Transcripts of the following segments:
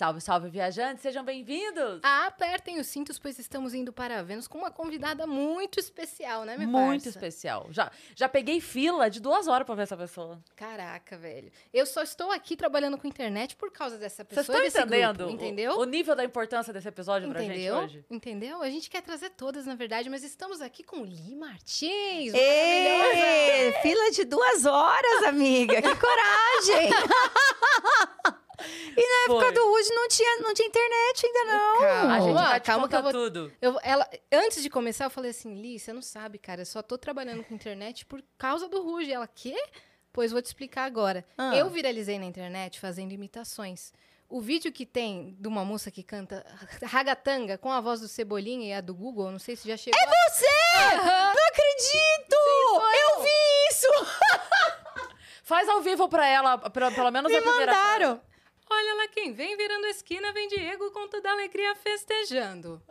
Salve, salve, viajantes, sejam bem-vindos! Apertem os cintos, pois estamos indo para Vênus com uma convidada muito especial, né, minha Muito parça? especial. Já, já peguei fila de duas horas pra ver essa pessoa. Caraca, velho. Eu só estou aqui trabalhando com internet por causa dessa Vocês pessoa estão desse entendendo grupo, o- entendeu? O, nível da importância desse episódio Entendeu? pra gente hoje? Entendeu? A gente quer trazer todas, na verdade, mas estamos aqui com Li Martins. Ê, fila de duas horas, amiga. Que coragem! e na Foi. época do Rude não tinha, não tinha internet ainda, não. Calma. A gente vai te calma que eu contar vou- tudo. Eu, ela, antes de começar, eu falei assim, Li, você não sabe, cara, eu só tô trabalhando com internet por causa do Ruge. Ela, quê? Pois vou te explicar agora. Ah. Eu viralizei na internet fazendo imitações. O vídeo que tem de uma moça que canta ragatanga com a voz do Cebolinha e a do Google, eu não sei se já chegou. É Você! Não acredito! Eu vi isso! Faz ao vivo pra ela, pra- pelo menos Me a primeira mandaram. Olha lá quem vem virando a esquina, vem Diego com toda alegria festejando.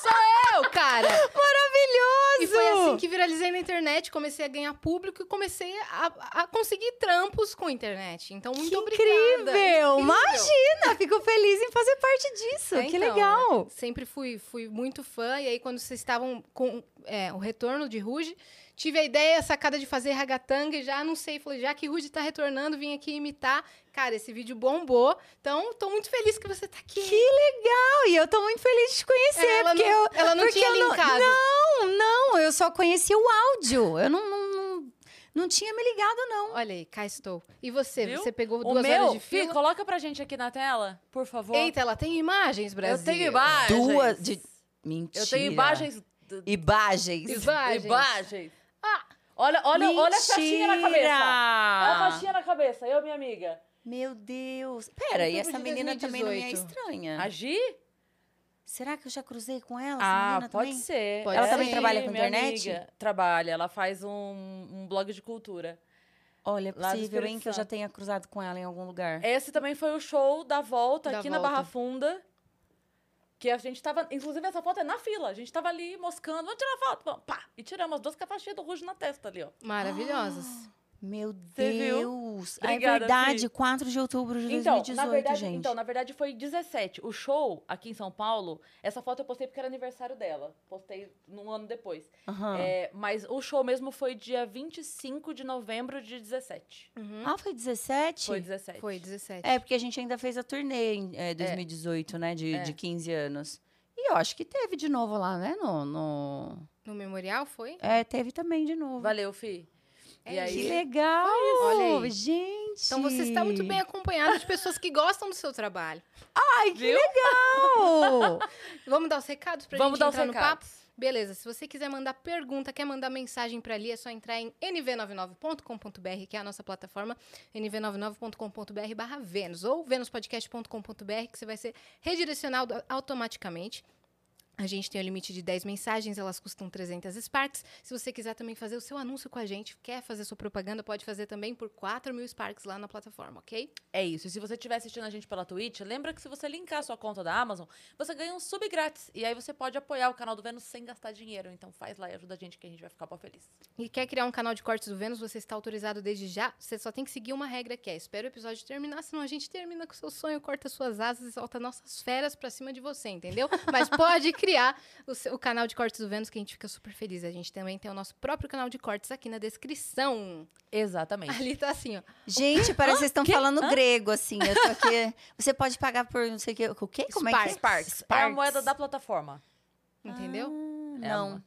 Sou eu, cara! Maravilhoso! E foi assim que viralizei na internet, comecei a ganhar público e comecei a, a conseguir trampos com a internet. Então, muito Que obrigada. incrível! Imagina! Fico feliz em fazer parte disso. É, que então, legal! né? Sempre fui, fui muito fã. E aí, quando vocês estavam com é, o retorno de Ruge, tive a ideia, a sacada de fazer ragatanga e já anunciei. Falei, já que Ruge tá retornando, vim aqui imitar. Cara, esse vídeo bombou. Então, tô muito feliz que você tá aqui. Que legal! E eu tô muito feliz de te conhecer, ela porque não, eu. ela não porque tinha eu não- linkado. Não, não, eu só conhecia o áudio. Eu não, não, não, não tinha me ligado, não. Olha aí, cá estou. E você? Você Você pegou O duas meu, horas de Fih, fila? coloca pra gente aqui na tela, por favor. Eita, ela tem imagens, Brasil. eu tenho imagens. Duas de. Mentira. Eu tenho imagens. Imagens. Imagens. Imagens. Olha, olha, olha a faixinha na cabeça. Olha a faixinha na cabeça, eu, minha amiga. Meu Deus. Pera, e Outubro essa menina também não me é 2018. estranha. A Gi? Será que eu já cruzei com ela? Ah, menina pode também? ser. Pode Ela ser. também trabalha com internet? amiga. Trabalha, ela faz um, um blog de cultura. Olha, é possível, hein, que eu já tenha cruzado com ela em algum lugar. Esse também foi o show da volta Da aqui na volta. Barra Funda. Que a gente tava. Inclusive, essa foto é na fila. A gente tava ali moscando. Vamos tirar foto. Pá! E tiramos as duas faixinha do Rouge na testa ali, ó. Maravilhosas. Meu? Deus. Obrigada, é verdade, Fih. 4 de outubro de Então, 2018, na verdade, gente. então, na verdade foi 17. O show aqui em São Paulo, essa foto eu postei porque era aniversário dela. Postei num ano depois. Aham. É, mas o show mesmo foi dia 25 de novembro de 17. Uhum. Ah, foi 17? Foi 17. Foi 17. É, porque a gente ainda fez a turnê em é, 2018, né? De, É. de 15 anos. E eu acho que teve de novo lá, né? No, no... No memorial foi? É, teve também de novo. Valeu, Fi. E É aí? Que legal! Olha aí. Gente! Então você está muito bem acompanhado de pessoas que gostam do seu trabalho. Ai, que Viu? legal! Vamos dar os recados pra Vamos gente dar os entrar no papo? Beleza, se você quiser mandar pergunta, quer mandar mensagem para ali, é só entrar em nv99.com.br, que é a nossa plataforma, nv99.com.br barra Vênus, ou venuspodcast.com.br, que você vai ser redirecionado automaticamente. A gente tem o limite de 10 mensagens, elas custam 300 Sparks. Se você quiser também fazer o seu anúncio com a gente, quer fazer sua propaganda, pode fazer também por 4 mil Sparks lá na plataforma, ok? É isso. E se você estiver assistindo a gente pela Twitch, lembra que se você linkar a sua conta da Amazon, você ganha um sub grátis. E aí você pode apoiar o canal do Vênus sem gastar dinheiro. Então faz lá e ajuda a gente que a gente vai ficar bom feliz. E quer criar um canal de cortes do Vênus, você está autorizado desde já. Você só tem que seguir uma regra que é: espera o episódio terminar, senão a gente termina com o seu sonho, corta suas asas e solta nossas feras pra cima de você, entendeu? Mas pode criar o, seu- o canal de cortes do Vênus, que a gente fica super feliz. A gente também tem o nosso próprio canal de cortes aqui na descrição. Exatamente. Ali tá assim, ó. Gente, parece que vocês estão falando grego, assim. Eu tô aqui. Você pode pagar por não sei o que. O quê? Como é que é? Sparks. É a moeda da plataforma. Entendeu? Ah, É não. uma-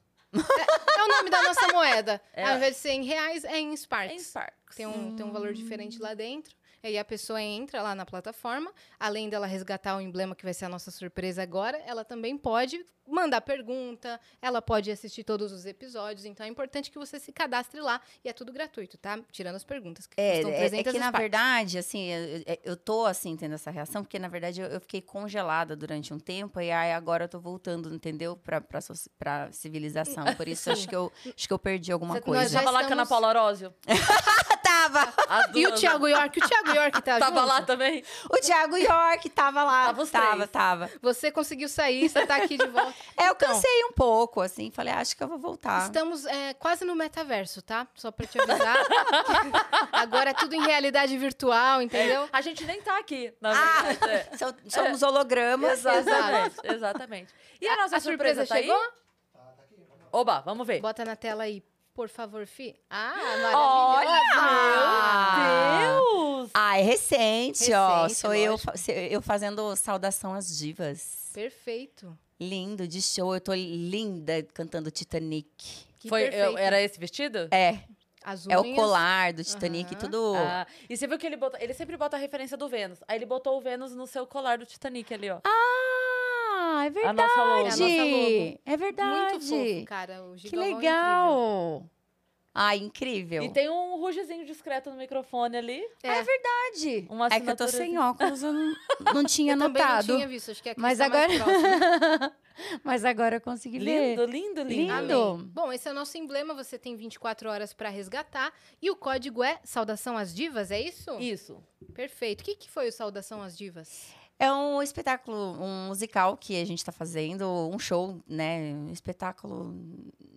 É o nome da nossa moeda. É. Ao invés de ser em reais, é em É em Sparks. Sparks. Tem um, tem um valor diferente lá dentro. Aí a pessoa entra lá na plataforma, além dela resgatar o emblema que vai ser a nossa surpresa agora, ela também pode mandar pergunta, ela pode assistir todos os episódios. Então é importante que você se cadastre lá e é tudo gratuito, tá? Tirando as perguntas, que É, custam é, é 300 que, na Sparks. verdade, assim, eu, eu- eu tô, assim, tendo essa reação, porque, na verdade, eu, eu fiquei congelada durante um tempo, e aí agora eu tô voltando, entendeu? Soci- pra civilização. Por isso, acho que, eu, acho que eu perdi alguma Você coisa. Nós já tava lá com a Ana Paula Orósio? tava, Tava. E o Thiago York? O Thiago York tá Tava junto? lá também? O Thiago York tava lá. Tava os tava, três. tava. Você conseguiu sair, você tá aqui de volta. É, eu Então, cansei um pouco, assim. Falei, acho que eu vou voltar. Estamos é, quase no metaverso, tá? Só pra te avisar. Agora é tudo em realidade virtual, entendeu? A gente nem tá aqui, na Ah, verdade. é. so- somos hologramas. Exatamente, exatamente. E a nossa A surpresa, surpresa tá chegou? aí? Oba, vamos ver. Bota na tela aí, por favor, Fi. Ah, Olha! maravilhoso! Deus! Ah, é recente, ó. Recente, Sou eu, lógico. eu fazendo saudação às divas. Perfeito. Lindo, de show. Eu tô linda cantando Titanic. Que Foi, eu- era esse vestido? É, As é o colar do Titanic, Aham. tudo. Ah, e você viu que ele botou. Ele sempre bota a referência do Vênus. Aí ele botou o Vênus no seu colar do Titanic ali, ó. Ah, é A verdade. nossa logo. É a nossa logo. É verdade. Muito fofo, cara. O Que é legal. Ah, incrível. E tem um rugezinho discreto no microfone ali. É, É verdade. Uma é que eu tô assinatura sem óculos, eu não, não tinha eu também não notado. tinha visto, acho que aqui Mas mais agora- próximo. Mas agora eu consegui Lindo, ver. lindo, lindo. Lindo. Amém. Bom, esse é o nosso emblema, você tem 24 horas pra resgatar. E o código é Saudação às Divas, é isso? Isso. Perfeito. O que, que foi o Saudação às Divas? É um espetáculo, um musical que a gente tá fazendo, um show, né? Um espetáculo,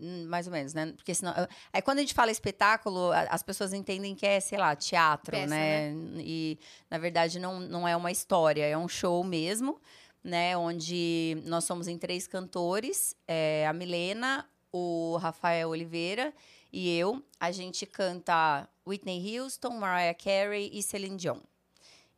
hum, mais ou menos, né? Porque senão. Aí quando a gente fala espetáculo, as pessoas entendem que é, sei lá, teatro, Peça, né? E, na verdade, não, não é uma história, é um show mesmo, né? Onde nós somos em três cantores: é, a Milena, o Rafael Oliveira e eu. A gente canta Whitney Houston, Mariah Carey e Celine Dion.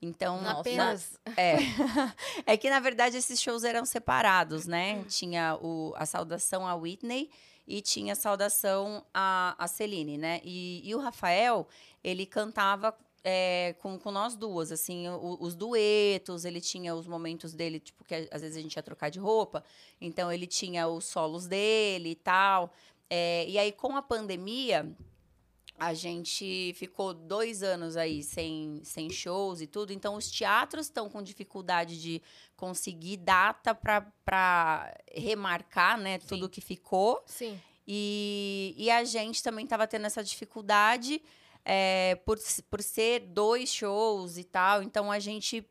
Então, Nossa. Apenas. é. é que, na verdade, esses shows eram separados, né? Tinha o, a saudação a Whitney e tinha a saudação a, a Celine, né? E, e o Rafael, ele cantava é, com, com nós duas, assim, o- os duetos, ele tinha os momentos dele, tipo, que às vezes a gente ia trocar de roupa, então ele tinha os solos dele e tal. É, e aí, com a pandemia, a gente ficou dois anos aí sem, sem shows e tudo, então os teatros estão com dificuldade de conseguir data para remarcar, né, tudo que ficou. Sim. E, e a gente também estava tendo essa dificuldade é, por, por ser dois shows e tal. Então a gente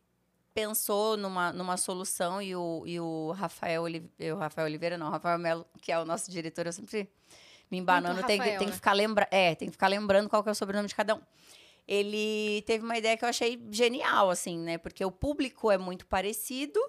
pensou numa, numa solução e o, e o Rafael, Oli- o Rafael Oliveira, não, o Rafael Melo, que é o nosso diretor, eu sempre me embanando, Muito tem, Rafael, tem que ficar lembra é, tem que ficar lembrando qual que é o sobrenome de cada um. Ele teve uma ideia que eu achei genial, assim, né? Porque o público é muito parecido,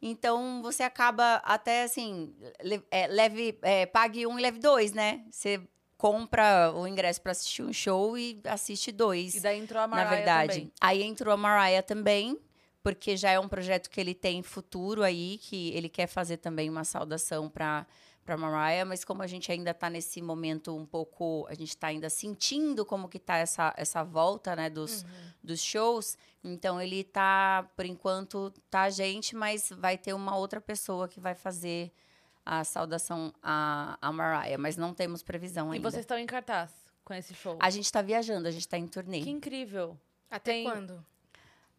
então você acaba até assim, le- é, leve, é, pague um e leve dois, né? Você compra o ingresso para assistir um show e assiste dois E daí entrou a na Mariah verdade. também. Aí entrou a Mariah também, porque já é um projeto que ele tem futuro aí, que ele quer fazer também uma saudação para para Mariah, mas como a gente ainda está nesse momento um pouco, a gente está ainda sentindo como que tá essa, essa volta, né, dos, dos shows, então ele tá, por enquanto, tá a gente, mas vai ter uma outra pessoa que vai fazer a saudação a, a Mariah, mas não temos previsão E ainda. vocês estão em cartaz com esse show. A gente está viajando, a gente está em turnê. Que incrível. Até Tem- quando?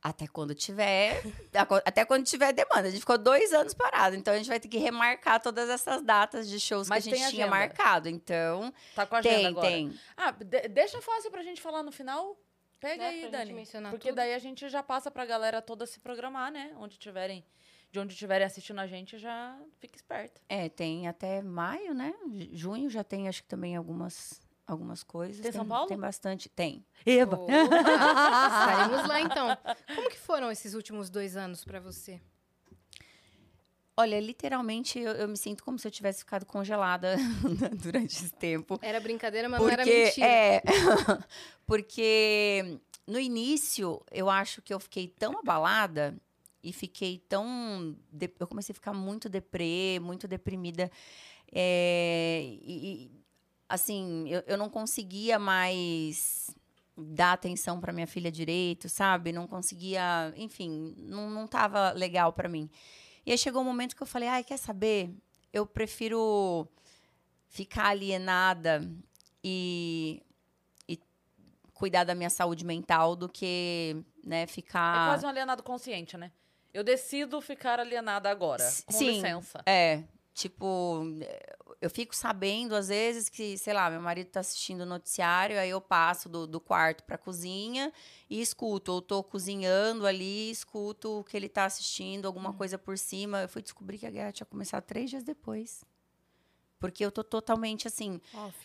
Até quando tiver. até quando tiver demanda. A gente ficou dois anos parado. Então a gente vai ter que remarcar todas essas datas de shows Mas que a gente tem tinha marcado. Então. Tá com a agenda Tem, agora. tem. Ah, de- deixa fácil pra gente falar no final. Pega Né, aí, Dani. mencionar Porque tudo. daí a gente já passa pra galera toda se programar, né? Onde tiverem, de onde tiverem assistindo a gente, já fica esperto. É, tem até maio, né? Ju- Junho já tem, acho que também algumas, algumas coisas. Tem São Paulo? Tem bastante. Tem. Eba! Opa, Estaremos lá então. Como que foram esses últimos dois anos pra você? Olha, literalmente eu, eu me sinto como se eu tivesse ficado congelada durante esse tempo. Era brincadeira, mas não era Porque, mentira. é, porque no início eu acho que eu fiquei tão abalada e fiquei tão. eu comecei a ficar muito deprê, muito deprimida. é, e, e, assim, eu, eu não conseguia mais dar atenção para minha filha direito, sabe? Não conseguia, enfim, não, não tava legal para mim. E aí chegou um momento que eu falei, ai, quer saber? Eu prefiro ficar alienada e, e cuidar da minha saúde mental do que, né, É ficar... quase um alienado consciente, né? Eu decido ficar alienada agora. Com Sim. licença. É, tipo, eu fico sabendo, às vezes, que, sei lá, meu marido tá assistindo o noticiário, aí eu passo do, do quarto pra cozinha e escuto. Ou tô cozinhando ali, escuto o que ele tá assistindo, alguma Uhum. coisa por cima. Eu fui descobrir que a guerra tinha começado três dias depois. Porque eu tô totalmente assim. Off.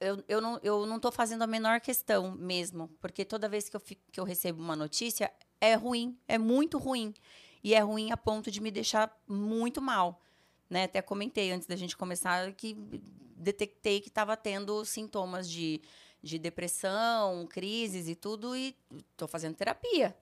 Eu, eu, não, eu não tô fazendo a menor questão mesmo. Porque toda vez que eu, fico, que eu recebo uma notícia, é ruim. É muito ruim. E é ruim a ponto de me deixar muito mal. Né? Até comentei antes da gente começar que detectei que estava tendo sintomas de, de depressão, crises e tudo, e tô fazendo terapia.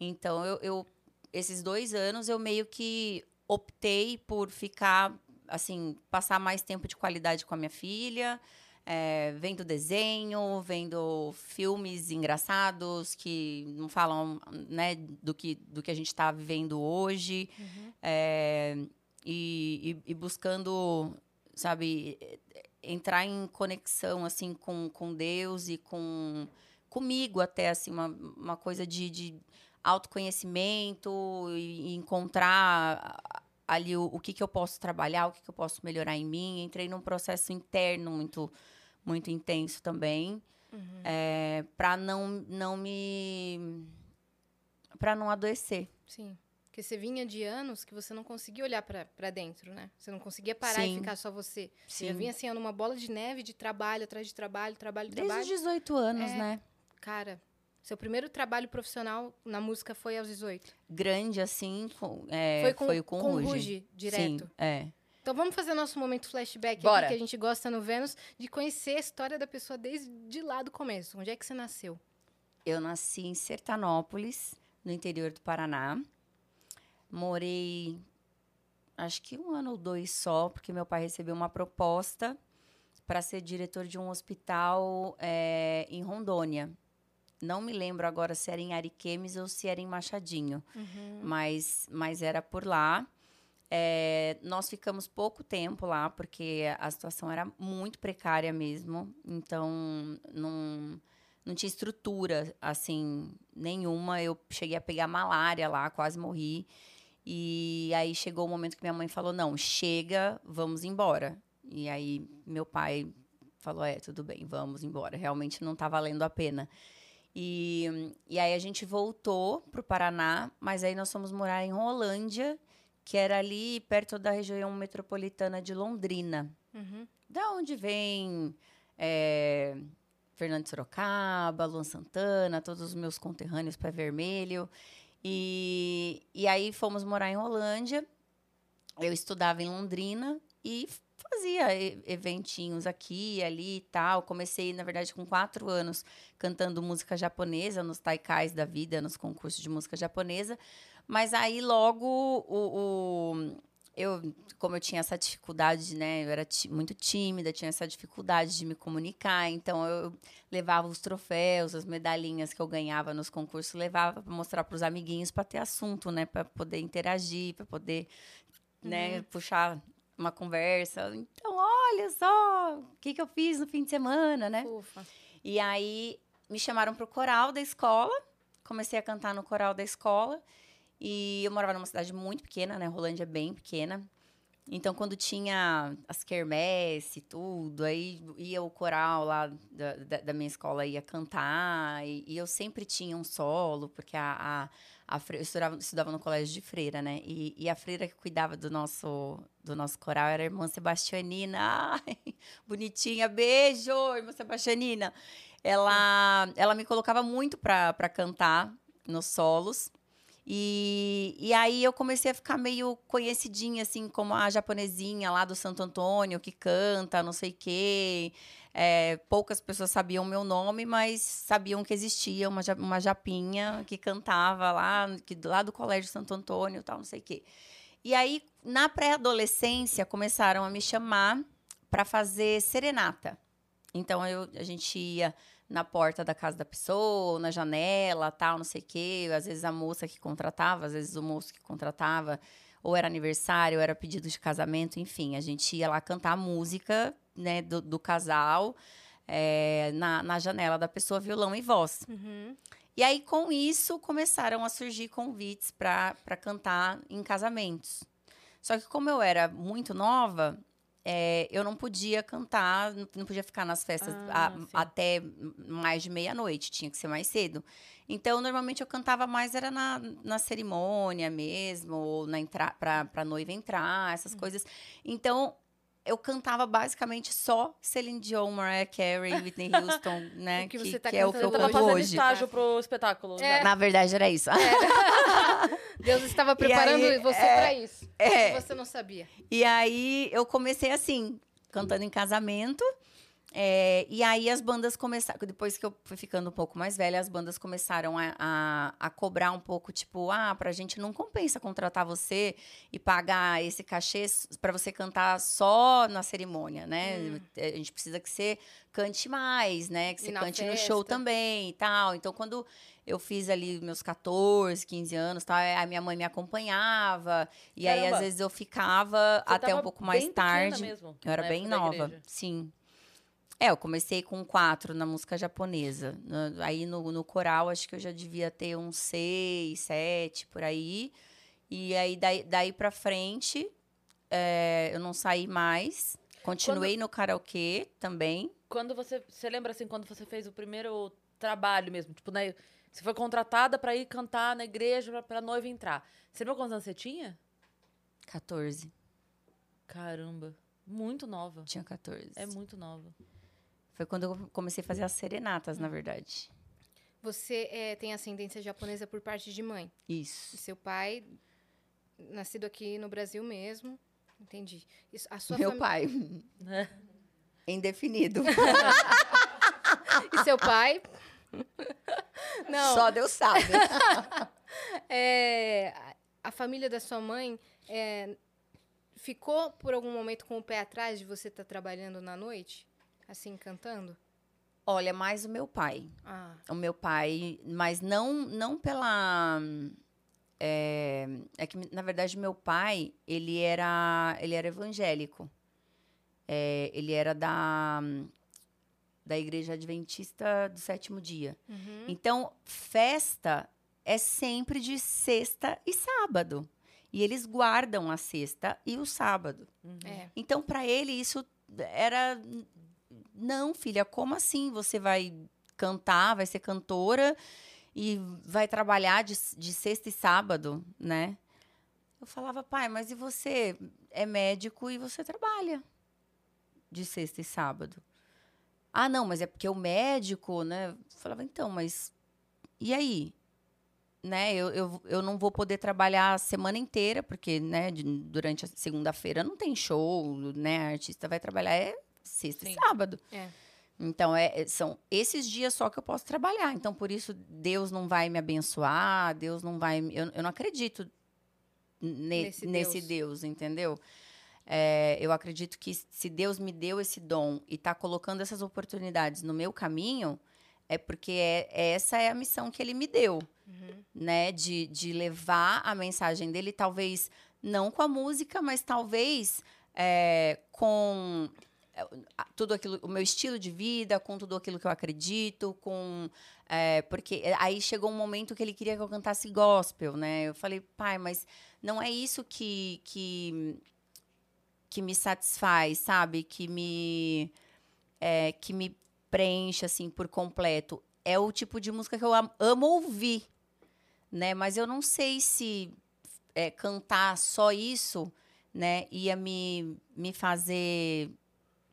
Então, eu, eu- esses dois anos, eu meio que optei por ficar, assim, passar mais tempo de qualidade com a minha filha, é, vendo desenho, vendo filmes engraçados que não falam, né, do que, do que a gente está vivendo hoje. É, e, e- e buscando, sabe, entrar em conexão, assim, com, com Deus e com comigo até, assim, uma, uma coisa de, de autoconhecimento e, encontrar ali o, o que, que eu posso trabalhar, o que, que eu posso melhorar em mim. Entrei num processo interno muito, muito intenso também, Uhum. é, para não, não me... para não adoecer. Sim. Porque você vinha de anos que você não conseguia olhar pra pra dentro, né? Você não conseguia parar e Sim. ficar só você. Você Sim. já vinha assim, numa bola de neve de trabalho, atrás de trabalho, trabalho, Desde trabalho. os 18 anos, É. né? Cara, seu primeiro trabalho profissional na música foi aos 18. Grande, assim, com, é, foi com, foi com, com Ruge. Ruge, direto. Sim, é. Então vamos fazer nosso momento flashback Bora. aqui, que a gente gosta no Vênus, de conhecer a história da pessoa desde lá do começo. Onde é que você nasceu? Eu nasci em Sertanópolis, no interior do Paraná. Morei, acho que um ano ou dois só, porque meu pai recebeu uma proposta para ser diretor de um hospital é, em Rondônia. Não me lembro agora se era em Ariquemes ou se era em Machadinho, mas, mas era por lá. É, nós ficamos pouco tempo lá, porque a situação era muito precária mesmo. Então, não, não tinha estrutura, assim, nenhuma. Eu cheguei a pegar malária lá, quase morri. E aí chegou o momento que minha mãe falou: não, chega, vamos embora. E aí meu pai falou: é, tudo bem, vamos embora. Realmente não tá valendo a pena. E, e aí a gente voltou pro Paraná, mas aí nós fomos morar em Rolândia, que era ali perto da região metropolitana de Londrina. Uhum. Da onde vem é, Fernando Sorocaba, Luan Santana, todos os meus conterrâneos Pé Vermelho. E, e aí fomos morar em Rolândia. Eu estudava em Londrina e fazia eventinhos aqui, ali e tal. Comecei, na verdade, com quatro anos cantando música japonesa nos taikais da vida, nos concursos de música japonesa. Mas aí logo o, o- eu, como eu tinha essa dificuldade, né? Eu era muito tímida, tinha essa dificuldade de me comunicar, então eu levava os troféus, as medalhinhas que eu ganhava nos concursos, levava para mostrar para os amiguinhos para ter assunto, né? Para poder interagir, para poder, né? Puxar uma conversa. Então, olha só, o que, que eu fiz no fim de semana, né? Ufa. E aí me chamaram pro coral da escola. Comecei a cantar no coral da escola. E eu morava numa cidade muito pequena, né? Rolândia é bem pequena. Então, quando tinha as quermesse e tudo, aí ia o coral lá da, da, da minha escola ia cantar. E, e eu sempre tinha um solo, porque a, a, a fre- eu estudava, estudava no colégio de freira, né? E, e a freira que cuidava do nosso, do nosso coral era a irmã Sebastianina. Ai, bonitinha. Beijo, irmã Sebastianina. Ela, ela me colocava muito pra cantar nos solos. E, e aí eu comecei a ficar meio conhecidinha, assim, como a japonesinha lá do Santo Antônio, que canta, não sei o quê. É, poucas pessoas sabiam meu nome, mas sabiam que existia uma, uma japinha que cantava lá, que, lá do Colégio Santo Antônio, tal, não sei o quê. E aí, na pré-adolescência, começaram a me chamar para fazer serenata. Então, eu, a gente ia na porta da casa da pessoa, na janela, tal, não sei o quê. Às vezes a moça que contratava, às vezes o moço que contratava, ou era aniversário, ou era pedido de casamento, enfim. A gente ia lá cantar a música né, do, do casal é, na, na janela da pessoa, violão e voz. Uhum. E aí, com isso, começaram a surgir convites para cantar em casamentos. Só que como eu era muito nova, é, eu não podia cantar, não- podia ficar nas festas Ah, a- até mais de meia-noite, tinha que ser mais cedo. Então, normalmente eu cantava mais, era na, na cerimônia mesmo, ou na pra noiva entrar, essas Hum. coisas. Então, eu cantava basicamente só Celine Dion, Mariah Carey, Whitney Houston, né? O que você tá é o que cantando eu canto fazendo hoje. estágio pro espetáculo. É. né? Na verdade, era isso. Deus estava preparando aí, você é, pra isso. é. Você não sabia. E aí eu comecei assim, cantando em casamento. É, e aí as bandas começaram. Depois que eu fui ficando um pouco mais velha, as bandas começaram a, a, a cobrar um pouco, tipo, ah, pra gente não compensa contratar você e pagar esse cachê pra você cantar só na cerimônia, né? Hum. A gente precisa que você cante mais, né? Que você cante no show festa. também e tal. Então, quando eu fiz ali meus 14, 15 anos, tal, a minha mãe me acompanhava. E aí, Caramba. às vezes, eu ficava Você até um pouco mais tarde. mesmo, Eu era bem nova, sim. É, eu comecei com quatro na música japonesa. Aí no, no coral, acho que eu já devia ter uns seis, sete, por aí. E aí, daí, daí pra frente, é, eu não saí mais. Continuei no karaokê também. Quando você. Você lembra assim, quando você fez o primeiro trabalho mesmo? Tipo, né? Você foi contratada pra ir cantar na igreja pra, pra noiva entrar. Você lembra quantos anos você tinha? 14. Caramba. Muito nova. Tinha 14. É muito nova. Foi quando eu comecei a fazer as serenatas, na verdade. Você é, tem ascendência japonesa por parte de mãe. E Isso. seu pai, nascido aqui no Brasil mesmo. Entendi. Isso, Meu fami- pai. Indefinido. E seu pai. Não. Só Deus sabe. É, a- família da sua mãe é, ficou por algum momento com o pé atrás de você estar trabalhando na noite? Assim, cantando? Olha, mais o meu pai. Ah, o meu pai, mas não não pela é, é que na verdade meu pai ele era ele era evangélico É, ele era da da igreja adventista do sétimo dia uhum. então festa é sempre de sexta e sábado e eles guardam a sexta e o sábado Uhum. é. então, para ele, isso era. Não, filha, como assim? Você vai cantar, vai ser cantora e vai trabalhar de, de sexta e sábado, né? Eu falava, pai, mas e você é médico e você trabalha de sexta e sábado? Ah, não, mas é porque o médico, né? Eu falava, então, mas e aí? Né, eu, eu, eu não vou poder trabalhar a semana inteira, porque, né, de- durante a segunda-feira não tem show, né? A artista vai trabalhar é sexta Sim. e sábado. É. Então, é, é- são esses dias só que eu posso trabalhar. Então, por isso, Deus não vai me abençoar, Deus não vai. Eu, eu não acredito ne- Nesse nesse, Deus. Deus. entendeu? É, eu acredito que se Deus me deu esse dom e está colocando essas oportunidades no meu caminho, é porque é, essa é a missão que ele me deu Uhum. né, de, de levar a mensagem dele, talvez não com a música, mas talvez é, com é, tudo aquilo, o meu estilo de vida, com tudo aquilo que eu acredito, com é, porque aí chegou um momento que ele queria que eu cantasse gospel, né? Eu falei, pai, mas não é isso que que, que me satisfaz, sabe? Que me é, que me preenche assim por completo. É o tipo de música que eu am- amo ouvir, né? Mas eu não sei se é, cantar só isso, né, ia me, me fazer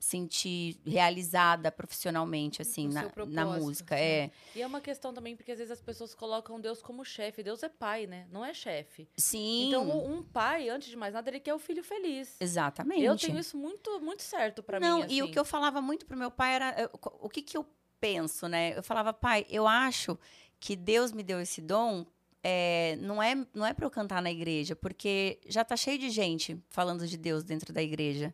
sentir realizada profissionalmente, assim, O na, na música. sim. É, E é uma questão também, porque às vezes as pessoas colocam Deus como chefe. Deus é pai, né? Não é chefe. sim, Então, um pai, antes de mais nada, ele quer o filho feliz. exatamente. Eu tenho isso muito, muito certo pra Não, mim. e o assim. que eu falava muito pro meu pai era o que que eu penso, né? Eu falava, pai, eu acho que Deus me deu esse dom. é, não é não é para eu cantar na igreja, porque já tá cheio de gente falando de Deus dentro da igreja.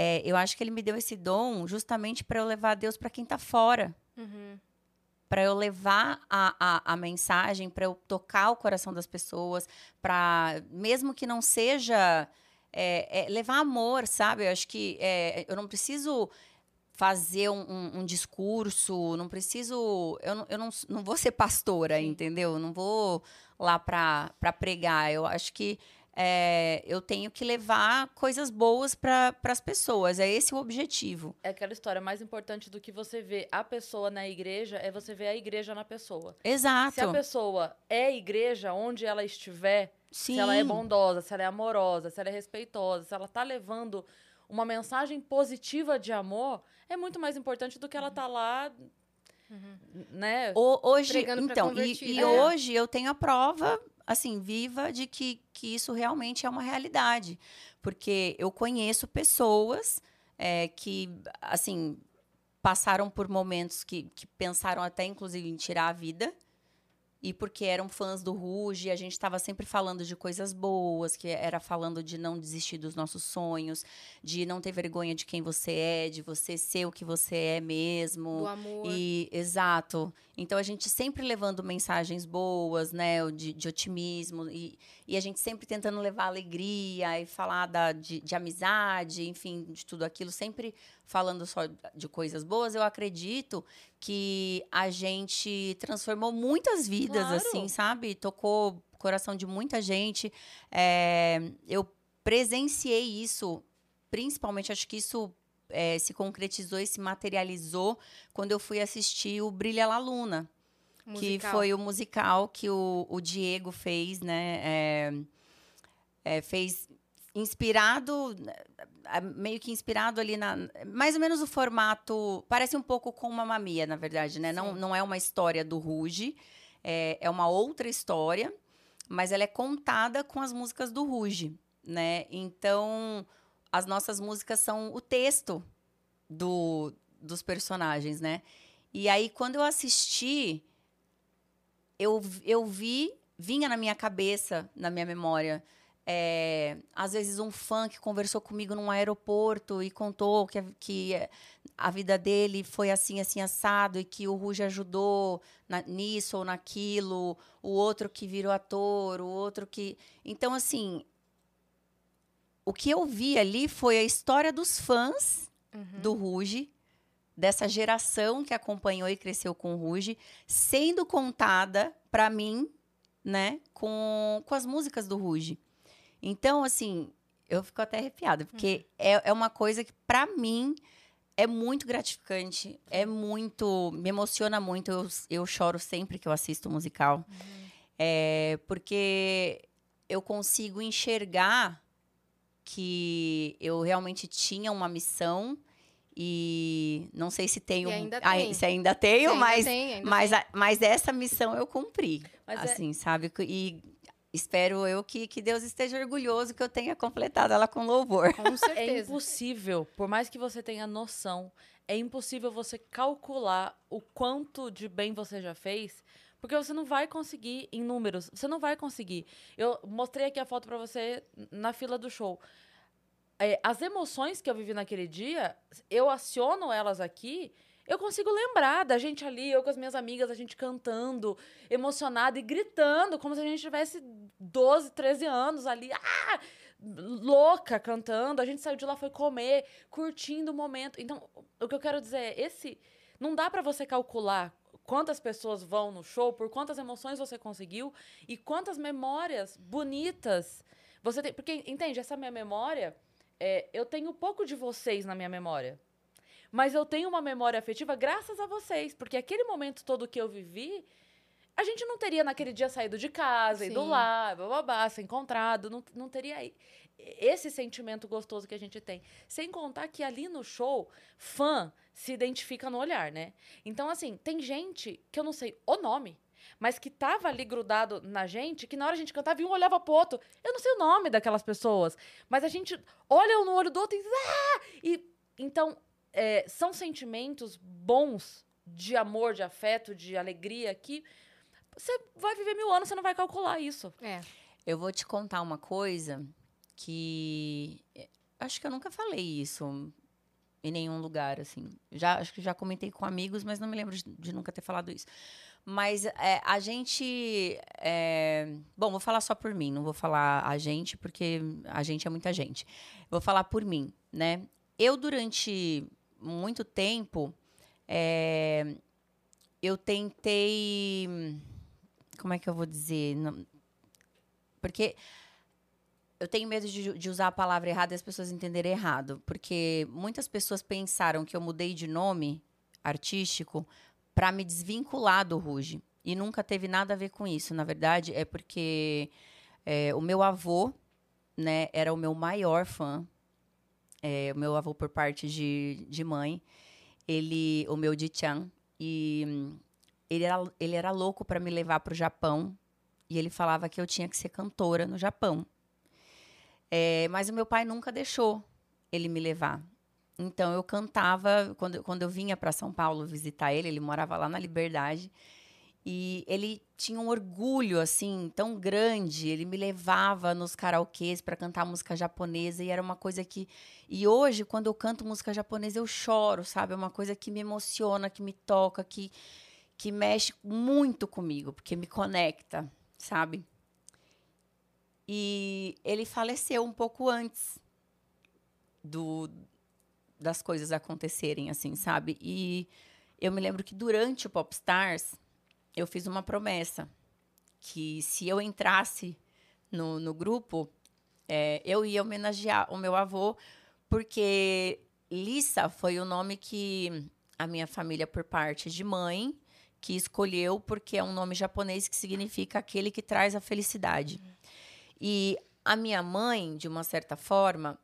É, eu acho que ele me deu esse dom justamente para eu levar Deus para quem tá fora, Uhum. para eu levar a, a, a mensagem, para eu tocar o coração das pessoas, para mesmo que não seja é, é, levar amor, sabe? Eu acho que é, eu não preciso fazer um, um- um discurso, não preciso. Eu, não, eu não, não vou ser pastora, entendeu? Eu Não vou lá para pregar. Eu acho que é, eu tenho que levar coisas boas para as pessoas. É esse o objetivo. É aquela história mais importante do que você vê a pessoa na igreja é você ver a igreja na pessoa. Exato. Se a pessoa é igreja, onde ela estiver, Sim. se ela é bondosa, se ela é amorosa, se ela é respeitosa, se ela tá levando uma mensagem positiva de amor, é muito mais importante do que ela tá lá, né? O- hoje, então, e, e É. hoje eu tenho a prova, assim, viva de que, que isso realmente é uma realidade. Porque eu conheço pessoas é, que, assim, passaram por momentos que, que pensaram até, inclusive, em tirar a vida. E porque eram fãs do Ruge, a gente estava sempre falando de coisas boas, que era falando de não desistir dos nossos sonhos, de não ter vergonha de quem você é, de você ser o que você é mesmo. Do amor. E, exato. Então a gente sempre levando mensagens boas, né? De, de otimismo. E, e a gente sempre tentando levar alegria e falar da, de, de amizade, enfim, de tudo aquilo, sempre falando só de coisas boas. Eu acredito que a gente transformou muitas vidas, Claro. assim, sabe? Tocou o coração de muita gente. É, eu presenciei isso, principalmente, acho que isso é, se concretizou e se materializou quando eu fui assistir o Brilha La Luna, que Musical. foi o musical que o, o Diego fez, né? É, é, fez inspirado, é, meio que inspirado ali na. Mais ou menos o formato. Parece um pouco com Mamma Mia, na verdade, né? Não, não é uma história do Ruge, é, é uma outra história, mas ela é contada com as músicas do Ruge, né? Então, as nossas músicas são o texto do, dos personagens, né? E aí, quando eu assisti, eu, eu vi, vinha na minha cabeça, na minha memória, é, às vezes um fã que conversou comigo num aeroporto e contou que, a- que é, a vida dele foi assim, assim, assado, e que o Ruge ajudou na- nisso ou naquilo, o outro que virou ator, o outro que. Então, assim, o que eu vi ali foi a história dos fãs Uhum. do Ruge, dessa geração que acompanhou e cresceu com o Ruge, sendo contada para mim, né, com, com as músicas do Ruge. Então, assim, eu fico até arrepiada, porque é, é uma coisa que, para mim, é muito gratificante, é muito. me emociona muito. Eu, eu choro sempre que eu assisto musical. É, porque eu consigo enxergar que eu realmente tinha uma missão e não sei se tenho ainda ai- tem. se ainda tenho, Ainda mas tem, ainda mas, tem. a- mas essa missão eu cumpri, Mas é- assim, sabe? E espero eu que, que Deus esteja orgulhoso que eu tenha completado ela com louvor. Com É certeza. impossível, por mais que você tenha noção, é impossível você calcular o quanto de bem você já fez, porque você não vai conseguir em números, você não vai conseguir. Eu mostrei aqui a foto pra você na fila do show. É, as emoções que eu vivi naquele dia, eu aciono elas aqui, eu consigo lembrar da gente ali, eu com as minhas amigas, a gente cantando, emocionada e gritando, como se a gente tivesse 12, 13 anos ali. Ah! louca cantando. A gente saiu de lá, foi comer, curtindo o momento. Então, o que eu quero dizer é, esse. Não dá pra você calcular quantas pessoas vão no show, por quantas emoções você conseguiu e quantas memórias bonitas você tem. Porque, entende, essa minha memória, é, eu tenho pouco de vocês na minha memória. Mas eu tenho uma memória afetiva graças a vocês, porque aquele momento todo que eu vivi, a gente não teria naquele dia saído de casa, ido Sim. lá, bababá, se encontrado, não, não teria esse sentimento gostoso que a gente tem. Sem contar que ali no show, fã se identifica no olhar, né? Então, assim, tem gente que eu não sei o nome, mas que tava ali grudado na gente, que na hora a gente cantava e um olhava pro outro. Eu não sei o nome daquelas pessoas, mas a gente olha um no olho do outro e. Ah! e então, é, são sentimentos bons de amor, de afeto, de alegria que você vai viver mil anos, você não vai calcular isso. É. Eu vou te contar uma coisa que eh, acho que eu nunca falei isso em nenhum lugar assim. Já acho que já comentei com amigos, mas não me lembro de, de nunca ter falado isso. Mas é, a gente, é, bom, vou falar só por mim, não vou falar a gente porque a gente é muita gente. Vou falar por mim, né? Eu durante muito tempo é, eu tentei, como é que eu vou dizer? Não- porque eu tenho medo de, de, usar a palavra errada e as pessoas entenderem errado. Porque muitas pessoas pensaram que eu mudei de nome artístico para me desvincular do Ruge. E nunca teve nada a ver com isso. Na verdade, é porque é, o meu avô né, era o meu maior fã. É, o meu avô por parte de, de mãe. Ele, o meu Dichan. E ele era, ele era louco para me levar para o Japão. E ele falava que eu tinha que ser cantora no Japão. É, mas o meu pai nunca deixou ele me levar. Então eu cantava quando, quando eu vinha para São Paulo visitar ele, ele morava lá na Liberdade. E ele tinha um orgulho assim tão grande, ele me levava nos karaokês para cantar música japonesa e era uma coisa que e hoje quando eu canto música japonesa eu choro, sabe? É uma coisa que me emociona, que me toca, que que mexe muito comigo, porque me conecta, sabe? E ele faleceu um pouco antes do, das coisas acontecerem, assim, sabe? E eu me lembro que durante o Popstars, eu fiz uma promessa que se eu entrasse no, no grupo, é, eu ia homenagear o meu avô, porque Lissa foi o nome que a minha família, por parte de mãe, que escolheu, porque é um nome japonês que significa aquele que traz a felicidade. E a minha mãe, de uma certa forma,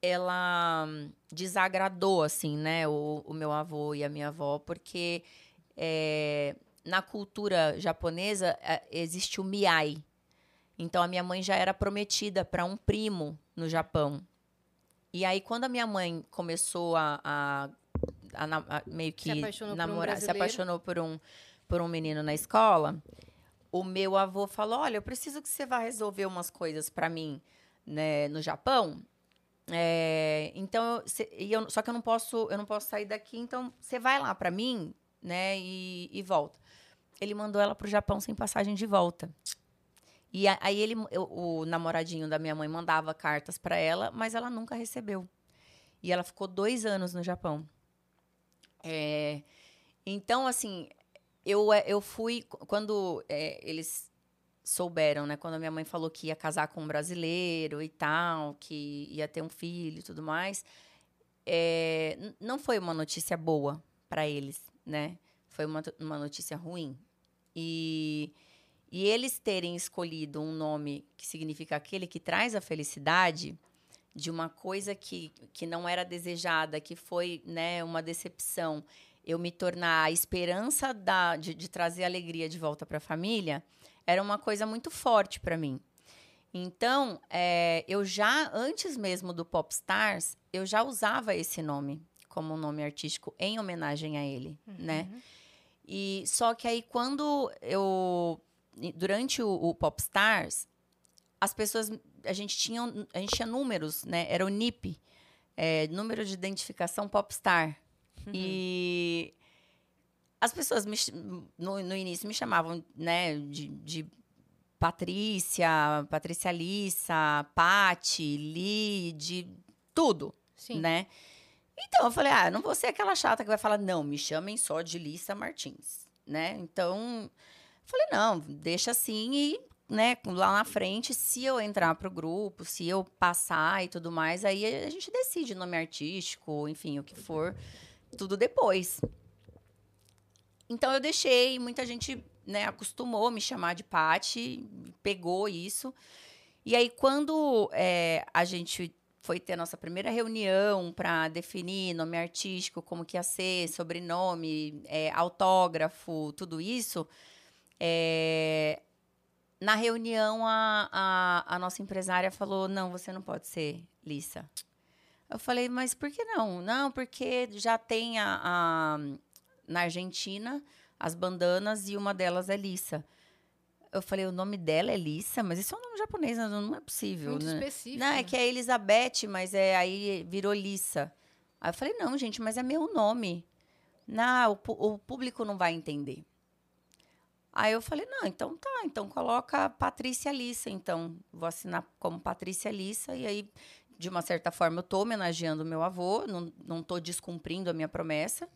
ela desagradou, assim, né, o, o meu avô e a minha avó, porque é, na cultura japonesa é, existe o miai. Então, a minha mãe já era prometida para um primo no Japão. E aí, quando a minha mãe começou a, a, a, a meio que se namorar, um se apaixonou por um, por um menino na escola, o meu avô falou: Olha, eu preciso que você vá resolver umas coisas para mim né, no Japão. É, então, cê, eu, só que eu não posso, eu não posso sair daqui. Então, você vai lá para mim, né, e, e, volta. Ele mandou ela pro Japão sem passagem de volta. E aí ele, o namoradinho da minha mãe mandava cartas para ela, mas ela nunca recebeu. E ela ficou dois anos no Japão. É, então, assim, eu, é, eu fui. Quando é, eles souberam, né? Quando a minha mãe falou que ia casar com um brasileiro e tal, que ia ter um filho e tudo mais, é, não foi uma notícia boa para eles, né? Foi uma, uma notícia ruim. E, e eles terem escolhido um nome que significa aquele que traz a felicidade de uma coisa que, que não era desejada, que foi né, uma decepção eu me tornar a esperança da, de, de trazer alegria de volta para a família, era uma coisa muito forte para mim. Então, é, eu já, antes mesmo do Popstars, eu já usava esse nome como um nome artístico em homenagem a ele, uhum. né? E só que aí quando eu durante o, o Popstars, as pessoas a gente tinha a gente tinha números, né? Era o NIP, é, número de identificação Popstar, Uhum. E as pessoas me, no, no, início me chamavam, né, de, de Patrícia, Patrícia Lissa, Pati, Li, de tudo, Sim. né? Então eu falei, ah, não vou ser aquela chata que vai falar, não, me chamem só de Lissa Martins, né? Então, falei, não, deixa assim e, né, lá na frente, se eu entrar pro grupo, se eu passar e tudo mais, aí a gente decide nome artístico, enfim, o que for tudo depois. Então eu deixei, muita gente né, acostumou me chamar de Pati, pegou isso. E aí, quando é, a gente foi ter a nossa primeira reunião para definir nome artístico, como que ia ser, sobrenome, é, autógrafo, tudo isso, é, na reunião a, a, a, nossa empresária falou: não, você não pode ser Lissa. Eu falei, mas por que não? Não, porque já tem a, a na Argentina as bandanas e uma delas é Lissa. Eu falei, o nome dela é Lissa, mas isso é um nome japonês, não, não é possível. Muito né? específico. Não, é que é Elizabeth, mas é aí virou Lissa. Aí eu falei, não, gente, mas é meu nome. Não, o, o público não vai entender. Aí eu falei, não, então tá, então coloca Patrícia Lissa, então. Vou assinar como Patrícia Lissa, e aí de uma certa forma, eu estou homenageando o meu avô, não estou descumprindo a minha promessa,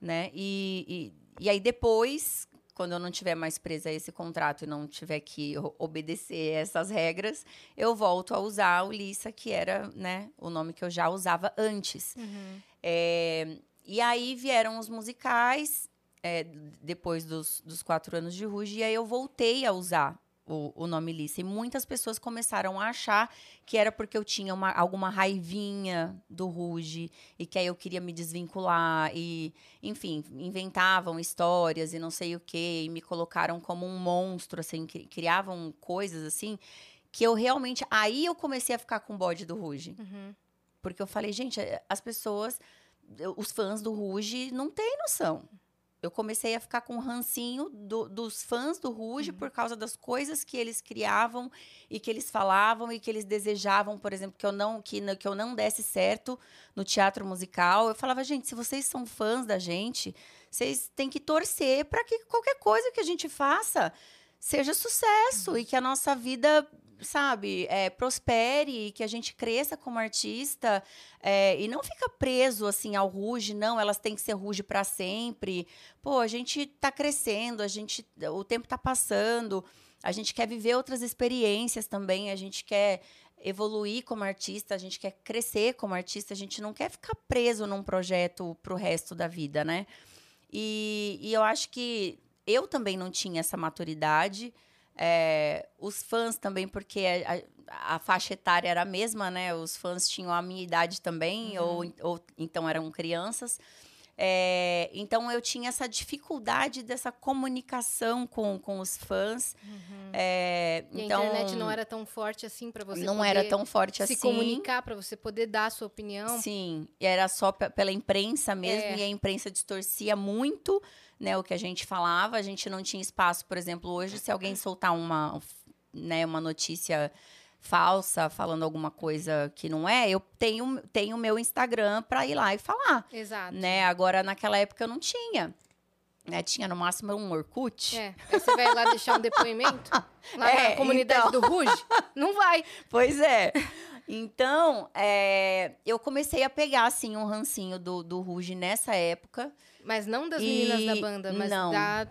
né? E, e, e, aí depois, quando eu não tiver mais presa a esse contrato e não tiver que obedecer essas regras, eu volto a usar o Lissa, que era né, o nome que eu já usava antes. Uhum. É, e aí vieram os musicais, é, depois dos, dos quatro anos de Ruge, e aí eu voltei a usar o, o nome Lissa. E muitas pessoas começaram a achar que era porque eu tinha uma, alguma raivinha do Ruge, e que aí eu queria me desvincular, e, enfim, inventavam histórias e não sei o quê, e me colocaram como um monstro, assim, cri- criavam coisas assim, que eu realmente. Aí eu comecei a ficar com bode do Ruge. Uhum. Porque eu falei, gente, as pessoas, os fãs do Ruge não têm noção. Eu comecei a ficar com rancinho do- dos fãs do Ruge por causa das coisas que eles criavam e que eles falavam e que eles desejavam, por exemplo, que eu não que, que eu não desse certo no teatro musical. Eu falava, gente, se vocês são fãs da gente, vocês têm que torcer para que qualquer coisa que a gente faça seja sucesso e que a nossa vida sabe, é, prospere, que a gente cresça como artista é, e não fica preso assim ao Ruge, não, elas têm que ser Ruge para sempre. Pô, a gente tá crescendo, a gente, o tempo tá passando, a gente quer viver outras experiências também, a gente quer evoluir como artista, a gente quer crescer como artista, a gente não quer ficar preso num projeto pro resto da vida, né? E, e eu acho que eu também não tinha essa maturidade. É, os fãs também, porque a, a, faixa etária era a mesma, né? Os fãs tinham a minha idade também, ou, ou então eram crianças. É, então eu tinha essa dificuldade dessa comunicação com, com os fãs. É, E então, a internet não era tão forte assim para você não era tão forte se assim. comunicar, para você poder dar a sua opinião. Sim, era só pe- pela imprensa mesmo, É. e a imprensa distorcia muito né, o que a gente falava. A gente não tinha espaço, por exemplo, hoje, se alguém soltar uma, né, uma notícia falsa, falando alguma coisa que não é, eu tenho tenho o meu Instagram para ir lá e falar. Exato. Né? Agora, naquela época, eu não tinha. Né? Tinha no máximo um Orkut. É, aí você vai lá deixar um depoimento lá É, na comunidade então. do Ruge? Não vai. Pois é. Então, é, eu comecei a pegar, assim, um rancinho do, do Ruge nessa época. Mas não das E- meninas da banda, mas não, da,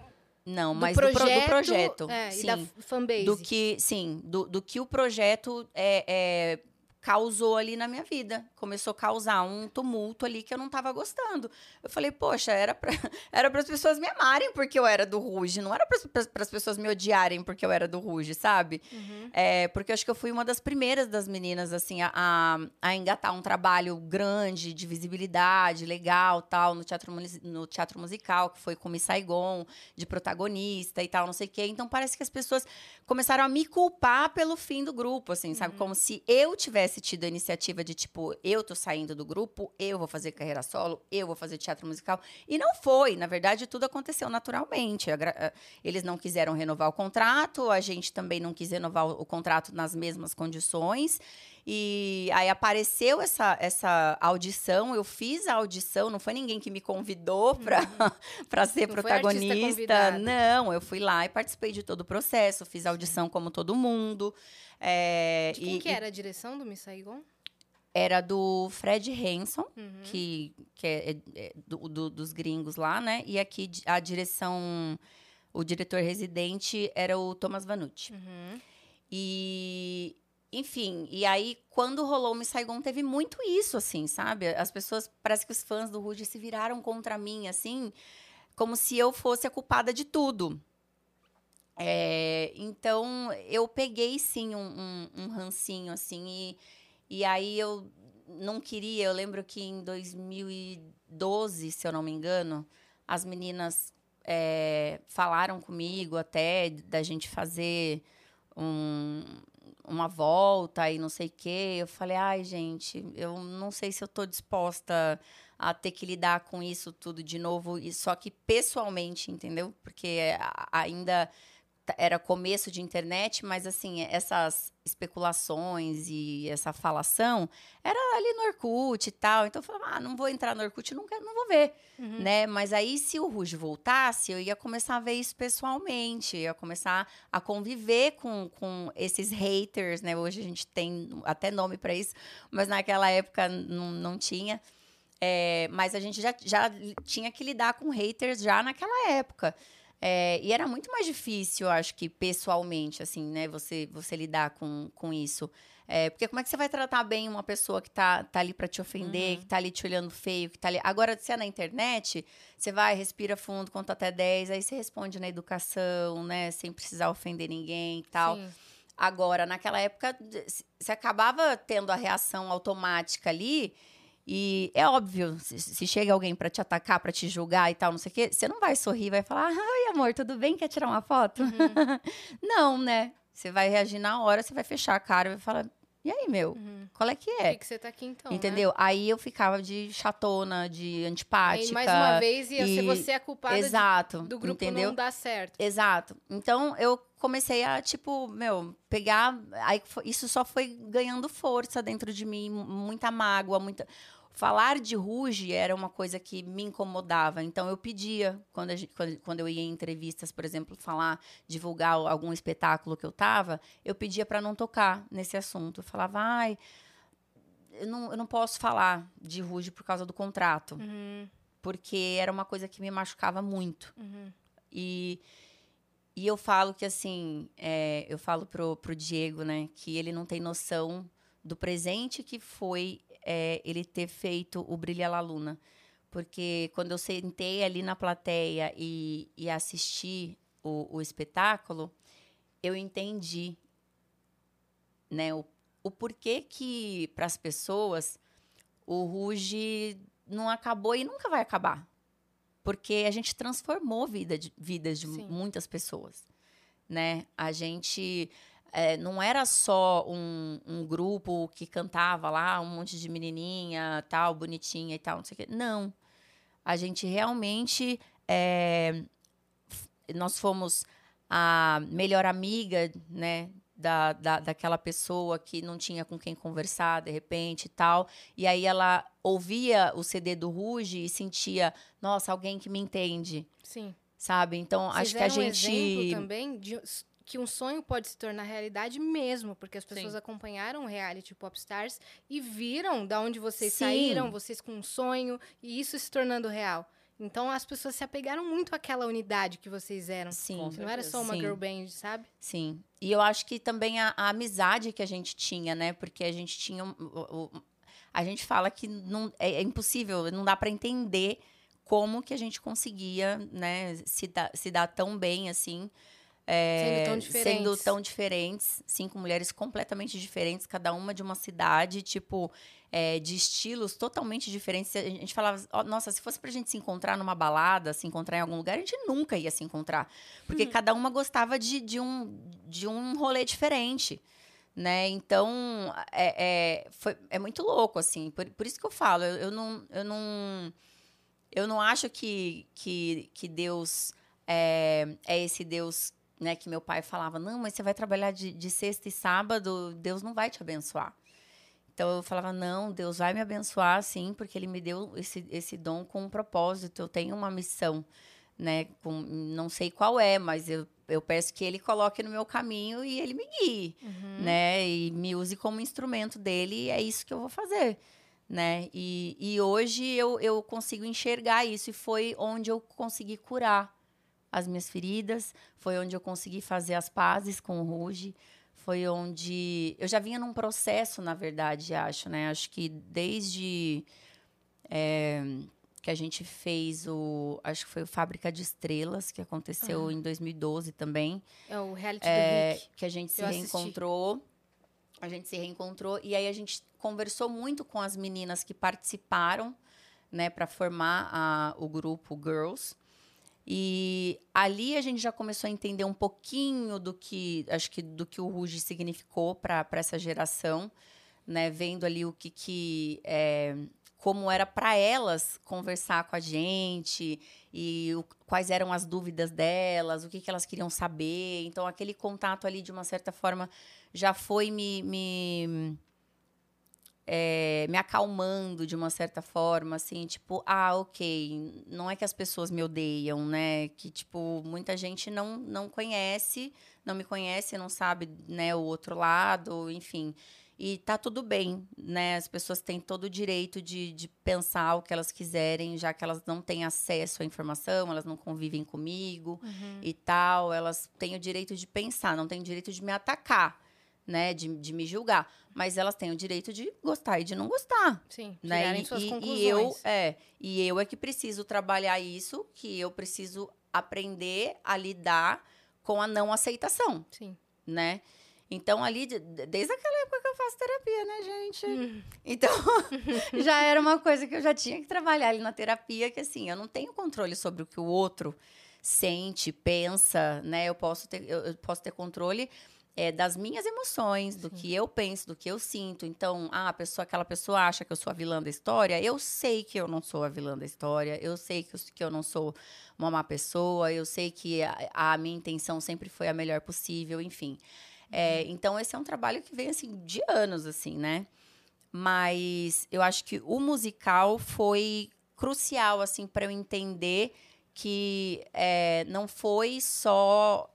Não, do, mas do, pro- do projeto, projeto. é, sim. e da fanbase. do que, sim, do, do que o projeto é, é, causou ali na minha vida. Começou a causar um tumulto ali que eu não tava gostando. Eu falei, poxa, era pra, era para as pessoas me amarem porque eu era do Ruge, não era para as pessoas me odiarem porque eu era do Ruge, sabe? Uhum. É, porque eu acho que eu fui uma das primeiras das meninas, assim, a, a, a engatar um trabalho grande, de visibilidade, legal, tal, no teatro, no teatro musical, que foi com Miss Saigon, de protagonista e tal, não sei o quê. Então, parece que as pessoas começaram a me culpar pelo fim do grupo, assim, sabe? Como se eu tivesse tido a iniciativa de, tipo, eu tô saindo do grupo, eu vou fazer carreira solo, eu vou fazer teatro musical. E não foi. Na verdade, tudo aconteceu naturalmente. Eles não quiseram renovar o contrato, a gente também não quis renovar o contrato nas mesmas condições. E aí apareceu essa, essa audição, eu fiz a audição, não foi ninguém que me convidou para para ser Não protagonista. Não, eu fui lá e participei de todo o processo, fiz a audição como todo mundo. É, De quem e- que era a direção do Miss Saigon? era do Fred Hanson, Uhum. que, que é, é- é do- do- dos gringos lá, né? E aqui a direção, o diretor residente era o Thomas Vanucci. Uhum. E, enfim, e aí quando rolou o Miss Saigon teve muito isso, assim, sabe? As pessoas, parece que os fãs do Ruge se viraram contra mim, assim, como se eu fosse a culpada de tudo. É, então, eu peguei, sim, um, um, um rancinho, assim, e, e aí eu não queria. Eu lembro que em 2012, se eu não me engano, as meninas é, falaram comigo até da gente fazer um- uma volta e não sei o quê. Eu falei, ai, gente, eu não sei se eu tô disposta a ter que lidar com isso tudo de novo, e só que pessoalmente, entendeu? Porque ainda era começo de internet, mas assim, essas especulações e essa falação era ali no Orkut e tal. Então eu falava, ah, não vou entrar no Orkut, não, quero, não vou ver, Uhum. né? Mas aí se o Ruge voltasse, eu ia começar a ver isso pessoalmente, ia começar a conviver com, com esses haters, né? Hoje a gente tem até nome para isso, mas naquela época não, não tinha. É, mas a gente já, já tinha que lidar com haters já naquela época. É, e era muito mais difícil, eu acho que pessoalmente, assim, né? Você, você lidar com, com isso. É, porque como é que você vai tratar bem uma pessoa que tá, tá ali para te ofender, Uhum. que tá ali te olhando feio, que tá ali. Agora, se é na internet, você vai, respira fundo, conta até 10, aí você responde na educação, né? Sem precisar ofender ninguém e tal. Sim. Agora, naquela época, você acabava tendo a reação automática ali. E é óbvio, se, se chega alguém pra te atacar, pra te julgar e tal, não sei o quê, você não vai sorrir, vai falar: Ai, amor, tudo bem? Quer tirar uma foto? Uhum. não, né? Você vai reagir na hora, você vai fechar a cara e vai falar: E aí, meu? Uhum. Qual é que Por é? que, que você tá aqui então? né? Entendeu? Aí eu ficava de chatona, de antipática. Aí, mais uma vez, ia ser e- você a culpada de- Exato. do grupo entendeu? não dar certo. Exato. Então eu comecei a, tipo, meu, pegar. Aí isso só foi ganhando força dentro de mim, mu- muita mágoa, muita. Falar de Ruge era uma coisa que me incomodava. Então eu pedia, quando, a gen- quando, quando eu ia em entrevistas, por exemplo, falar, divulgar algum espetáculo que eu tava, eu pedia para não tocar nesse assunto. Eu falava, ai. Eu não, eu não posso falar de Ruge por causa do contrato, Uhum, porque era uma coisa que me machucava muito. uhum. E, e eu falo que, assim, é, eu falo pro, pro Diego, né, que ele não tem noção do presente que foi é, ele ter feito o Brilha La Luna. Porque quando eu sentei ali na plateia e, e assisti o, o espetáculo, eu entendi, né, o, o porquê que, para as pessoas, o Ruge não acabou e nunca vai acabar. Porque a gente transformou vida de, vidas de Sim. muitas pessoas, né? A gente é, não era só um, um grupo que cantava lá, um monte de menininha, tal, bonitinha e tal, não sei o quê. Não. A gente realmente... é, nós fomos a melhor amiga, né? Da, da, daquela pessoa que não tinha com quem conversar, de repente e tal. E aí ela ouvia o CD do Ruge e sentia, nossa, alguém que me entende, Sim. sabe? Então, Vocês acho que a um gente. exemplo também de que um sonho pode se tornar realidade mesmo, porque as pessoas Sim. acompanharam o reality Popstars e viram da onde vocês Sim. saíram, vocês com um sonho e isso se tornando real. Então as pessoas se apegaram muito àquela unidade que vocês eram. Sim, Com Não era só uma Sim. girl band, sabe? sim. E eu acho que também a, a amizade que a gente tinha, né? Porque a gente tinha. o- o- a gente fala que não, é, é impossível, não dá para entender como que a gente conseguia, né, se se dar tão bem assim. É, Sendo tão diferentes. Sendo tão diferentes, cinco mulheres completamente diferentes, cada uma de uma cidade, tipo, é, de estilos totalmente diferentes. A gente falava, nossa, se fosse pra gente se encontrar numa balada, se encontrar em algum lugar, a gente nunca ia se encontrar. Porque cada uma gostava de, de, um, de um rolê diferente. Né? Então, é, é, foi, é muito louco, assim. Por, por isso que eu falo, eu, eu não. Eu não eu não acho que, que, que Deus é, é esse Deus né, que meu pai falava, não, mas você vai trabalhar de, de sexta e sábado, Deus não vai te abençoar. Então eu falava, não, Deus vai me abençoar, sim, porque Ele me deu esse, esse dom com um propósito, eu tenho uma missão, né? Com, não sei qual é, mas eu, eu peço que Ele coloque no meu caminho e Ele me guie, né? E me use como instrumento dele, e é isso que eu vou fazer. Né? E, e hoje eu, eu consigo enxergar isso, e foi onde eu consegui curar as minhas feridas, foi onde eu consegui fazer as pazes com o Ruge, foi onde eu já vinha num processo, na verdade, acho, né? Acho que desde é, que a gente fez o, acho que foi o Fábrica de Estrelas que aconteceu em 2012 também, É o reality é, do Rick. que a gente se Eu assisti. reencontrou. A gente se reencontrou e aí a gente conversou muito com as meninas que participaram, né, para formar a- o grupo Girls. E ali a gente já começou a entender um pouquinho do que, acho que do que o Ruge significou para essa geração, né, vendo ali o que que é, como era para elas conversar com a gente e o- quais eram as dúvidas delas, o que, que elas queriam saber. Então, aquele contato ali, de uma certa forma, já foi me, me, é, me acalmando de uma certa forma, assim, tipo, ah, ok, não é que as pessoas me odeiam, né? Que, tipo, muita gente não, não conhece, não me conhece, não sabe, né, o outro lado, enfim. E tá tudo bem, né? As pessoas têm todo o direito de, de pensar o que elas quiserem, já que elas não têm acesso à informação, elas não convivem comigo Uhum. e tal. Elas têm o direito de pensar, não têm o direito de me atacar, né? De, de me julgar. Mas elas têm o direito de gostar e de não gostar Sim, né? E, suas e- conclusões. e eu é e eu é que preciso trabalhar isso, que eu preciso aprender a lidar com a não aceitação, Sim. né? Então ali de- de- desde aquela época que eu faço terapia, né, gente? Hum. Então já era uma coisa que eu já tinha que trabalhar ali na terapia, que assim eu não tenho controle sobre o que o outro sente, pensa, né? Eu posso ter eu posso ter controle é, das minhas emoções, do Sim. que eu penso, do que eu sinto. Então, ah, a pessoa, aquela pessoa acha que eu sou a vilã da história. Eu sei que eu não sou a vilã da história. Eu sei que eu, que eu não sou uma má pessoa. Eu sei que a, a minha intenção sempre foi a melhor possível, enfim. É, então, esse é um trabalho que vem, assim, de anos, assim, né? Mas eu acho que o musical foi crucial, assim, para eu entender que é, não foi só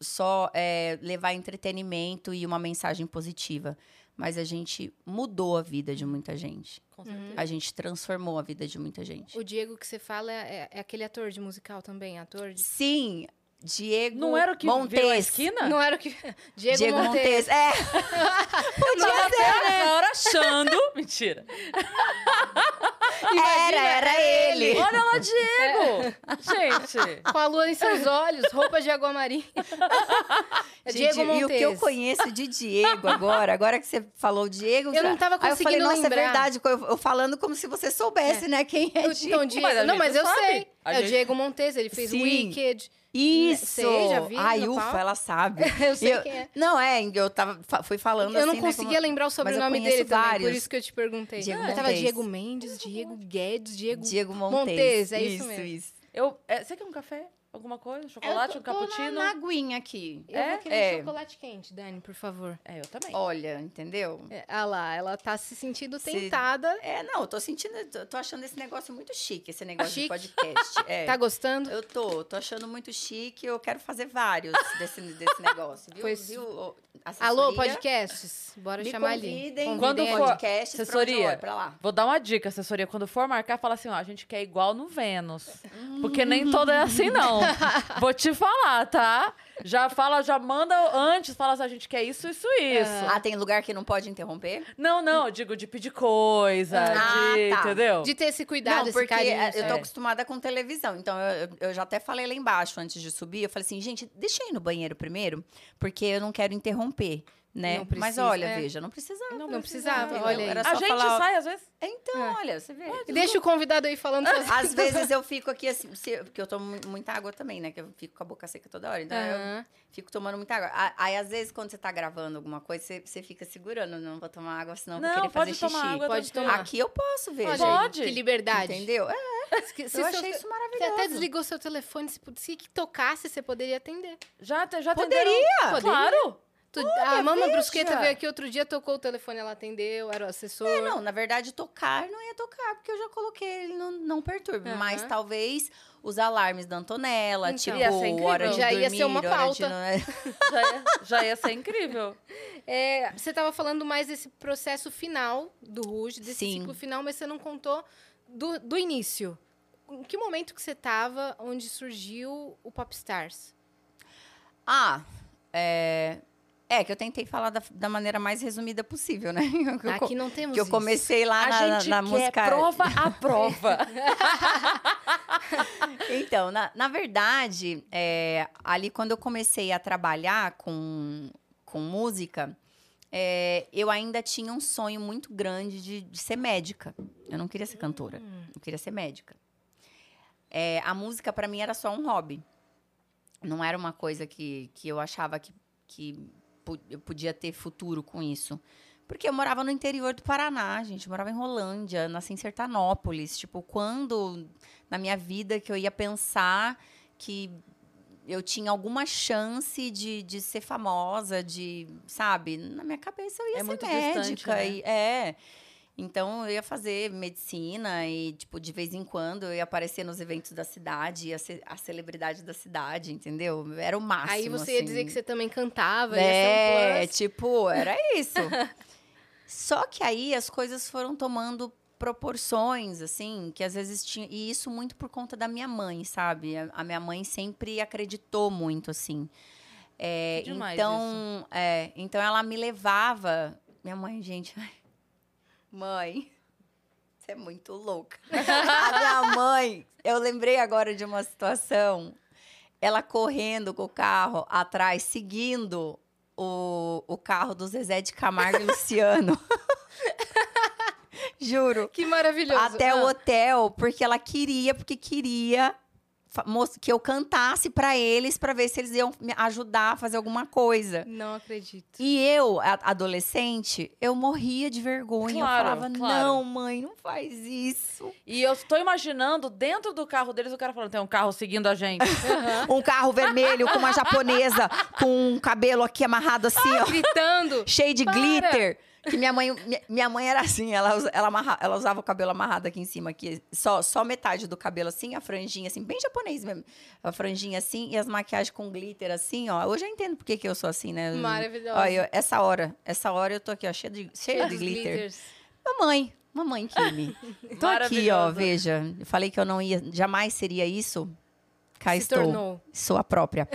só é, levar entretenimento e uma mensagem positiva, mas a gente mudou a vida de muita gente. Com Uhum. certeza. A gente transformou a vida de muita gente. O Diego que você fala é, é aquele ator de musical também, ator de... Sim, Diego Não era o que virou a Montes. esquina? Não era o que... Diego, Diego Montes. Montes. É, Eu tava até essa hora achando. Mentira. Era, era ele. Olha lá, Diego! Gente. Com a lua em seus olhos, roupa de água marinha. É Gente, Diego Montes. e o que eu conheço de Diego agora, agora que você falou Diego, Eu não tava aí eu falei, conseguindo nossa, lembrar. é verdade, eu, eu falando como se você soubesse, né, quem é Diego. Então, Diego... Mas não, mas eu sabe. sei. A É o gente- Diego Montes, ele fez Sim. Wicked. Isso! Sei, já vi Ai, no ufa, ela sabe. Eu sei Eu- quem é. Não, é, eu tava, fui falando Eu não assim, né, conseguia como- lembrar o sobrenome dele também, por isso que eu te perguntei. Diego Ah, Tava. Diego Mendes, Diego Guedes, Diego... Diego Montes. Montes, é isso mesmo. isso. Eu, é, você quer um café? Alguma coisa? Um chocolate? Eu um tô- tô cappuccino? Na, na aguinha aqui. Eu É? vou querer É. chocolate quente, Dani, por favor. É, eu também. Olha, entendeu? É, ah lá, ela tá se sentindo Se- tentada. É, não, eu tô sentindo, tô, tô achando esse negócio muito chique, esse negócio Chique? de podcast. É. Tá gostando? Eu tô, tô achando muito chique, eu quero fazer vários desse, desse negócio, viu? Pois- viu? Alô, podcasts? Bora Me chamar ali. convidem, Quando convidem for- eu assessoria. pra lá. Vou dar uma dica, assessoria. Quando for marcar, fala assim, ó, a gente quer igual no Vênus. Porque nem todo é assim, não. Vou te falar, tá? Já fala, já manda antes, fala assim, a gente quer isso, isso, isso. Ah, tem lugar que não pode interromper? Não, não, eu digo de pedir coisa, Ah, de, tá. entendeu? De ter esse cuidado, não, esse porque carinho. é, eu tô é. acostumada com televisão. Então, eu, eu- eu já até falei lá embaixo, antes de subir, eu falei assim, gente, deixa eu ir no banheiro primeiro, porque eu não quero interromper, né? Não Mas precisa, olha, é. veja, não precisava. Não, não precisava, entendeu? olha. Era A gente falar, sai, às vezes. Então, É. olha, você vê. E Deixa o convidado aí falando sozinho. Às vezes eu fico aqui assim, se- porque eu tomo mu- muita água também, né? Que eu fico com a boca seca toda hora. Então eu fico tomando muita água. Aí, às vezes, quando você tá gravando alguma coisa, você, você fica segurando. Não vou tomar água, senão eu vou Não, querer pode fazer xixi. tomar água. Pode tomar. Aqui eu posso, veja. Pode. Que liberdade. Entendeu? É, Se, se eu seu- achei isso Você maravilhoso. até desligou seu telefone, se, se que tocasse, você poderia atender. Já, já Poderia! Poderia. Claro. Tu- a Mama veja. Brusqueta veio aqui outro dia, tocou o telefone, ela atendeu, era o assessor. É, não, na verdade, tocar não ia tocar, porque eu já coloquei ele no não perturbe. Aham. Mas talvez os alarmes da Antonella, Então. tipo, Ia ser incrível. hora de Já ia dormir, ser uma de pauta. não- Já ia, já ia ser incrível. É, você estava falando mais desse processo final do Rouge, desse Sim. ciclo final, mas você não contou do, do início. Em que momento que você estava onde surgiu o Popstars? Ah, é... É, que eu tentei falar da, da maneira mais resumida possível, né? Eu, Aqui não temos que eu comecei lá A na, na- gente na quer música. prova a prova. Então, na, na verdade, é, ali quando eu comecei a trabalhar com, com música, é, eu ainda tinha um sonho muito grande de, de ser médica. Eu não queria ser cantora, Hum. eu queria ser médica. É, a música, para mim, era só um hobby. Não era uma coisa que, que eu achava que, que eu podia ter futuro com isso. Porque eu morava no interior do Paraná, gente. Eu morava em Rolândia, nasci em Sertanópolis. Tipo, quando na minha vida que eu ia pensar que eu tinha alguma chance de, de ser famosa, de, sabe? Na minha cabeça eu ia É ser muito médica. distante, né? e- é. Então eu ia fazer medicina e, tipo, de vez em quando eu ia aparecer nos eventos da cidade, ia ser a celebridade da cidade, entendeu? Era o máximo. Aí você assim. ia dizer que você também cantava, É, um tipo, era isso. Só que aí as coisas foram tomando proporções, assim, que às vezes tinha. E isso muito por conta da minha mãe, sabe? A, a minha mãe sempre acreditou muito, assim. É, demais então, é, então ela me levava. Minha mãe, gente. ai, Mãe, você é muito louca. a minha mãe, eu lembrei agora de uma situação. Ela correndo com o carro atrás, seguindo o, o carro do Zezé de Camargo e Luciano. Juro. Que maravilhoso. Até o Ah, hotel, porque ela queria, porque queria que eu cantasse pra eles pra ver se eles iam me ajudar a fazer alguma coisa. Não acredito. E eu, a- adolescente, eu morria de vergonha. Claro, eu falava, claro. não, mãe, não faz isso. E eu estou imaginando dentro do carro deles o cara falando: tem um carro seguindo a gente. Um carro vermelho com uma japonesa com um cabelo aqui amarrado assim, ó, Gritando. cheio de para! glitter. Que minha mãe, minha, mãe era assim, ela, ela, amarra- ela usava o cabelo amarrado aqui em cima, aqui, só, só metade do cabelo assim, a franjinha assim, bem japonês mesmo. A franjinha assim e as maquiagens com glitter assim, ó. Hoje eu entendo por que que eu sou assim, né? Maravilhosa. Olha, eu- essa hora, essa hora eu tô aqui, ó, cheia de, cheia de glitter. glitters. Mamãe, mamãe Kimi. Tô aqui, ó, veja. Eu falei que eu não ia, jamais seria isso. Cá Se estou. tornou. Sou a própria.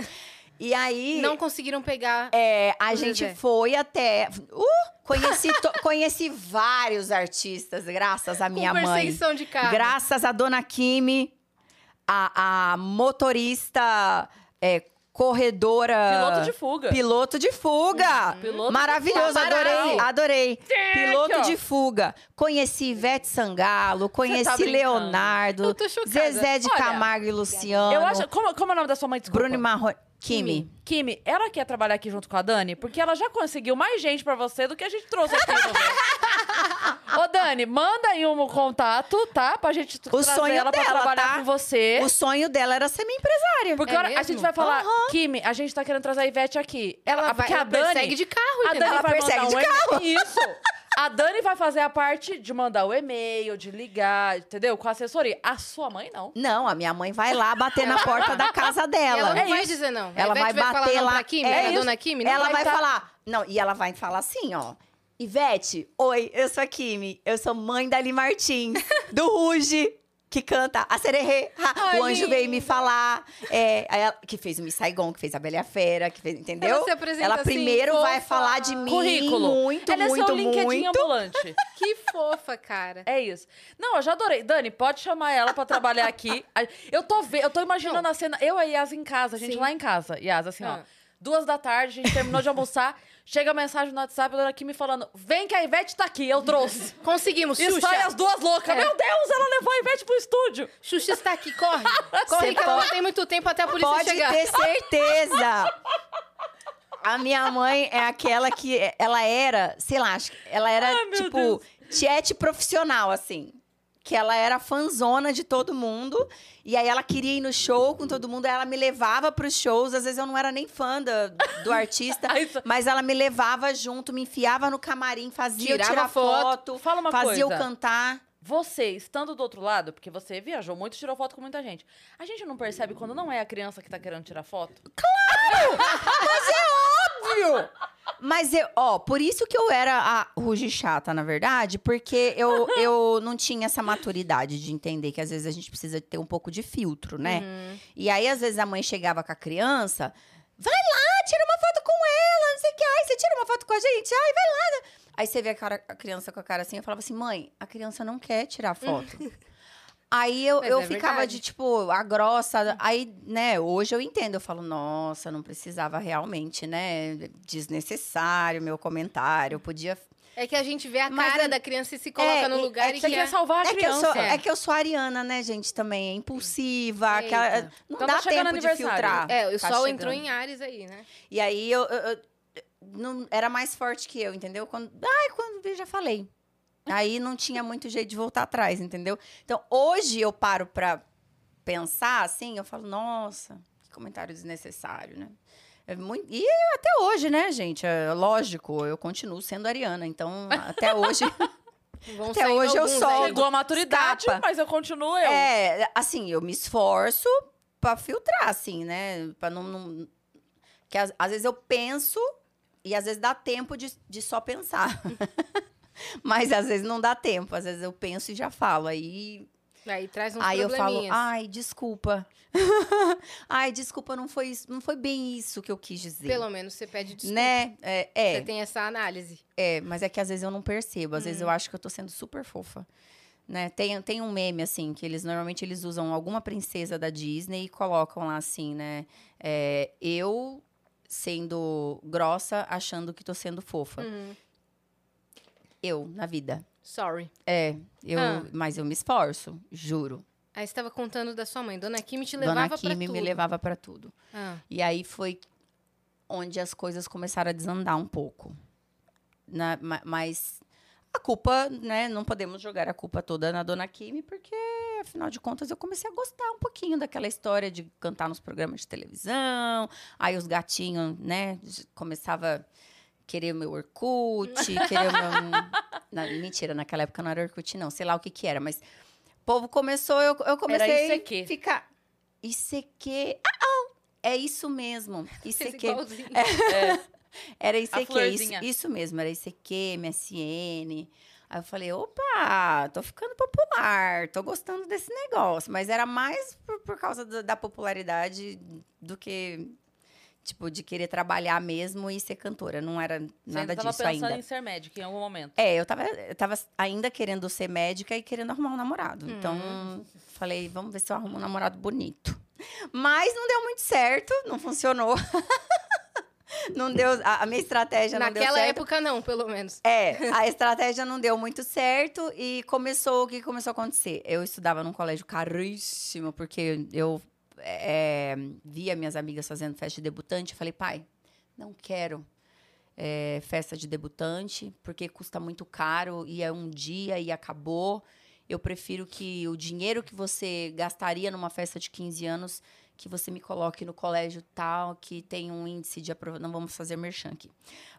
E aí, Não conseguiram pegar. é, a gente Zezé. foi até. Uh, conheci, to- conheci vários artistas, graças à minha mãe. perseguição de carro. Graças à dona Kimi, a, a motorista é, corredora. Piloto de fuga. Piloto de fuga! Piloto de Maravilhoso, fuga. adorei, adorei. Piloto de fuga. Conheci Ivete Sangalo, conheci tá. Leonardo. Zezé de Olha, Camargo e Luciano, Eu acho. Como, como é o nome da sua mãe? Desculpa. Bruno Marrone. Kimi. Kimi, ela quer trabalhar aqui junto com a Dani, porque ela já conseguiu mais gente pra você do que a gente trouxe aqui. no Ô, Dani, manda aí um contato, tá? Pra gente O trazer sonho ela pra dela, trabalhar tá? com você. O sonho dela era ser minha empresária. Porque É a hora- a mesmo? gente vai falar, Aham. Kimi, a gente tá querendo trazer a Ivete aqui. Ela, Ela, vai, porque ela a Dani. persegue de carro, A entendeu? Dani Ela vai persegue mandar de um e- Isso. A Dani vai fazer a parte de mandar o e-mail, de ligar, entendeu? Com a assessoria. A sua mãe, não. Não, a minha mãe vai lá bater na porta da casa Ela dela. não É vai isso. dizer não. Ela a vai falar bater não lá. Kimi, É isso. dona Kimi. não ela vai tá- falar. Não, e ela vai falar assim, ó. Ivete, oi, eu sou a Kimi. Eu sou mãe da Ali Martins, do Ruge, que canta a Sererê. O anjo veio me falar. É, ela- que fez o Miss Saigon, que fez a Bela e a Fera, que fez, entendeu? Ela se apresenta Ela assim, primeiro vai fofa. falar de mim. Currículo. Muito, Ela é muito, seu LinkedIn muito. ambulante. Que fofa, cara. É isso. Não, eu já adorei. Dani, pode chamar ela pra trabalhar aqui. Eu tô, ve eu tô imaginando a cena. Eu e a Yas em casa, a gente Sim. lá em casa. Yas, assim, ó. Ah. Duas da tarde, a gente terminou de almoçar. Chega a mensagem no WhatsApp, a dona Kim me falando: vem que a Ivete tá aqui, eu trouxe. Conseguimos, E Xuxa. sai as duas loucas. É. Meu Deus, ela levou a Ivete pro estúdio. Xuxa está aqui, corre. Corre Você que ela pode- não tem muito tempo até a polícia Pode chegar. ter certeza. A minha mãe é aquela que ela era, sei lá, acho que ela era Ai, tipo Deus. tiete profissional assim. Que ela era fanzona de todo mundo. E aí ela queria ir no show com todo mundo. Aí ela me levava pros shows. Às vezes eu não era nem fã da- do artista. Mas ela me levava junto, me enfiava no camarim, fazia eu Tirava tirar foto. Fala uma fazia eu coisa. cantar. Você, estando do outro lado, porque você viajou muito, tirou foto com muita gente. A gente não percebe quando não é a criança que tá querendo tirar foto? Óbvio! Mas eu, ó, por isso que eu era a ruge chata, na verdade, porque eu, eu não tinha essa maturidade de entender que às vezes a gente precisa ter um pouco de filtro, né? Uhum. E aí, às vezes, a mãe chegava com a criança, vai lá, tira uma foto com ela, não sei o que. Ai, você tira uma foto com a gente? Ai, vai lá. Aí você vê a, cara- a criança com a cara assim, eu falava assim, mãe, a criança não quer tirar foto. Aí eu, Mas eu é ficava verdade. de, tipo, a grossa. Aí, né, hoje eu entendo. Eu falo, nossa, não precisava realmente, né? Desnecessário meu comentário. Podia. É que a gente vê a Mas cara é- da criança e se coloca é, no lugar é e que quer salvar a É que, criança. sou, é. é que eu sou ariana, né, gente, também. É impulsiva. Aquela, não Então dá tá tempo de filtrar. É, o Tá sol chegando. entrou em Ares aí, né? E aí eu, eu- eu- não era mais forte que eu, entendeu? Quando, ai, quando eu já falei. Aí não tinha muito jeito de voltar atrás, entendeu? Então, hoje eu paro pra pensar assim, eu falo, nossa, que comentário desnecessário, né? É muito... E até hoje, né, gente? É lógico, eu continuo sendo ariana, então até hoje Vão Até hoje eu alguns sou- aí. Chegou a maturidade, Escapa. mas eu continuo eu. É, assim, eu me esforço pra filtrar, assim, né? Pra não. não... Que às, às vezes eu penso e às vezes dá tempo de, de só pensar. Mas às vezes não dá tempo. Às vezes eu penso e já falo. Aí, Aí traz uns aí eu falo, ai, desculpa. ai, desculpa, não foi, isso- não foi bem isso que eu quis dizer. Pelo menos você pede desculpa. Né? É, é, Você tem essa análise. é, mas é que às vezes eu não percebo. Às vezes Uhum. eu acho que eu tô sendo super fofa. Né? Tem, tem um meme, assim, que eles normalmente eles usam alguma princesa da Disney e colocam lá assim, né? É, eu sendo grossa, achando que tô sendo fofa. Uhum. Eu, na vida. Sorry. É, eu, Ah. mas eu me esforço, juro. Aí você tava contando da sua mãe. Dona Kimi te Dona levava pra Kimi tudo. me levava pra tudo. Ah, E aí foi onde as coisas começaram a desandar um pouco. Na- ma- mas a culpa, né? Não podemos jogar a culpa toda na Dona Kimi, porque, afinal de contas, eu comecei a gostar um pouquinho daquela história de cantar nos programas de televisão. Aí os gatinhos, né? Começava querer o meu Orkut, querer o meu. Mentira, naquela época não era Orkut, não. Sei lá o que que era, mas. O povo começou, eu, eu comecei a ficar. ICQ. Ah, ah, é isso mesmo. ICQ. igualzinho. É. Era ICQ, isso, isso mesmo, era ICQ, MSN. Aí eu falei, opa, tô ficando popular, tô gostando desse negócio. Mas era mais por, por causa do- da popularidade do que, tipo, de querer trabalhar mesmo e ser cantora. Não era Você nada ainda tava disso pensando ainda. em ser médica em algum momento. É, eu tava, eu tava ainda querendo ser médica e querendo arrumar um namorado. Então, falei, vamos ver se eu arrumo um namorado bonito. Mas não deu muito certo, não funcionou. não deu, a, minha estratégia não deu Naquela certo. época, não, pelo menos. É, a estratégia não deu muito certo e começou, o que começou a acontecer? Eu estudava num colégio caríssimo, porque eu é, via minhas amigas fazendo festa de debutante, eu falei, pai, não quero é, festa de debutante, porque custa muito caro e é um dia e acabou. Eu prefiro que o dinheiro que você gastaria numa festa de 15 anos, que você me coloque no colégio tal, que tem um índice de aprovação. Não vamos fazer merchan aqui.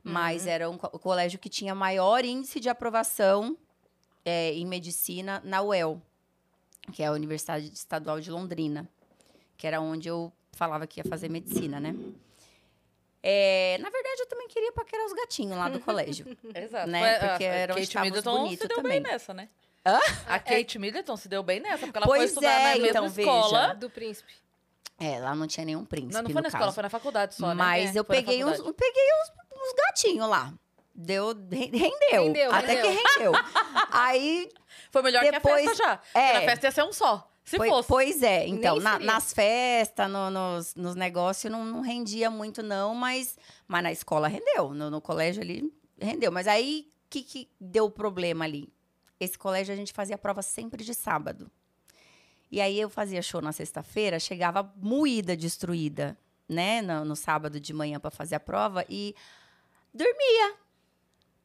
Mas era um co- colégio que tinha maior índice de aprovação é, em medicina na UEL, que é a Universidade Estadual de Londrina, que era onde eu falava que ia fazer medicina, né? É, na verdade, eu também queria paquerar os gatinhos lá do colégio. Exato. Né? Foi a- Porque a era onde Kate Middleton se deu também. bem nessa, né? Hã? A Kate Middleton se deu bem nessa, porque ela Pois foi estudar é, na mesma então, escola. veja. Do príncipe. É, lá não tinha nenhum príncipe, Não, não foi no na escola, caso. foi na faculdade só, né? Mas É, eu peguei, uns, faculdade. peguei uns, uns gatinhos lá. Deu, re- rendeu. Rendeu, Até rendeu. que rendeu. Aí Foi melhor que a Depois- festa já. é. Porque na festa ia ser um só. Se Pois, fosse. pois é, então, na- nas festas, no- nos, nos negócios, não, não rendia muito, não, mas, mas na escola rendeu. No, no colégio ali rendeu. Mas aí, o que, que deu o problema ali? Esse colégio a gente fazia prova sempre de sábado. E aí eu fazia show na sexta-feira, chegava moída, destruída, né? No, no sábado de manhã para fazer a prova e dormia,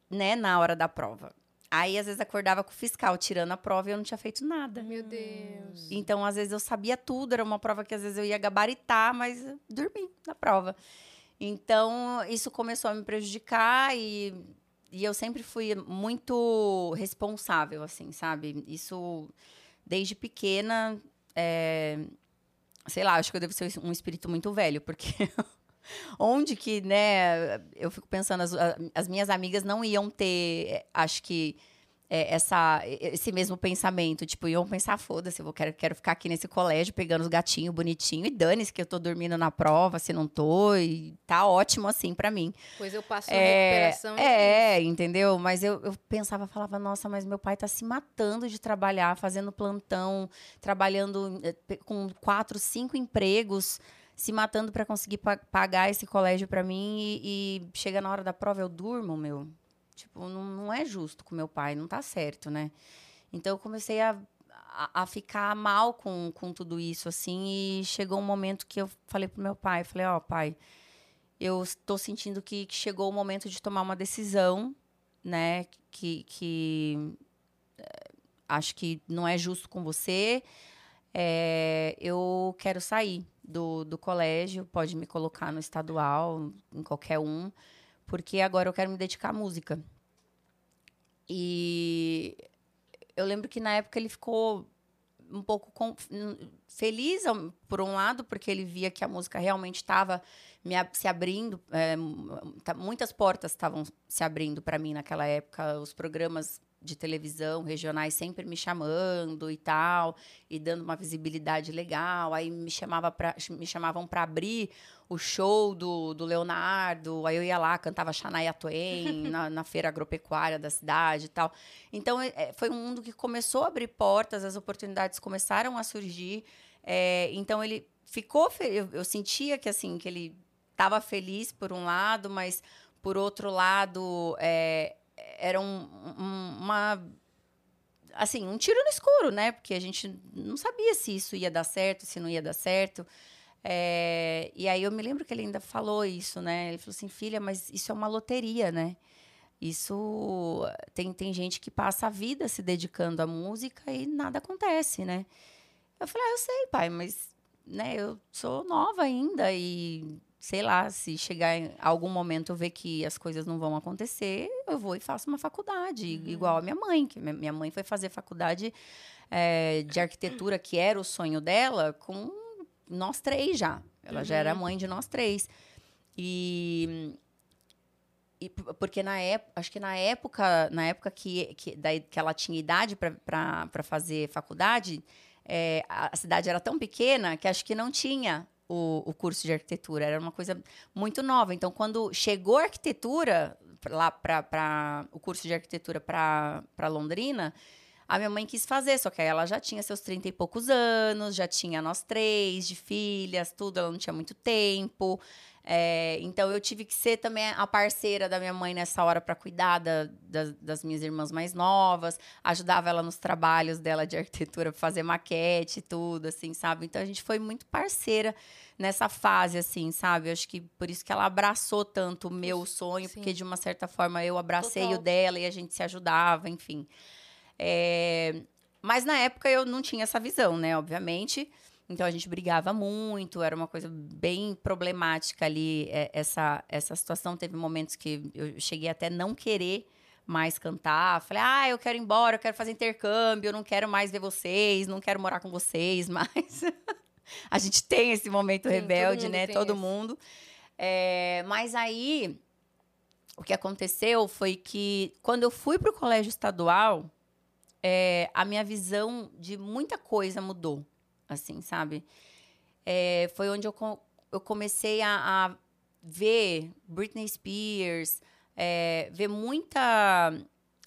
né? Na hora da prova. Aí, às vezes, acordava com o fiscal tirando a prova e eu não tinha feito nada. Meu Deus. Então, às vezes, eu sabia tudo, era uma prova que às vezes eu ia gabaritar, mas dormi na prova. Então, isso começou a me prejudicar e, e eu sempre fui muito responsável, assim, sabe? Isso, desde pequena, é, sei lá, acho que eu devo ser um espírito muito velho, porque onde que, né, eu fico pensando, as, as minhas amigas não iam ter, eh, acho que, é, essa, esse mesmo pensamento. Tipo, iam pensar, foda-se, eu vou, quero, quero ficar aqui nesse colégio pegando os gatinhos bonitinhos e dane-se que eu tô dormindo na prova, se não tô, e tá ótimo assim pra mim. Pois eu passo É, recuperação. e é, entendeu? Mas eu, eu pensava, falava, nossa, mas meu pai tá se matando de trabalhar, fazendo plantão, trabalhando eh, com quatro, cinco empregos, se matando pra conseguir pa- pagar esse colégio pra mim e, e chega na hora da prova eu durmo, meu. Tipo, não, não é justo com meu pai, não tá certo, né? Então eu comecei a, a, a ficar mal com, com tudo isso, assim, e chegou um momento que eu falei pro meu pai, falei, ó, pai, eu estou sentindo que, que chegou o momento de tomar uma decisão, né? Que, que eh, acho que não é justo com você. É, eu quero sair do, do colégio, pode me colocar no estadual, em qualquer um, porque agora eu quero me dedicar à música. E eu lembro que na época ele ficou um pouco com, feliz, por um lado, porque ele via que a música realmente estava se abrindo, é, muitas portas estavam se abrindo para mim naquela época, os programas de televisão regionais sempre me chamando e tal, e dando uma visibilidade legal. Aí me, chamava pra, me chamavam para abrir o show do, do Leonardo, aí eu ia lá, cantava Shania Twain na, na feira agropecuária da cidade e tal. Então, é, foi um mundo que começou a abrir portas, as oportunidades começaram a surgir. É, então, ele ficou... Eu, eu sentia que, assim, que ele estava feliz por um lado, mas, por outro lado... É, era um, um, uma assim, um tiro no escuro, né? Porque a gente não sabia se isso ia dar certo, se não ia dar certo. É, e aí eu me lembro que ele ainda falou isso, né? Ele falou assim, filha, mas isso é uma loteria, né? Isso tem, tem gente que passa a vida se dedicando à música e nada acontece, né? Eu falei, ah, eu sei, pai, mas né, eu sou nova ainda e sei lá, se chegar em algum momento eu ver que as coisas não vão acontecer, eu vou e faço uma faculdade, uhum. igual a minha mãe, que minha mãe foi fazer faculdade é, de arquitetura, que era o sonho dela, com nós três já. Ela uhum. já era uhum. mãe de nós três. E, e porque na época, acho que na época, na época que, que, da, que ela tinha idade para fazer faculdade, é, a cidade era tão pequena que acho que não tinha o, o curso de arquitetura. Era uma coisa muito nova. Então, quando chegou a arquitetura, lá para o curso de arquitetura para Londrina, a minha mãe quis fazer, só que ela já tinha seus 30 e poucos anos, já tinha nós três, de filhas, tudo, ela não tinha muito tempo. É, então eu tive que ser também a parceira da minha mãe nessa hora para cuidar da, da, das minhas irmãs mais novas, ajudava ela nos trabalhos dela de arquitetura, fazer maquete e tudo, assim, sabe? Então a gente foi muito parceira nessa fase, assim, sabe? Acho que por isso que ela abraçou tanto o meu sonho, Sim. porque de uma certa forma eu abracei Total. o dela e a gente se ajudava, enfim. É, mas na época eu não tinha essa visão, né? Obviamente. Então a gente brigava muito, era uma coisa bem problemática ali. É, essa, essa situação teve momentos que eu cheguei até não querer mais cantar. Falei, ah, eu quero ir embora, eu quero fazer intercâmbio, eu não quero mais ver vocês, não quero morar com vocês mais. a gente tem esse momento Sim, rebelde, todo né? Todo esse. mundo. É, mas aí, o que aconteceu foi que quando eu fui para o colégio estadual, é, a minha visão de muita coisa mudou assim, sabe? É, foi onde eu, eu comecei a, a ver Britney Spears, é, ver muita,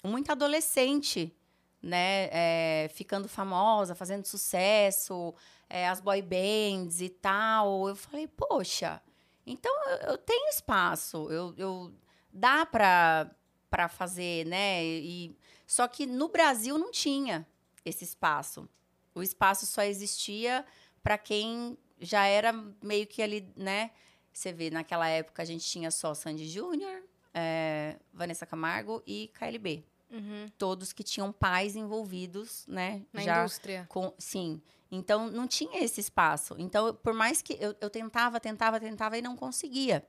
muita adolescente, né? É, ficando famosa, fazendo sucesso, é, as boy bands e tal. Eu falei, poxa, então eu, eu tenho espaço, eu, eu dá para para fazer, né? E, só que no Brasil não tinha esse espaço. O espaço só existia para quem já era meio que ali, né? Você vê, naquela época a gente tinha só Sandy Júnior, é, Vanessa Camargo e KLB. Uhum. Todos que tinham pais envolvidos, né? Na já indústria. Com, sim. Então, não tinha esse espaço. Então, por mais que eu, eu tentava, tentava, tentava e não conseguia.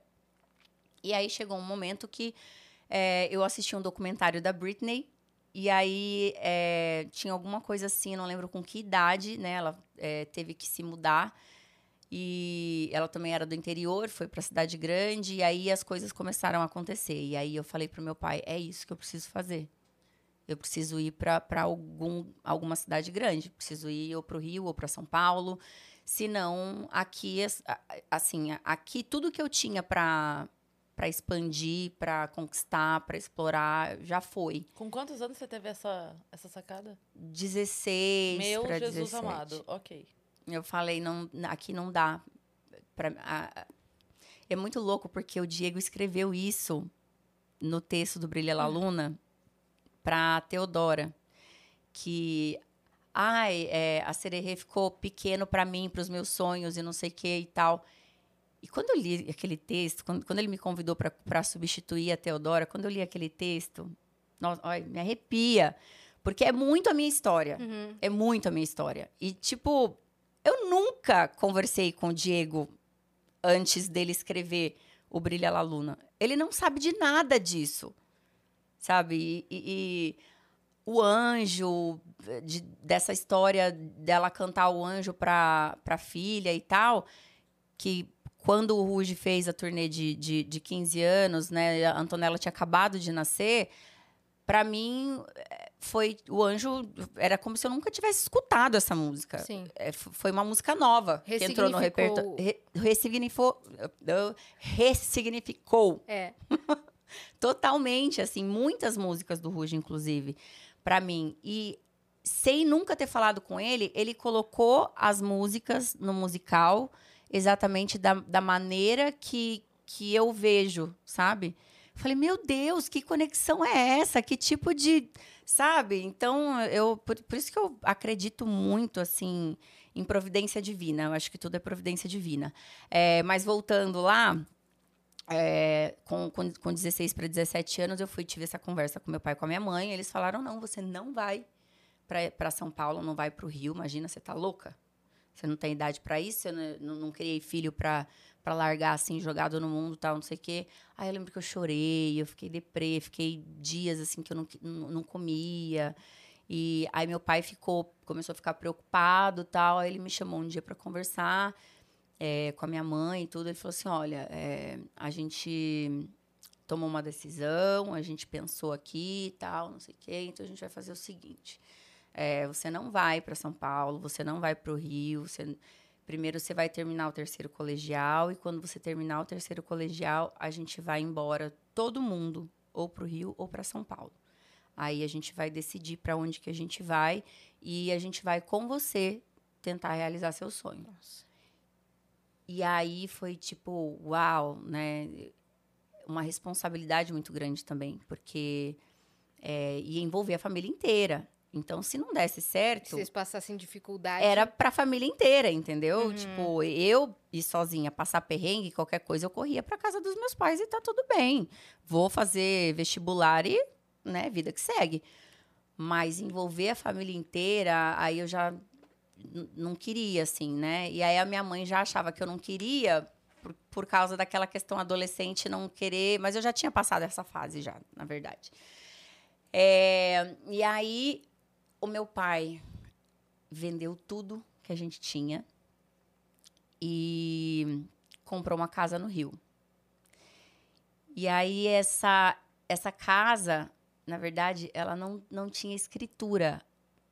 E aí chegou um momento que é, eu assisti um documentário da Britney e aí é, tinha alguma coisa assim, não lembro com que idade, né? Ela é, teve que se mudar. E ela também era do interior, foi para a cidade grande, e aí as coisas começaram a acontecer. E aí eu falei pro meu pai: é isso que eu preciso fazer. Eu preciso ir para algum alguma cidade grande. Preciso ir ou para o Rio ou para São Paulo. Senão, aqui, assim, aqui tudo que eu tinha para para expandir, para conquistar, para explorar, já foi. Com quantos anos você teve essa, essa sacada? 16 Meu Jesus 17. amado, ok. Eu falei, não, aqui não dá. Pra, a, é muito louco porque o Diego escreveu isso no texto do Brilha La Luna para Teodora, que ai, é, a Sererê ficou pequeno para mim, para os meus sonhos e não sei o que e tal. E quando eu li aquele texto, quando, quando ele me convidou para substituir a Teodora, quando eu li aquele texto, nossa, olha, me arrepia. Porque é muito a minha história. Uhum. É muito a minha história. E, tipo, eu nunca conversei com o Diego antes dele escrever o Brilha La Luna. Ele não sabe de nada disso. sabe? E, e- e o anjo, de- dessa história dela cantar o anjo pra, pra filha e tal, que quando o Ruge fez a turnê de, de, de 15 anos, né? A Antonella tinha acabado de nascer. Pra mim, foi o anjo. Era como se eu nunca tivesse escutado essa música. Sim. É, foi uma música nova que entrou no repertório. Re, ressignificou, ressignificou É. totalmente, assim, muitas músicas do Ruge, inclusive, pra mim. E sem nunca ter falado com ele, ele colocou as músicas no musical exatamente da, da maneira que, que eu vejo, sabe? Falei, meu Deus, que conexão é essa? Que tipo de. Sabe? Então, eu. Por, por isso que eu acredito muito, assim, em providência divina. Eu acho que tudo é providência divina. É, mas voltando lá, é, com, com, com 16 para 17 anos, eu fui tive essa conversa com meu pai e com a minha mãe. Eles falaram: não, você não vai para São Paulo, não vai para o Rio. Imagina, você tá louca? Você não tem idade para isso, eu não, não, criei filho para para largar assim, jogado no mundo tal, não sei o quê. Aí eu lembro que eu chorei, eu fiquei deprê, fiquei dias assim que eu não, não, não comia. E aí meu pai ficou, começou a ficar preocupado tal. Aí ele me chamou um dia para conversar é, com a minha mãe e tudo. Ele falou assim: olha, é, a gente tomou uma decisão, a gente pensou aqui tal, não sei o quê, então a gente vai fazer o seguinte. É, você não vai para São Paulo, você não vai para o Rio, você, primeiro você vai terminar o terceiro colegial e quando você terminar o terceiro colegial, a gente vai embora todo mundo ou para o Rio ou para São Paulo. Aí a gente vai decidir para onde que a gente vai e a gente vai com você tentar realizar seu sonho. Nossa. E aí foi tipo, uau, né? Uma responsabilidade muito grande também, porque é, ia envolver a família inteira. Então, se não desse Se certo, vocês passassem dificuldade. era pra família inteira, entendeu? Uhum. Tipo, eu ir sozinha, passar perrengue, qualquer coisa, eu corria pra casa dos meus pais e tá tudo bem. Vou fazer vestibular e, né, vida que segue. Mas envolver a família inteira, aí eu já não queria, assim, né? E aí a minha mãe já achava que eu não queria por, por causa daquela questão adolescente não querer, mas eu já tinha passado essa fase já, na verdade. É, e aí o meu pai vendeu tudo que a gente tinha e comprou uma casa no Rio. E aí essa essa casa, na verdade, ela não, não tinha escritura.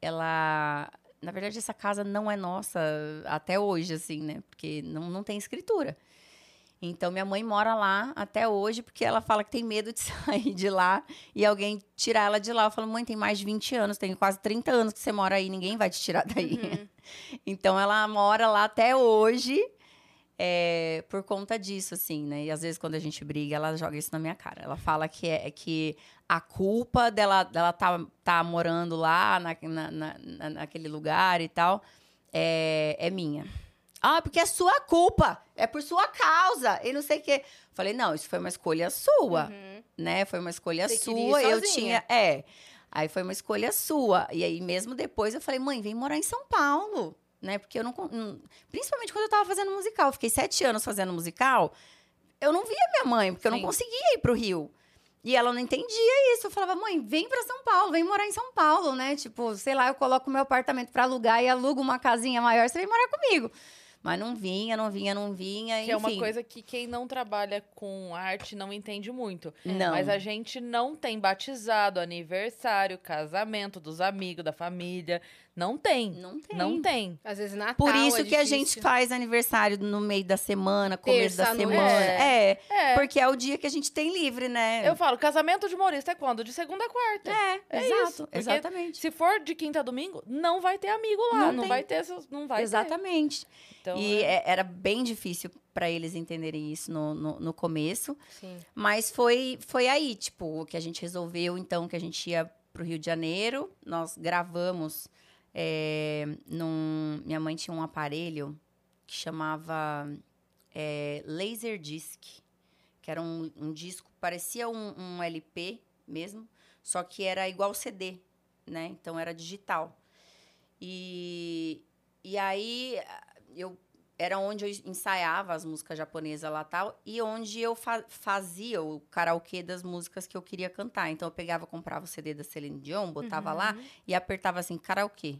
Ela, na verdade, essa casa não é nossa até hoje, assim, né? Porque não, não tem escritura. Então, minha mãe mora lá até hoje, porque ela fala que tem medo de sair de lá e alguém tirar ela de lá. Eu falo, mãe, tem mais de 20 anos, tem quase 30 anos que você mora aí, ninguém vai te tirar daí. Uhum. Então, ela mora lá até hoje é, por conta disso, assim, né? E às vezes, quando a gente briga, ela joga isso na minha cara. Ela fala que é que a culpa dela, dela tá, tá morando lá, na, na, na- naquele lugar e tal, é, é minha. Ah, porque é sua culpa, é por sua causa, e não sei o quê. Falei, não, isso foi uma escolha sua, Uhum. né? Foi uma escolha Você sua, eu tinha... É, aí foi uma escolha sua. E aí, mesmo depois, eu falei, mãe, vem morar em São Paulo, né? Porque eu não... Principalmente quando eu tava fazendo musical. Eu fiquei sete anos fazendo musical, eu não via minha mãe, porque eu não Sim. conseguia ir pro Rio. E ela não entendia isso. Eu falava, mãe, vem pra São Paulo, vem morar em São Paulo, né? Tipo, sei lá, eu coloco meu apartamento pra alugar e alugo uma casinha maior, você vem morar comigo. Mas não vinha, não vinha, não vinha, Que enfim. é uma coisa que quem não trabalha com arte não entende muito. Não. Mas a gente não tem batizado, aniversário, casamento dos amigos, da família. Não tem. Não tem. Não tem. Às vezes Natal Por isso é que a difícil. gente faz aniversário no meio da semana, começo da Terça à semana. noite. É, É. porque é o dia que a gente tem livre, né? Eu falo, casamento de humorista é quando? De segunda a quarta. É, É exato, isso, exatamente. Se for de quinta a domingo, não vai ter amigo lá. Não Não, tem. vai ter. Não vai ter. Exatamente. Então, e é- é- era bem difícil para eles entenderem isso no, no, no começo. Sim. Mas foi, foi aí, tipo, que a gente resolveu, então, que a gente ia pro Rio de Janeiro. Nós gravamos é, num... Minha mãe tinha um aparelho que chamava é, Laserdisc, que era um, um disco, parecia um, um LP mesmo, só que era igual CD, né? Então, era digital. E, e aí, eu era onde eu ensaiava as músicas japonesas lá tal, e onde eu fa fazia o karaokê das músicas que eu queria cantar. Então eu pegava, comprava o CD da Celine Dion, botava Uhum. lá e apertava assim, karaokê.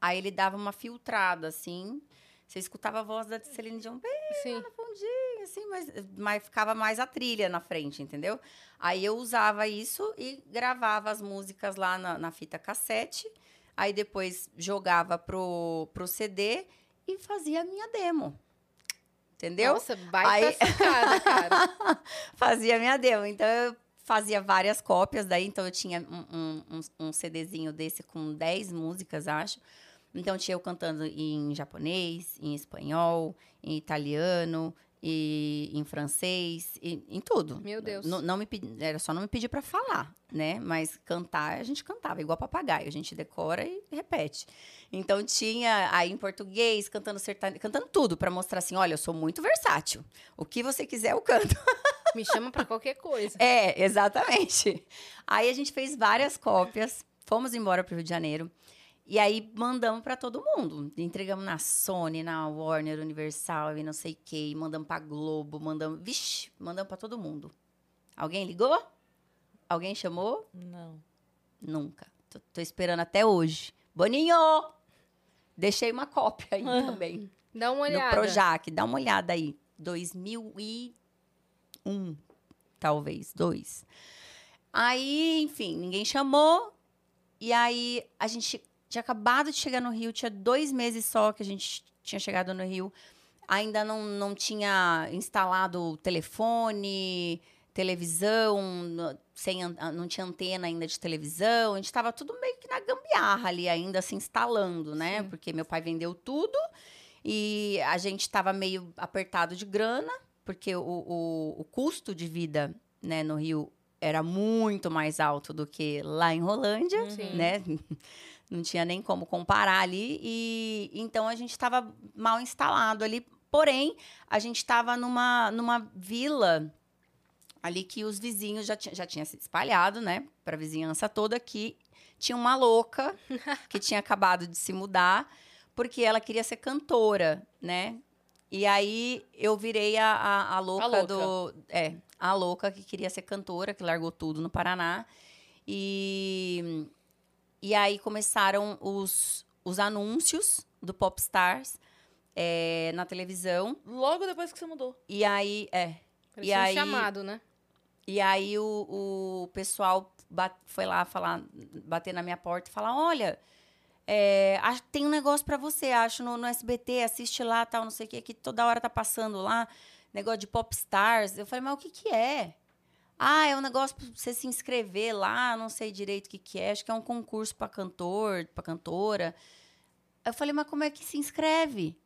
Aí ele dava uma filtrada, assim. Você escutava a voz da Celine Dion bem Sim. fundinho, assim, mas, mas ficava mais a trilha na frente, entendeu? Aí eu usava isso e gravava as músicas lá na, na fita cassete. Aí depois jogava pro, pro CD e fazia a minha demo. Entendeu? Nossa, baita Aí- sacada, cara. fazia a minha demo. Então eu fazia várias cópias daí. Então eu tinha um, um, um, CDzinho desse com 10 músicas, acho. Então tinha eu cantando em japonês, em espanhol, em italiano, e em francês, e, em tudo. Meu Deus. Não, não me era só não me pedir pra falar, né? Mas cantar a gente cantava igual papagaio, a gente decora e repete. Então tinha aí em português, cantando sertanejo, cantando tudo pra mostrar assim, olha, eu sou muito versátil. O que você quiser eu canto. Me chama pra qualquer coisa. É, exatamente. Aí a gente fez várias cópias, fomos embora pro Rio de Janeiro. E aí mandamos pra todo mundo. Entregamos na Sony, na Warner, Universal e não sei o quê. Mandamos pra Globo, mandamos. Vixe, mandamos pra todo mundo. Alguém ligou? Alguém chamou? Não. Nunca. Tô, tô esperando até hoje. Boninho! Deixei uma cópia aí também. Dá uma No olhada. Projac, dá uma olhada aí. 2001, talvez, dois. Aí, enfim, ninguém chamou. E aí, a gente tinha acabado de chegar no Rio, tinha dois meses só que a gente tinha chegado no Rio. Ainda não, não tinha instalado telefone, televisão, sem, ah, não tinha antena ainda de televisão. A gente estava tudo meio que na gambiarra ali ainda se instalando, né? Sim. Porque meu pai vendeu tudo e a gente estava meio apertado de grana, porque o, o, o custo de vida né, no Rio era muito mais alto do que lá em Rolândia, Sim. né? Não tinha nem como comparar ali. E então a gente estava mal instalado ali. Porém, a gente estava numa, numa vila ali que os vizinhos já, já tinha se espalhado, né? Para a vizinhança toda que tinha uma louca que tinha acabado de se mudar porque ela queria ser cantora, né? E aí eu virei a, a, a louca, louca. do. É, a louca que queria ser cantora, que largou tudo no Paraná. E, e aí começaram os, os anúncios do Popstars é, na televisão. Logo depois que você mudou. E aí, é. Parecia E um aí- chamado, né? E aí o, o pessoal foi lá falar, bater na minha porta e falar: olha, é, tem um negócio pra você, acho, no, no SBT, assiste lá, tal, não sei o que, que toda hora tá passando lá, negócio de popstars. Eu falei, mas o que que é? Ah, é um negócio pra você se inscrever lá, não sei direito o que que é, acho que é um concurso pra cantor, pra cantora. Eu falei, mas como é que se inscreve?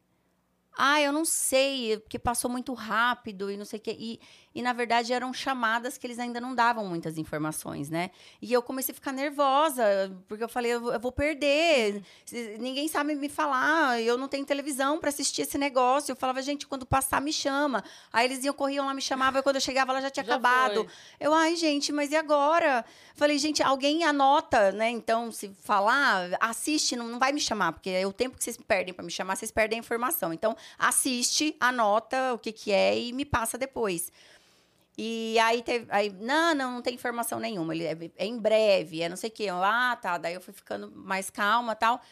Ah, eu não sei, porque passou muito rápido e não sei o quê. E, e, na verdade, eram chamadas que eles ainda não davam muitas informações, né? E eu comecei a ficar nervosa, porque eu falei, eu vou, perder. Ninguém sabe me falar, eu não tenho televisão para assistir esse negócio. Eu falava, gente, quando passar, me chama. Aí eles iam, corriam lá, me chamavam, e quando eu chegava, ela já tinha Já acabado. foi. Eu, ai, gente, mas e agora? Falei, gente, alguém anota, né? Então, se falar, assiste, não, não vai me chamar, porque é o tempo que vocês perdem para me chamar, vocês perdem a informação. Então, assiste, anota o que, que é e me passa depois. E aí teve. Aí, não, não, não tem informação nenhuma. Ele é, é em breve, é não sei o quê. Ah, tá. Daí eu fui ficando mais calma tal.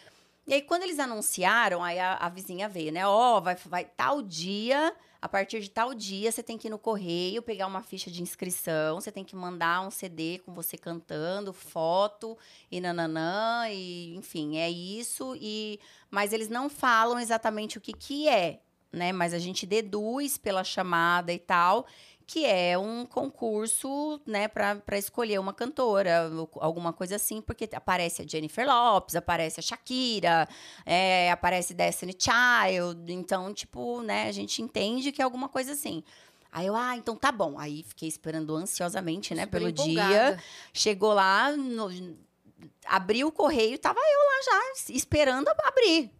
E aí, quando eles anunciaram, aí a, a vizinha veio, né? Ó, vai, vai tal dia, a partir de tal dia, você tem que ir no correio, pegar uma ficha de inscrição, você tem que mandar um CD com você cantando, foto e nananã, e enfim, é isso. E Mas eles não falam exatamente o que, que é, né? Mas a gente deduz pela chamada e tal que é um concurso, né, para escolher uma cantora, alguma coisa assim, porque aparece a Jennifer Lopes, aparece a Shakira, é, aparece Destiny Child, então, tipo, né, a gente entende que é alguma coisa assim. Aí eu, ah, então tá bom. Aí fiquei esperando ansiosamente, né, Super pelo dia. empolgada. Chegou lá, no, abriu o correio, tava eu lá já, esperando abrir.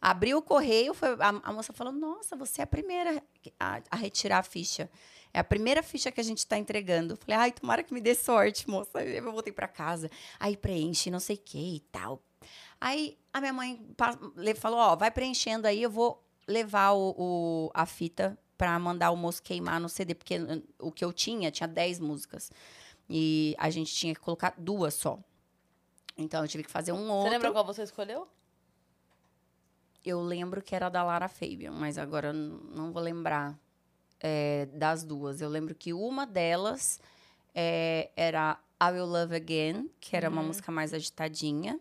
Abriu o correio, foi, a, a moça falou: Nossa, você é a primeira a, a retirar a ficha. É a primeira ficha que a gente está entregando. Eu Falei, ai, tomara que me dê sorte, moça. Aí Eu voltei para casa. Aí preenche, não sei o que e tal. Aí a minha mãe falou: Ó, vai preenchendo aí, eu vou levar o, o- a fita pra mandar o moço queimar no CD, porque o que eu tinha, tinha 10 músicas. E a gente tinha que colocar duas só. Então eu tive que fazer um Você outro. lembra qual você escolheu? Eu lembro que era da Lara Fabian, mas agora não vou lembrar é, das duas. Eu lembro que uma delas é, era I Will Love Again, que era uma Uhum. música mais agitadinha.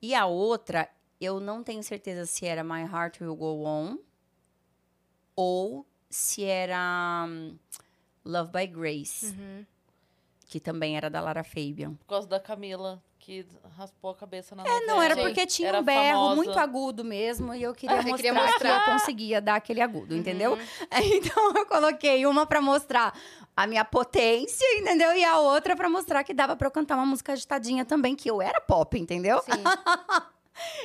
E a outra, eu não tenho certeza se era My Heart Will Go On ou se era hum, Love by Grace, Uhum. Que também era da Lara Fabian. Por causa da Camila, que raspou a cabeça na É, não, era Sim. porque tinha Era um berro famosa. muito agudo mesmo e eu queria, Ah, mostrar, queria que mostrar. eu conseguia dar aquele agudo, entendeu? Uhum. Então eu coloquei uma pra mostrar a minha potência, entendeu? E a outra pra mostrar que dava pra eu cantar uma música agitadinha também, que eu era pop, entendeu? Sim.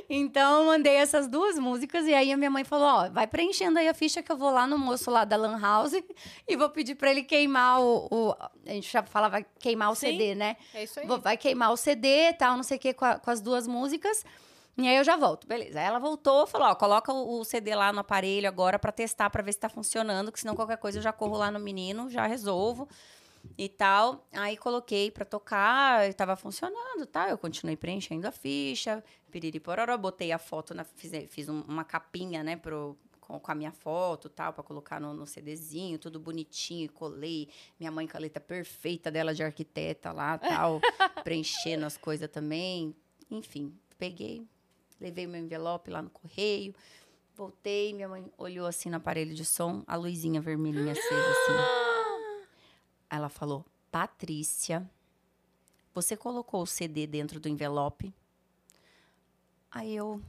Então eu mandei essas duas músicas e aí a minha mãe falou: ó, vai preenchendo aí a ficha que eu vou lá no moço lá da Lan House e vou pedir pra ele queimar o. o- a gente já falava queimar o Sim. CD, né? É isso aí. Vou- vai queimar o CD e tal, não sei o que, com, a- com as duas músicas. E aí eu já volto, beleza. Aí ela voltou, falou, ó, coloca o, o CD lá no aparelho agora pra testar, pra ver se tá funcionando, que senão qualquer coisa eu já corro lá no menino, já resolvo e tal. Aí coloquei pra tocar, e tava funcionando, tá? Eu continuei preenchendo a ficha, piriri pororó, botei a foto, na, fiz, fiz um- uma capinha, né, pro, com, com a minha foto, tal, pra colocar no, no CDzinho, tudo bonitinho, colei. Minha mãe com a letra perfeita dela de arquiteta lá, tal, preenchendo as coisas também. Enfim, peguei, levei meu envelope lá no correio, voltei, minha mãe olhou assim no aparelho de som, a luzinha vermelhinha acesa assim. Ela falou: Patrícia, você colocou o CD dentro do envelope? Aí eu.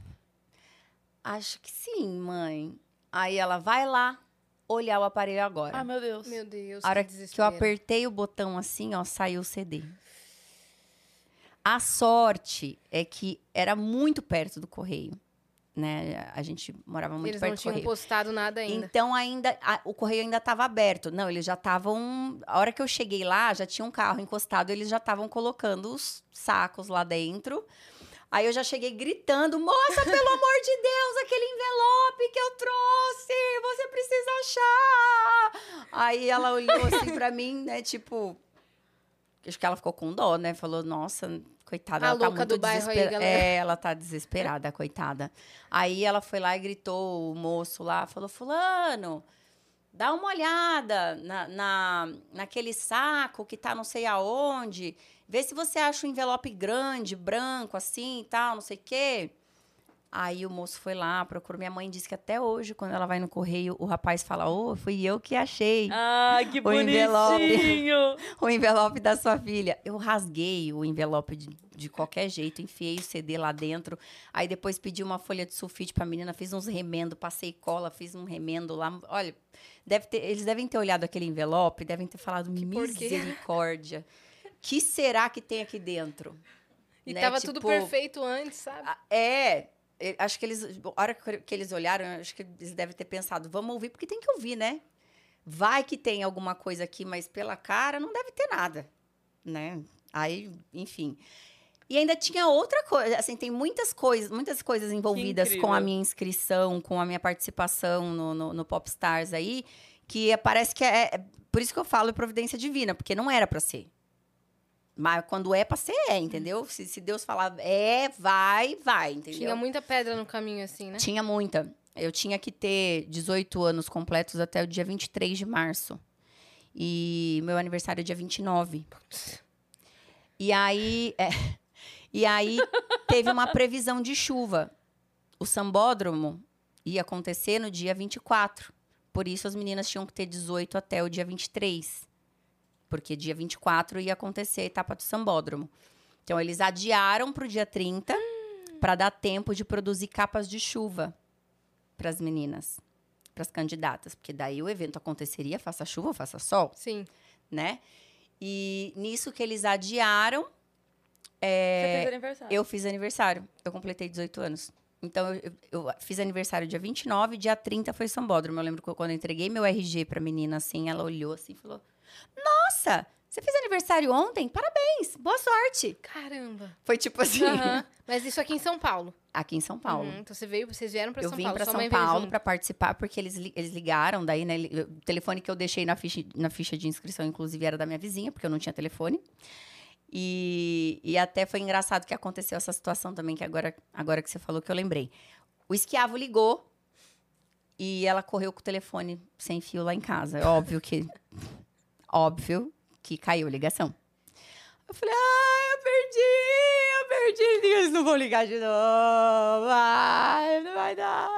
Acho que sim, mãe. Aí ela vai lá olhar o aparelho agora. Ah, meu Deus. Meu Deus, A hora que que eu apertei o botão assim, ó, saiu o CD. A sorte é que era muito perto do correio, né? A gente morava muito Eles não perto do tinham correio. postado nada ainda. Então ainda a- o correio ainda estava aberto. Não, eles já estavam. A hora que eu cheguei lá, já tinha um carro encostado, eles já estavam colocando os sacos lá dentro. Aí eu já cheguei gritando: "Moça, pelo amor de Deus, aquele envelope que eu trouxe, você precisa achar". Aí ela olhou assim pra mim, né, tipo, acho que ela ficou com dó, né? Falou: "Nossa, coitada, A ela tá louca muito do bairro aí, desespera- galera. É, ela tá desesperada, coitada. Aí ela foi lá e gritou, o moço lá, falou: Fulano, dá uma olhada na, na, naquele saco que tá não sei aonde. Vê se você acha um envelope grande, branco, assim e tal, não sei o quê. Aí o moço foi lá, procurou. Minha mãe disse que até hoje, quando ela vai no correio, o rapaz fala: Ô, fui eu que achei Ah, que O envelope. bonitinho. o envelope da sua filha. Eu rasguei o envelope de, de qualquer jeito, enfiei o CD lá dentro. Aí depois pedi uma folha de sulfite pra menina, fiz uns remendo, passei cola, fiz um remendo lá. Olha, deve ter- eles devem ter olhado aquele envelope, devem ter falado porquê. misericórdia. que será que tem aqui dentro? E né, tava tudo tipo, perfeito antes, sabe? É, acho que eles, a hora que- eles olharam, acho que eles devem ter pensado, vamos ouvir, porque tem que ouvir, né? Vai que tem alguma coisa aqui, mas pela cara não deve ter nada, né? Aí, enfim. E ainda tinha outra coisa, assim, tem muitas coisas, muitas coisas envolvidas com a minha inscrição, com a minha participação no, no, no Popstars aí, que é- parece que é, é- Por isso que eu falo providência divina, porque não era pra ser. Mas quando é pra ser, é, entendeu? Se, se Deus falar é, vai, vai, entendeu? Tinha muita pedra no caminho, assim, né? Tinha muita. Eu tinha que ter 18 anos completos até o dia 23 de março. E meu aniversário é dia 29. E aí, é, e aí teve uma previsão de chuva. O sambódromo ia acontecer no dia 24. Por isso as meninas tinham que ter 18 até o dia 23. Porque dia 24 ia acontecer a etapa do sambódromo. Então eles adiaram para o dia 30 para dar tempo de produzir capas de chuva para as meninas, para as candidatas, porque daí o evento aconteceria faça chuva ou faça sol, Sim. né? E nisso que eles adiaram, é, Você fez aniversário. eu fiz aniversário. Eu completei 18 anos. Então, eu, eu- eu fiz aniversário dia 29, dia 30 foi Sambódromo. Eu lembro que eu- quando eu entreguei meu RG pra menina, assim, ela olhou assim e falou: Nossa, você fez aniversário ontem? Parabéns, boa sorte. Caramba. Foi tipo assim. Aham. Mas isso aqui em São Paulo. Aqui em São Paulo. Uhum, Então você veio, vocês vieram pra eu São vim Paulo. para sua São mãe veio Paulo para participar, porque eles, eles ligaram daí, né? O telefone que eu deixei na ficha, na ficha de inscrição, inclusive, era da minha vizinha, porque eu não tinha telefone. E, e até foi engraçado que aconteceu essa situação também, que agora, agora que você falou que eu lembrei. O esquiavo ligou e ela correu com o telefone sem fio lá em casa. É óbvio que. Óbvio que caiu a ligação. Eu falei, ah, eu perdi, eu perdi. Eles não vão ligar de novo. Ai, não vai dar.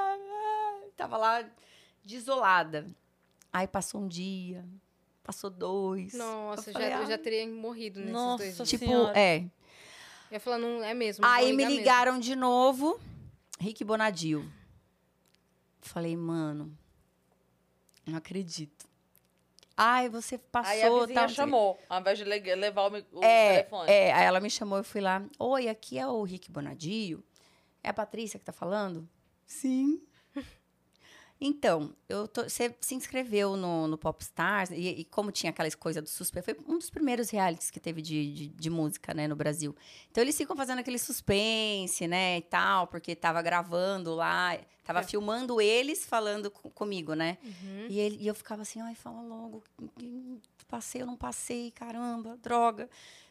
Tava lá desolada. Aí passou um dia, passou dois. Nossa, Eu já, falei, eu já ah. teria morrido nesses Nossa dois dias. Tipo, Senhora. é. Eu ia falar, não é mesmo. Aí me ligar mesmo. ligaram de novo, Rick Bonadio. Falei, mano, não acredito. Ai, você passou, Aí a vizinha tal, chamou, ao invés de le- levar o, o É, telefone. é, aí ela me chamou, eu fui lá. Oi, aqui é o Rick Bonadio. É a Patrícia que tá falando? Sim. Então, eu tô- você se inscreveu no, no Popstars, e, e como tinha aquelas coisas do suspense, foi um dos primeiros realities que teve de, de, de música, né, no Brasil. Então, eles ficam fazendo aquele suspense, né, e tal, porque tava gravando lá, tava É. filmando eles falando co- comigo, né. Uhum. E, ele- e eu ficava assim, ai, fala logo, passei ou não passei, caramba, droga.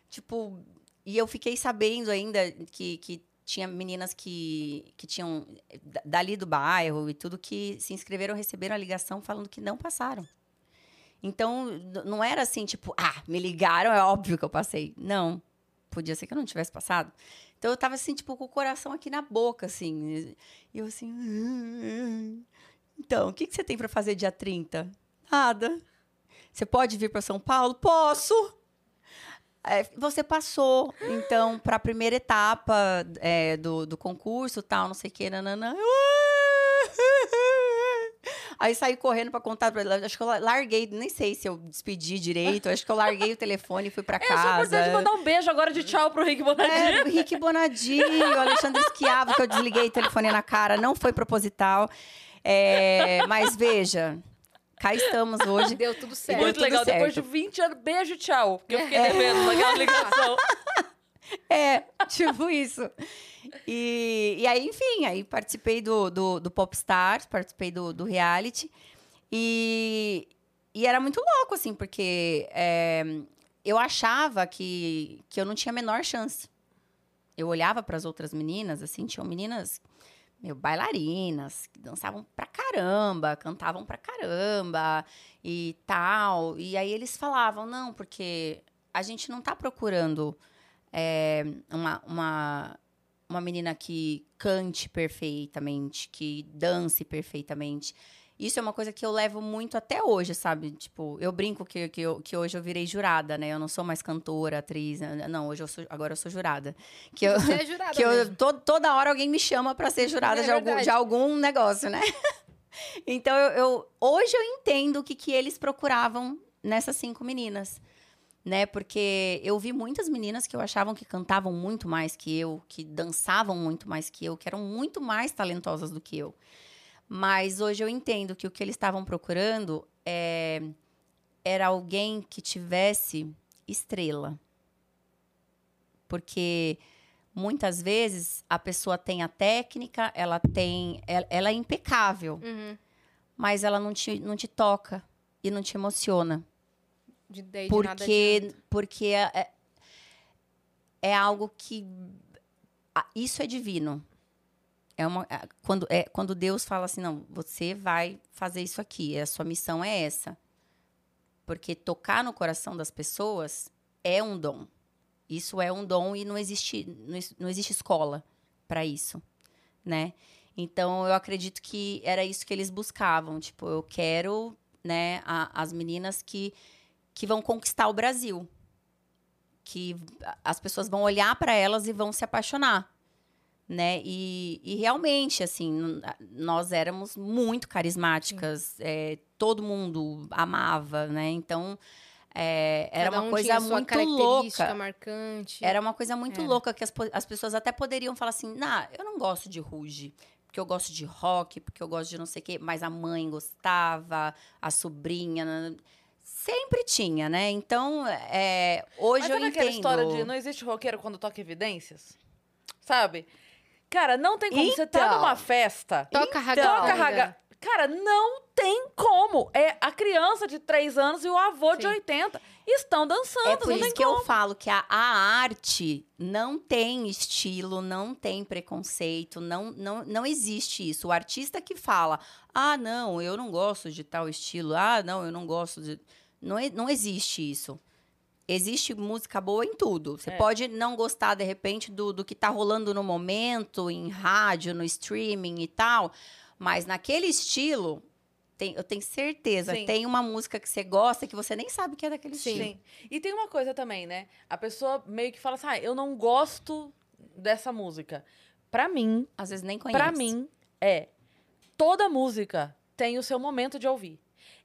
Tipo, e eu fiquei sabendo ainda que, que tinha meninas que, que tinham, da- dali do bairro e tudo, que se inscreveram, receberam a ligação falando que não passaram. Então, não era assim, tipo, ah, me ligaram, é óbvio que eu passei. Não, podia ser que eu não tivesse passado. Então, eu tava assim, tipo, com o coração aqui na boca, assim. E eu assim... Então, o que, que você tem para fazer dia 30? Nada. Você pode vir para São Paulo? Posso. É, você passou, então, para a primeira etapa é, do, do concurso, tal, não sei o que, nananã. Aí saí correndo para contar para ela. Acho que eu larguei, nem sei se eu despedi direito. Acho que eu larguei o telefone e fui para É só casa. importante mandar um beijo agora de tchau pro Rick Bonadio. É, Rick Bonadio, Alexandre Esquiavo, que eu desliguei o telefone na cara, não foi proposital. É, mas veja, cá estamos hoje. Deu tudo certo. deu Muito tudo legal. Depois de certo. 20 anos, beijo e tchau. Porque eu fiquei devendo naquela ligação. É, tipo isso. E, e aí, enfim, aí participei do, do, do Popstars, participei do, do reality. E, e era muito louco, assim, porque é, eu achava que, que eu não tinha a menor chance. Eu olhava para as outras meninas, assim, tinham meninas meu, bailarinas, que dançavam pra caramba, cantavam pra caramba e tal. E aí eles falavam, não, porque a gente não tá procurando é, uma, uma, uma menina que cante perfeitamente, que dance perfeitamente. Isso é uma coisa que eu levo muito até hoje, sabe? Tipo, eu brinco que, que, eu- que hoje eu virei jurada, né? Eu não sou mais cantora, atriz. né? Não, hoje eu sou, agora eu sou jurada. Que eu, Você é jurada que eu, mesmo. to- toda hora alguém me chama para ser jurada É de, algum, de algum negócio, né? então, eu, eu- hoje eu entendo o que, que eles procuravam nessas cinco meninas. Né? Porque eu vi muitas meninas que eu achavam que cantavam muito mais que eu, que dançavam muito mais que eu, que eram muito mais talentosas do que eu. Mas hoje eu entendo que o que eles estavam procurando é, era alguém que tivesse estrela. Porque muitas vezes a pessoa tem a técnica, ela tem. Ela, ela é impecável, Uhum. mas ela não te, não te toca e não te emociona. De, daí de Porque, adianta. porque é, é- é algo que. Isso é divino. É uma, quando, é, quando Deus fala assim, não, você vai fazer isso aqui, a sua missão é essa. Porque tocar no coração das pessoas é um dom. Isso é um dom e não existe, não, ex- não existe escola para isso, né? Então, eu acredito que era isso que eles buscavam. Tipo, eu quero, né, a- as meninas que, que vão conquistar o Brasil. Que as pessoas vão olhar para elas e vão se apaixonar, né? E, e realmente, assim, nós éramos muito carismáticas. é, todo mundo amava, né? Então, é, era Cada uma um coisa muito característica louca. marcante. Era uma coisa muito Era. louca que as, as pessoas até poderiam falar assim: nah, eu não gosto de Ruge. Porque eu gosto de rock, porque eu gosto de não sei o quê. Mas a mãe gostava, a sobrinha. Sempre tinha, né? Então, é, hoje Mas eu entendo. aquela história de não existe roqueiro quando toca evidências? Sabe? Cara, não tem como. Você tá Então. numa festa. Toca Então. Toca raga. Cara, não tem como. É a criança de 3 anos e o avô de Sim. 80 estão dançando. É por não isso tem que como. eu falo que a, a arte não tem estilo, não tem preconceito, não, não, não existe isso. O artista que fala, ah, não, eu não gosto de tal estilo, ah, não, eu não gosto de. Não, não existe isso. Existe música boa em tudo. Você É. pode não gostar, de repente, do, do que tá rolando no momento, em rádio, no streaming e tal, mas naquele estilo. tem- eu tenho certeza, Sim. tem uma música que você gosta que você nem sabe que é daquele Sim. estilo. Sim. E tem uma coisa também, né? A pessoa meio que fala assim: ah, eu não gosto dessa música. Pra mim, Às vezes nem conhece. Pra mim, é. Toda música tem o seu momento de ouvir.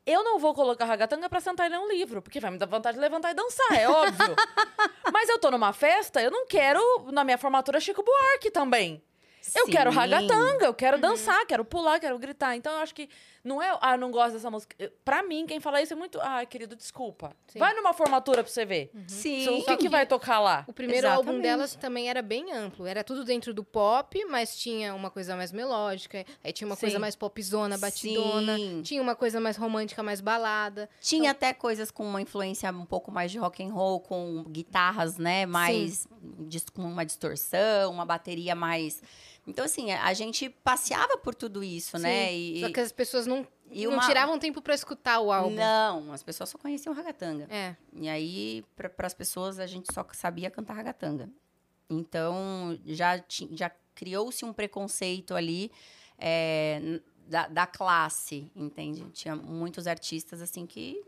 Eu não vou colocar ragatanga pra sentar e ler um livro, porque vai me dar vontade de levantar e dançar, é óbvio. Mas eu tô numa festa, eu não quero, na minha formatura, Chico Buarque também. Eu quero Sim. ragatanga, eu quero Uhum. dançar, quero pular, quero gritar. Então eu acho que não é, ah, eu não gosto dessa música. Eu- Pra mim, quem fala isso é muito, ah, querido, desculpa. Sim. Vai numa formatura pra você ver. Sim. O que, que vai tocar lá? O primeiro álbum Exatamente. delas também era bem amplo. Era tudo dentro do pop, mas tinha uma coisa mais melódica. Aí tinha uma coisa Sim. mais popzona, batidona. Sim. Tinha uma coisa mais romântica, mais balada. Tinha até coisas com uma influência um pouco mais de rock and roll, com guitarras, né, mais dis- com uma distorção, uma bateria mais. Então assim, a gente passeava por tudo isso, né? Sim. E, Só que as pessoas não, e não uma- tiravam tempo pra escutar o álbum. não, as pessoas só conheciam ragatanga. É. E aí, para as pessoas, a gente só sabia cantar ragatanga. Então, já, já criou-se um preconceito ali é, da, da classe, entende? Tinha muitos artistas, assim, que,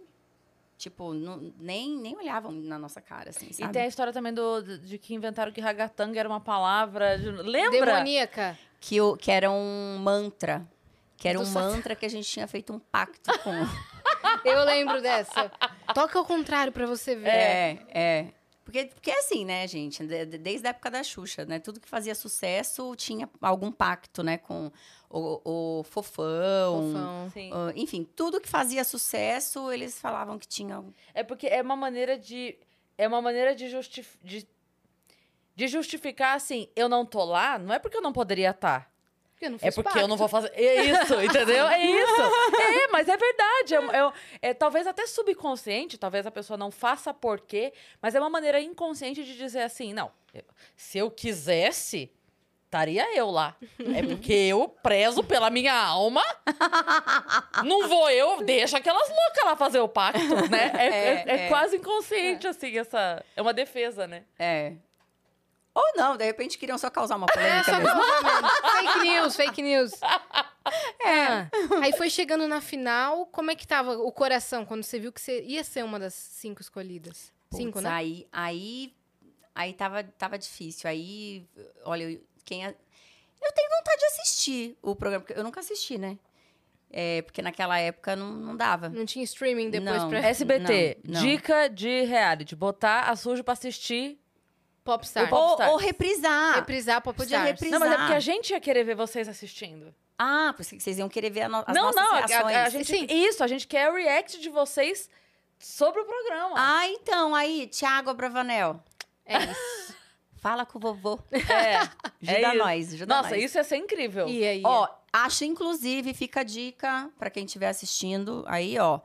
tipo, não- nem, nem olhavam na nossa cara, assim, E sabe? tem a história também do, de que inventaram que ragatanga era uma palavra. de- Lembra? Demoníaca. Que, o, que era um mantra. Que era Do um Satã. mantra que a gente tinha feito um pacto com... Eu lembro dessa. Toca ao contrário pra você ver. É, é. Porque, porque é assim, né, gente? De- de- Desde a época da Xuxa, né? Tudo que fazia sucesso tinha algum pacto, né? Com o, o fofão. Fofão. Sim. ah, enfim, tudo que fazia sucesso, eles falavam que tinha. É porque é uma maneira de. É uma maneira de, justif de, de justificar assim, eu não tô lá, não é porque eu não poderia estar. Eu não É porque eu não pacto. vou fazer. É isso, entendeu? É isso. É, mas é verdade. É, é- é talvez até subconsciente, talvez a pessoa não faça porquê, mas é uma maneira inconsciente de dizer assim: não, eu- se eu quisesse, estaria eu lá. É porque eu prezo pela minha alma. Não vou eu, deixa aquelas loucas lá fazer o pacto, né? É, é- É, é é. quase inconsciente, assim, essa. É uma defesa, né? É. Ou não, de repente queriam só causar uma polêmica provavelmente. fake news, fake news. É. Aí foi chegando na final, como é que tava o coração quando você viu que você ia ser uma das cinco escolhidas? Cinco, Putz, né? Aí, aí, aí tava, tava difícil. Aí, olha, eu- quem a- eu tenho vontade de assistir o programa, porque eu nunca assisti, né? É, porque naquela época não, não dava. Não tinha streaming depois Não. pra SBT, não. dica de reality: botar a sujo pra assistir. Popstar. Ou, ou reprisar. Reprisar Popstar. Podia reprisar. Não, mas é porque a gente ia querer ver vocês assistindo. Ah, por isso que vocês iam querer ver a no- as não, nossas não, a, reações. a- a gente. Sim. Isso, a gente quer o react de vocês sobre o programa. Ah, então, aí, Thiago Abravanel. É isso. Fala com o vovô. É. Ajuda isso. nós, ajuda Nossa, nós. isso ia ser incrível. Ia, ia. Ó, acho, inclusive, fica a dica pra quem estiver assistindo. Aí, ó.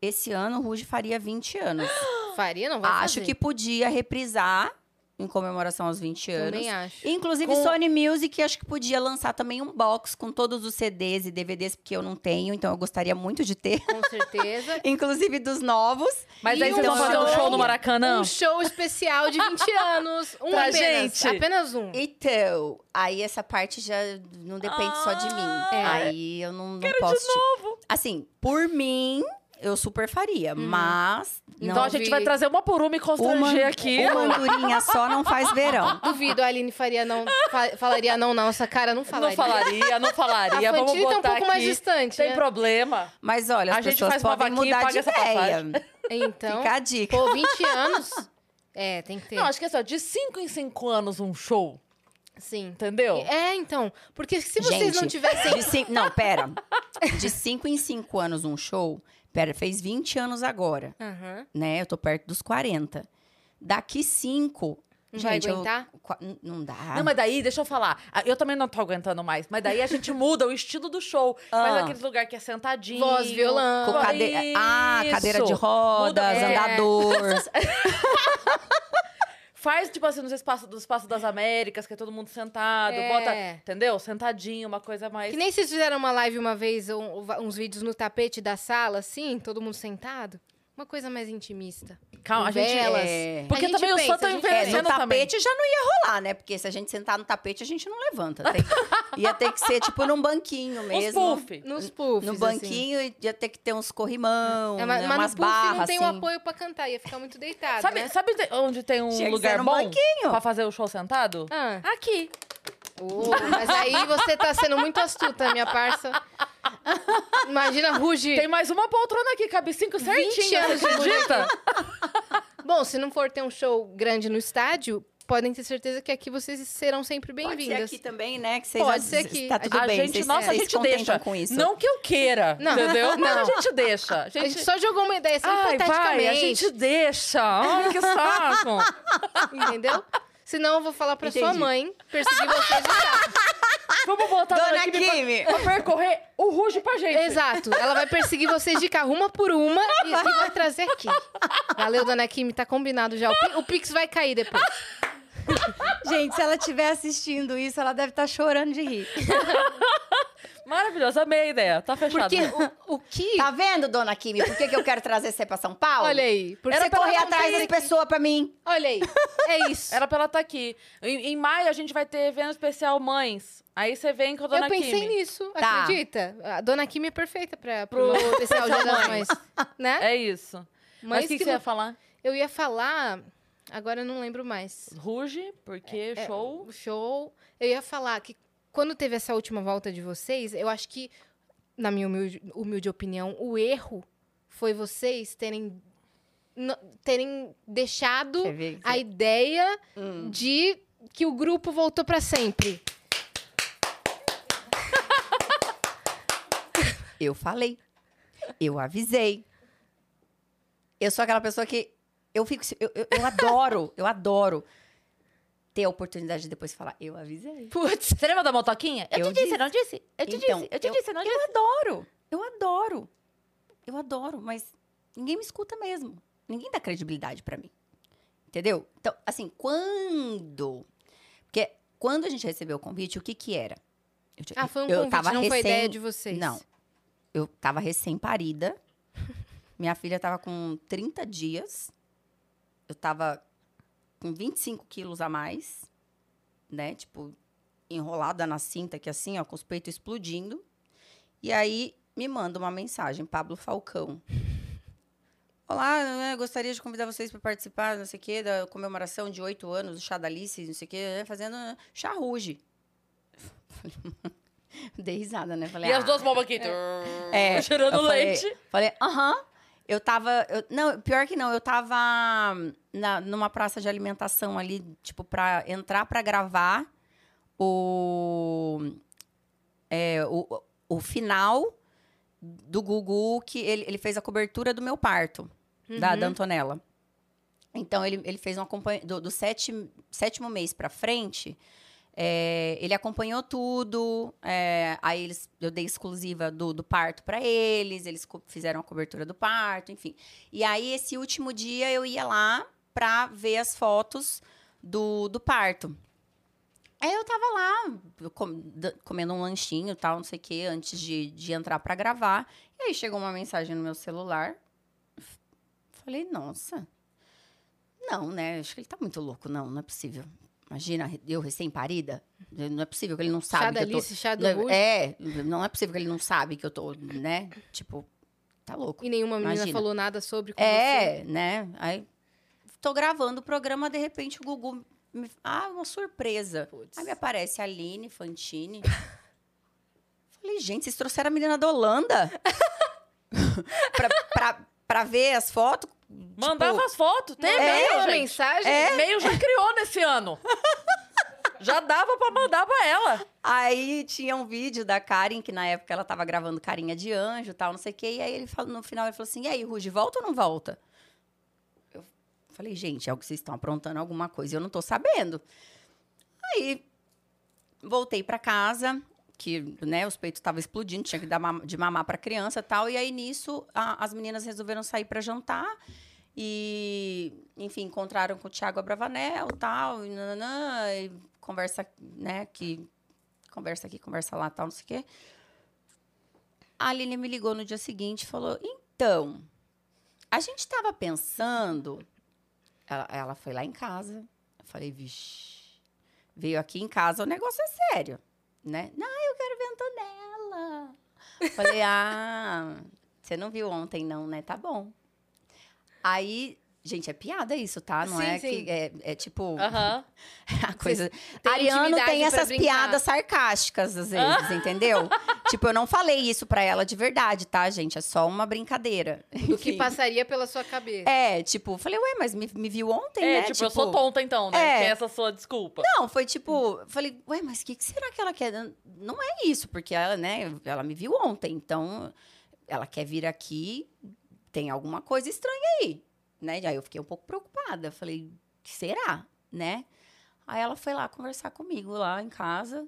Esse ano o Ruge faria 20 anos. Faria, não vai acho fazer. que podia reprisar em comemoração aos 20 anos. Também acho. Inclusive, Com- Sony Music, acho que podia lançar também um box com todos os CDs e DVDs, porque eu não tenho, então eu gostaria muito de ter. Com certeza. Inclusive dos novos. Mas E aí vocês um vão fazer um show- no Maracanã? Um show especial de 20 anos. Um Pra apenas. gente. Apenas um. Então, aí essa parte já não depende só de mim. É. Aí eu não, não posso. te- Assim, por mim, eu super faria, mas. Então não, a gente vi- vai trazer uma por uma e constranger uma, aqui. uma andorinha só não faz verão. Duvido, a Aline faria não, fa- falaria não, não. Essa cara não falaria. Não falaria, não A falaria. Vamos Fantine tá um botar pouco aqui. mais distante, Sem né? problema. Mas olha, as A gente pessoas faz uma podem e mudar paga de essa ideia. Então, Fica a dica. pô, 20 anos... É, tem que ter. Não, acho que é só, de 5 em 5 anos um show, Sim. entendeu? É, então. Porque se vocês não Gente, tivessem... De cin- Não, pera. De 5 em 5 anos um show. Pera, fez 20 anos agora, Aham. né? Eu tô perto dos 40. Daqui 5, Não vai Gente, eu- aguentar? n- não dá. Não, mas daí, deixa eu falar. Eu também não tô aguentando mais. Mas daí a gente muda o estilo do show. Faz Ah. aquele lugar que é sentadinho. Voz, violão. Com cade... Ah, cadeira de rodas, Muda- é. andador. Faz, tipo assim, nos espaços dos Espaços das Américas, que é todo mundo sentado. É. Bota, entendeu? Sentadinho, uma coisa mais... Que nem vocês fizeram uma live uma vez, um- uns vídeos no tapete da sala, assim, todo mundo sentado. Uma coisa mais intimista. Calma, a gente... Velas. É. Porque A gente também o pensa, tá a gente É, no envelhecendo também. tapete já não ia rolar, né? Porque se a gente sentar no tapete, a gente não levanta. Tem- ia ter que ser, tipo, num banquinho mesmo. puff. Nos puffs, No assim. banquinho e ia ter que ter uns corrimão, É, mas, né, mas umas no puff barras, não tem assim. o apoio pra cantar, ia ficar muito deitado, Sabe, né? sabe onde tem um Tinha lugar bom banquinho. pra fazer o show sentado? Ah. Aqui. Ô, mas aí você tá sendo muito astuta, minha parça. Imagina Ruge. Tem mais uma poltrona aqui, cabe cinco 20 certinho. anos acredita? Bom, se não for ter um show grande no estádio, podem ter certeza que aqui vocês serão sempre Pode ser bem-vindas. aqui também, né? Que vocês Pode ser aqui. Tá tudo a bem. gente, vocês, nossa, a gente deixa. com isso. Não que eu queira, Não, entendeu? Mas a não. gente deixa. A A gente... gente só jogou uma ideia, assim, Ai, hipoteticamente. vai, a gente deixa. Ai, que saco. Entendeu? Senão eu vou falar pra sua Entendi. mãe perseguir vocês de carro. Vamos botar Dona Dona Kimi Kimi. pra, pra percorrer o Ruge pra gente. Exato. Ela vai perseguir vocês de carro uma por uma e, e vai trazer aqui. Valeu, dona Kimi, tá combinado já. O, o Pix vai cair depois. Gente, se ela estiver assistindo isso, ela deve estar chorando de rir. Maravilhoso, amei a ideia. Tá fechado. Porque o, o que. Tá vendo, dona Kimi? Por que, que eu quero trazer você pra São Paulo? Olha aí. Porque Você Era pra correr ela atrás das pessoas pra mim. Olha aí. É isso. Era pra ela estar aqui. Em, em maio a gente vai ter evento especial Mães. Aí você vem com a Dona Eu pensei Kimi. nisso, Tá. acredita? A dona Kimi é perfeita pra, pro, especial Dia das Mães. Né? É isso. Mas o que, que você não- ia falar? Eu ia falar, agora eu não lembro mais. Ruge, porque É, show. O show. Eu ia falar que quando teve essa última volta de vocês, eu acho que, na minha humilde, humilde opinião, o erro foi vocês terem, terem deixado ver? a ideia Hum. de que o grupo voltou pra sempre. Eu falei. Eu avisei. Eu sou aquela pessoa que. Eu fico. Eu, eu, eu adoro, eu adoro ter a oportunidade de depois falar. Eu avisei. Putz. Você lembra da motoquinha? Eu, Eu te disse, disse. não disse? Eu te Então, disse, eu te eu- disse, não disse? Eu adoro. Eu adoro. Eu adoro, mas ninguém me escuta mesmo. Ninguém dá credibilidade pra mim. Entendeu? Então, assim, quando. Porque quando a gente recebeu o convite, o que que era? Eu, tinha- Ah, foi um eu convite, tava não foi recém- ideia de vocês. Não. Eu tava recém-parida. Minha filha tava com 30 dias. Eu tava com 25 quilos a mais, né? Tipo, enrolada na cinta aqui assim, ó, com os peitos explodindo. E aí me manda uma mensagem, Pablo Falcão. Olá, né, gostaria de convidar vocês para participar, não sei o quê, da comemoração de oito anos do chá da Alice, não sei o quê, né, fazendo chá ruge. Dei risada, né? Falei, E as "Ah, duas bombas aqui. é, cheirando falei- leite. Falei, aham. Eu tava. eu- não, pior que não, eu tava na, numa praça de alimentação ali, tipo, pra entrar pra gravar o. É, o, o final do Gugu, que ele, ele fez a cobertura do meu parto, da, da Antonella. Então, ele, ele fez um acompanhamento. Do, do sétimo, sétimo mês pra frente, é, ele acompanhou tudo. é, aí eles, eu dei exclusiva do, do parto pra eles, eles fizeram a cobertura do parto, enfim. E aí, esse último dia, eu ia lá pra ver as fotos do, do parto. Aí eu tava lá, com- comendo um lanchinho tal, não sei o quê, antes de, de entrar pra gravar. E aí chegou uma mensagem no meu celular. Falei, nossa. Não, né? Acho que ele tá muito louco. Não, não é possível. Imagina, eu recém-parida. Não é possível que ele não sabe Chá da que eu tô... Alice, chá do Não. É, não é possível que ele não sabe que eu tô, né? Tipo, tá louco. E nenhuma menina Imagina. falou nada sobre com você. É, né? Aí tô gravando o programa, de repente o Gugu me... Ah, uma surpresa. Putz. Aí me aparece a Aline Fantini. Falei, gente, vocês trouxeram a menina da Holanda? pra, pra, pra ver as fotos? Mandava Tipo, as fotos. Tem e-mail, gente. mensagem. E-mail já criou nesse ano. já dava pra mandar pra ela. Aí tinha um vídeo da Karen, que na época ela tava gravando Carinha de Anjo e tal, não sei o quê. E aí ele falou, no final ele falou assim: e aí, Ruge, volta ou não volta? Eu Falei, gente, é o que vocês estão aprontando alguma coisa e eu não tô sabendo. Aí, voltei para casa, que né, os peitos estavam explodindo, tinha que dar de mamar para criança e tal. E aí, nisso, a, as meninas resolveram sair para jantar. E, enfim, encontraram com o Thiago Abravanel tal, e, e conversa, né, que conversa aqui, conversa lá, tal, não sei o quê. A Aline me ligou no dia seguinte e falou: então, a gente estava pensando. Ela, ela foi lá em casa. Eu falei, vixe, veio aqui em casa, o negócio é sério, né? Não, eu quero Antonella. Falei, ah, você não viu ontem, não, né? Tá bom. Aí, gente, é piada isso, tá? Não Sim, é sim. que é, é tipo Aham. a coisa. têm Ariano tem essas brincar. piadas sarcásticas às vezes, entendeu? tipo, eu não falei isso pra ela de verdade, tá, gente? É só uma brincadeira. Do que passaria pela sua cabeça. É, tipo, falei, ué, mas me, me viu ontem, É, né? tipo, eu sou tonta então, né? é. Que é essa sua desculpa. Não, foi tipo, falei, ué, mas o que, que será que ela quer? Não é isso, porque ela, né, ela me viu ontem, então ela quer vir aqui, tem alguma coisa estranha aí, né? Aí eu fiquei um pouco preocupada, falei, será, né? Aí ela foi lá conversar comigo lá em casa,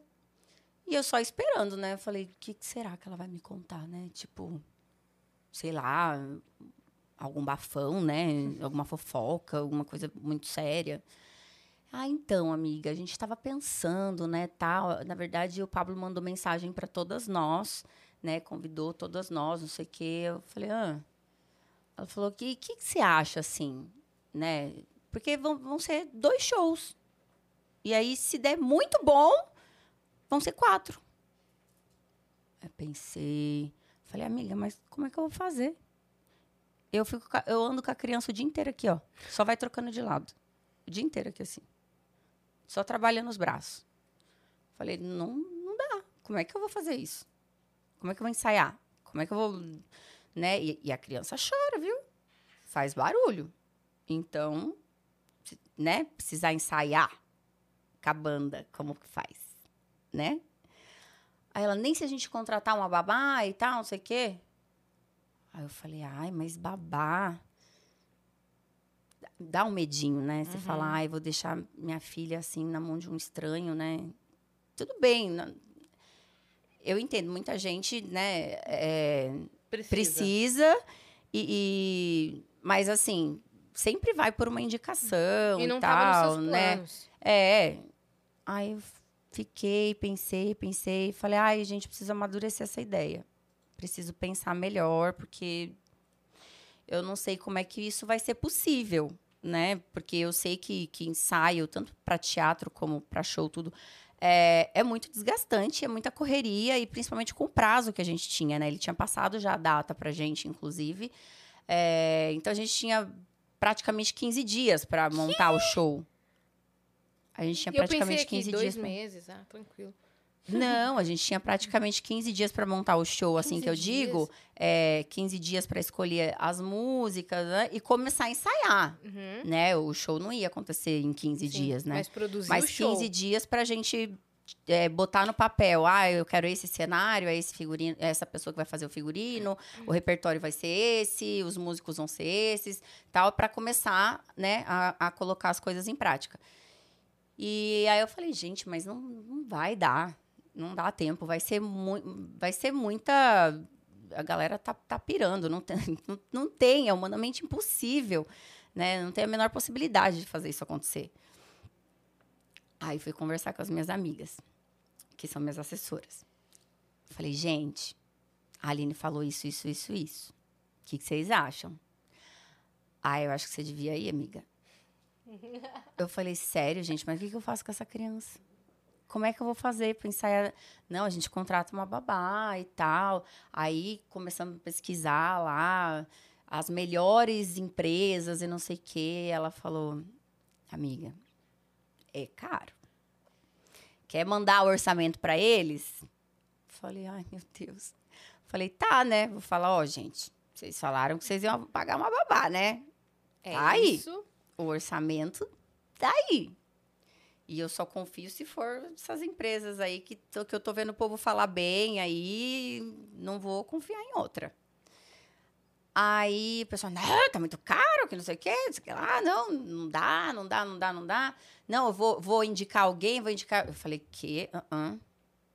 e eu só esperando, né? Falei, o que, será que ela vai me contar, né? Tipo, sei lá, algum bafão, né? Alguma fofoca, alguma coisa muito séria. Ah, então, amiga, a gente estava pensando, né, tal. Na verdade, o Pablo mandou mensagem para todas nós, né, convidou todas nós, não sei o quê. Eu falei, ah. Ela falou que que, que você acha assim, né? Porque vão, vão ser dois shows. E aí, se der muito bom, vão ser quatro. Eu pensei, falei, amiga, mas como é que eu vou fazer? Eu, fico, eu ando com a criança o dia inteiro aqui, ó. Só vai trocando de lado. O dia inteiro aqui, assim. Só trabalhando os braços. Falei, não, não dá. Como é que eu vou fazer isso? Como é que eu vou ensaiar? Como é que eu vou. Né? E, e a criança chora, viu? Faz barulho. Então, né? Precisar ensaiar com a banda, como que faz? Né? Aí ela, nem se a gente contratar uma babá e tal, não sei o quê. Aí eu falei, ai, mas babá. Dá um medinho, né? Você fala, ai, vou deixar minha filha assim na mão de um estranho, né? Tudo bem. não- Eu entendo, muita gente, né, é, Precisa. precisa, e, e- mas assim, sempre vai por uma indicação E e, não tal, nos seus né? É. Aí eu fiquei, pensei, pensei, falei, ai, gente precisa amadurecer essa ideia. Preciso pensar melhor, porque eu não sei como é que isso vai ser possível, né? Porque eu sei que, que ensaio, tanto para teatro como para show, tudo, é, é muito desgastante, é muita correria, e principalmente com o prazo que a gente tinha, né? Ele tinha passado já a data pra gente, inclusive. É, então a gente tinha praticamente 15 dias para montar o show. A gente tinha E eu pensei praticamente aqui, 15 dois dias. pra- meses, ah, tranquilo. Não, a gente tinha praticamente 15 dias para montar o show, assim 15 que eu dias? digo. É, 15 dias para escolher as músicas né, e começar a ensaiar. Uhum. Né? O show não ia acontecer em 15 Sim, dias, né? Mas produzir Mas o show. 15 dias pra gente é, botar no papel. Ah, eu quero esse cenário, é esse figurino, é essa pessoa que vai fazer o figurino, o repertório vai ser esse, os músicos vão ser esses, tal, para começar, né, a, a colocar as coisas em prática. E aí eu falei, gente, mas não, não vai dar. Não dá tempo, vai ser, mu vai ser muita. A galera tá, tá pirando, não tem, não, não tem, é humanamente impossível, né? Não tem a menor possibilidade de fazer isso acontecer. Aí fui conversar com as minhas amigas, que são minhas assessoras. Falei, gente, a Aline falou isso, isso, isso, isso. O que, que vocês acham? Ah, eu acho que você devia ir, amiga. Eu falei, sério, gente, mas o que, que eu faço com essa criança? Como é que eu vou fazer para ensaiar? Não, a gente contrata uma babá e tal. Aí começamos a pesquisar lá as melhores empresas e não sei o quê. Ela falou, amiga, é caro. Quer mandar o orçamento para eles? Falei, ai, meu Deus. Falei, tá, né? Vou falar, ó, gente, vocês falaram que vocês iam pagar uma babá, né? É Tá aí. isso. O orçamento tá aí. E eu só confio se for essas empresas aí que, tô- que eu tô vendo o povo falar bem, aí não vou confiar em outra. Aí o pessoal, não, tá muito caro, que não sei o quê. Ah, não, não dá, não dá, não dá, não dá. Não, eu vou, vou indicar alguém, vou indicar. Eu falei, que? Uh -uh.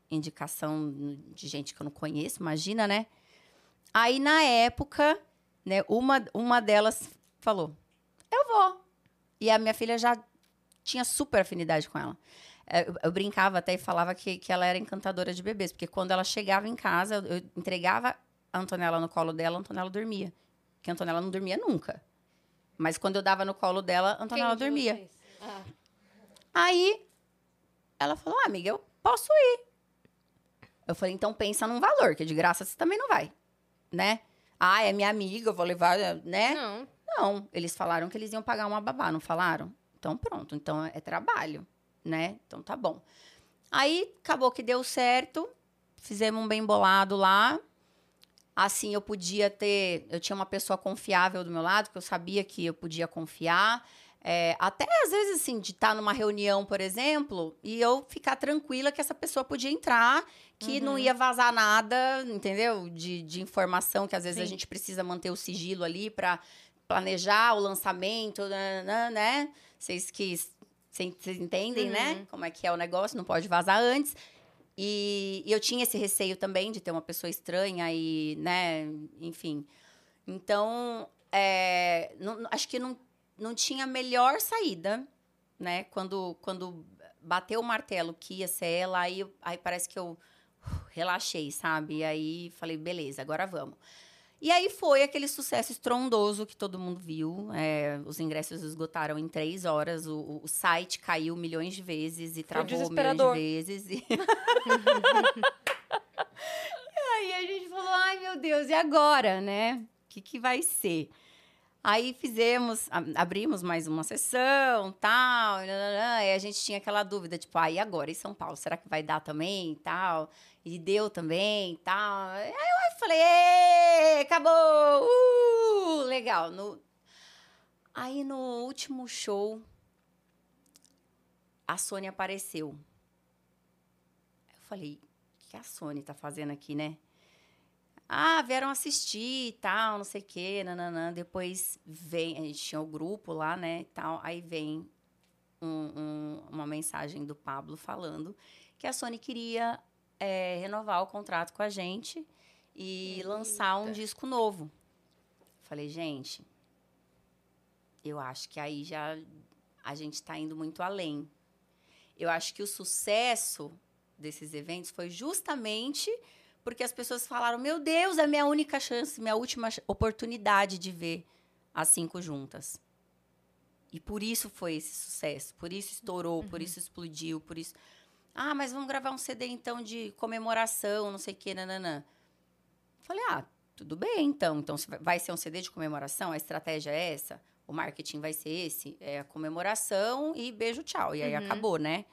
Indicação de gente que eu não conheço, imagina, né? Aí, na época, né, uma, uma delas falou: Eu vou. E a minha filha já tinha super afinidade com ela. É, eu, eu brincava até e falava que, que ela era encantadora de bebês, porque quando ela chegava em casa, eu, eu entregava a Antonella no colo dela, a Antonella dormia. Porque a Antonella não dormia nunca. Mas quando eu dava no colo dela, a Antonella Quem dormia. Ah, Aí ela falou: ah, amiga, eu posso ir. Eu falei: então pensa num valor, que de graça você também não vai, né? Ah, é minha amiga, eu vou levar, né? não. Não, eles falaram que eles iam pagar uma babá, não falaram? Então pronto, então é trabalho, né? Então tá bom. Aí acabou que deu certo, fizemos um bem bolado lá. Assim eu podia ter, eu tinha uma pessoa confiável do meu lado, que eu sabia que eu podia confiar. É, até às vezes, assim, de estar numa reunião, por exemplo, e eu ficar tranquila que essa pessoa podia entrar, que não ia vazar nada, entendeu? De, de informação, que às vezes a Sim. gente precisa manter o sigilo ali para planejar o lançamento, né? Né? Vocês que vocês entendem, né? Como é que é o negócio, não pode vazar antes. E, e eu tinha esse receio também de ter uma pessoa estranha e, né, enfim. Então, é, não- acho que não, não tinha melhor saída, né? Quando, quando bateu o martelo que ia ser ela, aí, aí parece que eu uh, relaxei, sabe? E aí falei, beleza, agora vamos. E aí foi aquele sucesso estrondoso que todo mundo viu. é, os ingressos esgotaram em três horas. O, o- site caiu milhões de vezes e travou milhões de vezes. E... E aí a gente falou, ai meu Deus, e agora, né? O que, que vai ser? Aí fizemos, abrimos mais uma sessão, tal, e aí a gente tinha aquela dúvida, tipo, ah, e agora, em São Paulo, será que vai dar também, tal? E deu também, tal. Aí eu falei, "Ê, acabou, uh, legal. No... Aí no último show, a Sônia apareceu. Eu falei, o que a Sony tá fazendo aqui, né? Ah, vieram assistir e tal, não sei o quê, nananã. Depois vem, a gente tinha o grupo lá, né, e tal. Aí vem um- um- uma mensagem do Pablo falando que a Sony queria é, renovar o contrato com a gente e lançar um disco novo. Falei, gente, eu acho que aí já a gente está indo muito além. Eu acho que o sucesso desses eventos foi justamente porque as pessoas falaram: Meu Deus, é minha única chance, minha última oportunidade de ver as cinco juntas. E por isso foi esse sucesso, por isso estourou, por isso explodiu, por isso. Ah, mas vamos gravar um CD então de comemoração, não sei o quê, nananã. Falei, ah, tudo bem então. Então vai- ser um CD de comemoração, a estratégia é essa, o marketing vai ser esse, é a comemoração e beijo, tchau. E aí Uhum. acabou, né?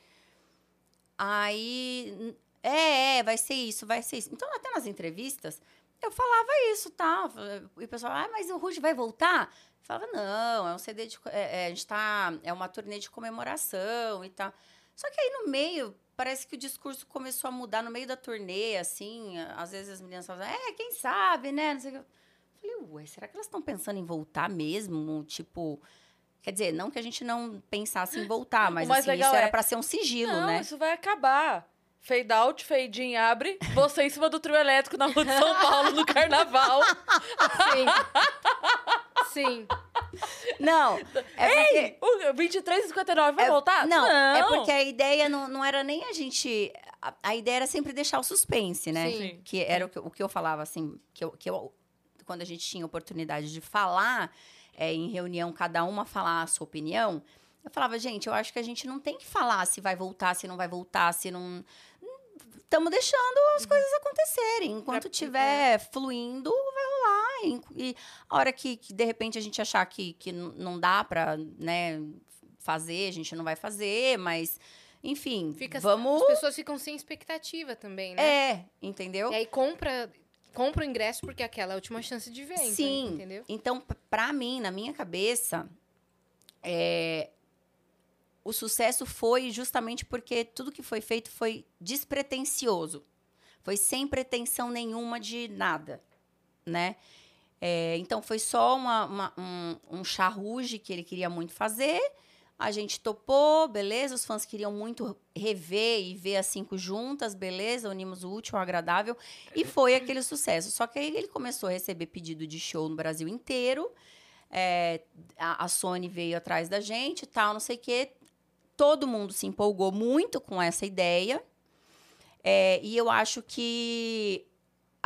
Aí, é, é, vai ser isso, vai ser isso. Então, até nas entrevistas, eu falava isso, tá? E o pessoal, ah, mas o Ruge vai voltar? Eu falava, não, é um CD de. É, é, a gente tá. É uma turnê de comemoração e tal. Só que aí no meio, parece que o discurso começou a mudar no meio da turnê, assim. Às vezes as meninas falavam, é, quem sabe, né? Não sei o que. Eu falei, ué, será que elas estão pensando em voltar mesmo? Tipo. Quer dizer, não que a gente não pensasse em voltar, mas assim, legal isso era é- pra ser um sigilo, não, né? isso vai acabar. Fade out, fade in, abre. Você em cima do trio elétrico na rua de São Paulo no carnaval. Sim. Sim. Não, é porque... O 23 e 59 vai É- voltar? Não, é porque a ideia não, não era nem a gente... A, a ideia era sempre deixar o suspense, né? Sim. Que era o que, o que eu falava, assim, que eu, que eu... Quando a gente tinha oportunidade de falar é, em reunião, cada uma falar a sua opinião, eu falava, gente, eu acho que a gente não tem que falar se vai voltar, se não vai voltar, se não... Estamos deixando as coisas acontecerem. Enquanto estiver fluindo, vai rolar. E, e a hora que, que, de repente, a gente achar que, que não dá pra, né, fazer, a gente não vai fazer, mas... Enfim, Fica, vamos... As pessoas ficam sem expectativa também, né? É, entendeu? E aí compra, compra o ingresso porque aquela é a última chance de ver, então, Sim. entendeu? Então, pra mim, na minha cabeça, é, o sucesso foi justamente porque tudo que foi feito foi despretensioso. Foi sem pretensão nenhuma de nada, né? É, então foi só uma, uma- um, um charruge que ele queria muito fazer. A gente topou, beleza. Os fãs queriam muito rever e ver as cinco juntas, beleza. Unimos o útil ao agradável. E foi aquele sucesso. Só que aí ele começou a receber pedido de show no Brasil inteiro. É, a, a Sony veio atrás da gente tal, não sei o quê. Todo mundo se empolgou muito com essa ideia. É, e eu acho que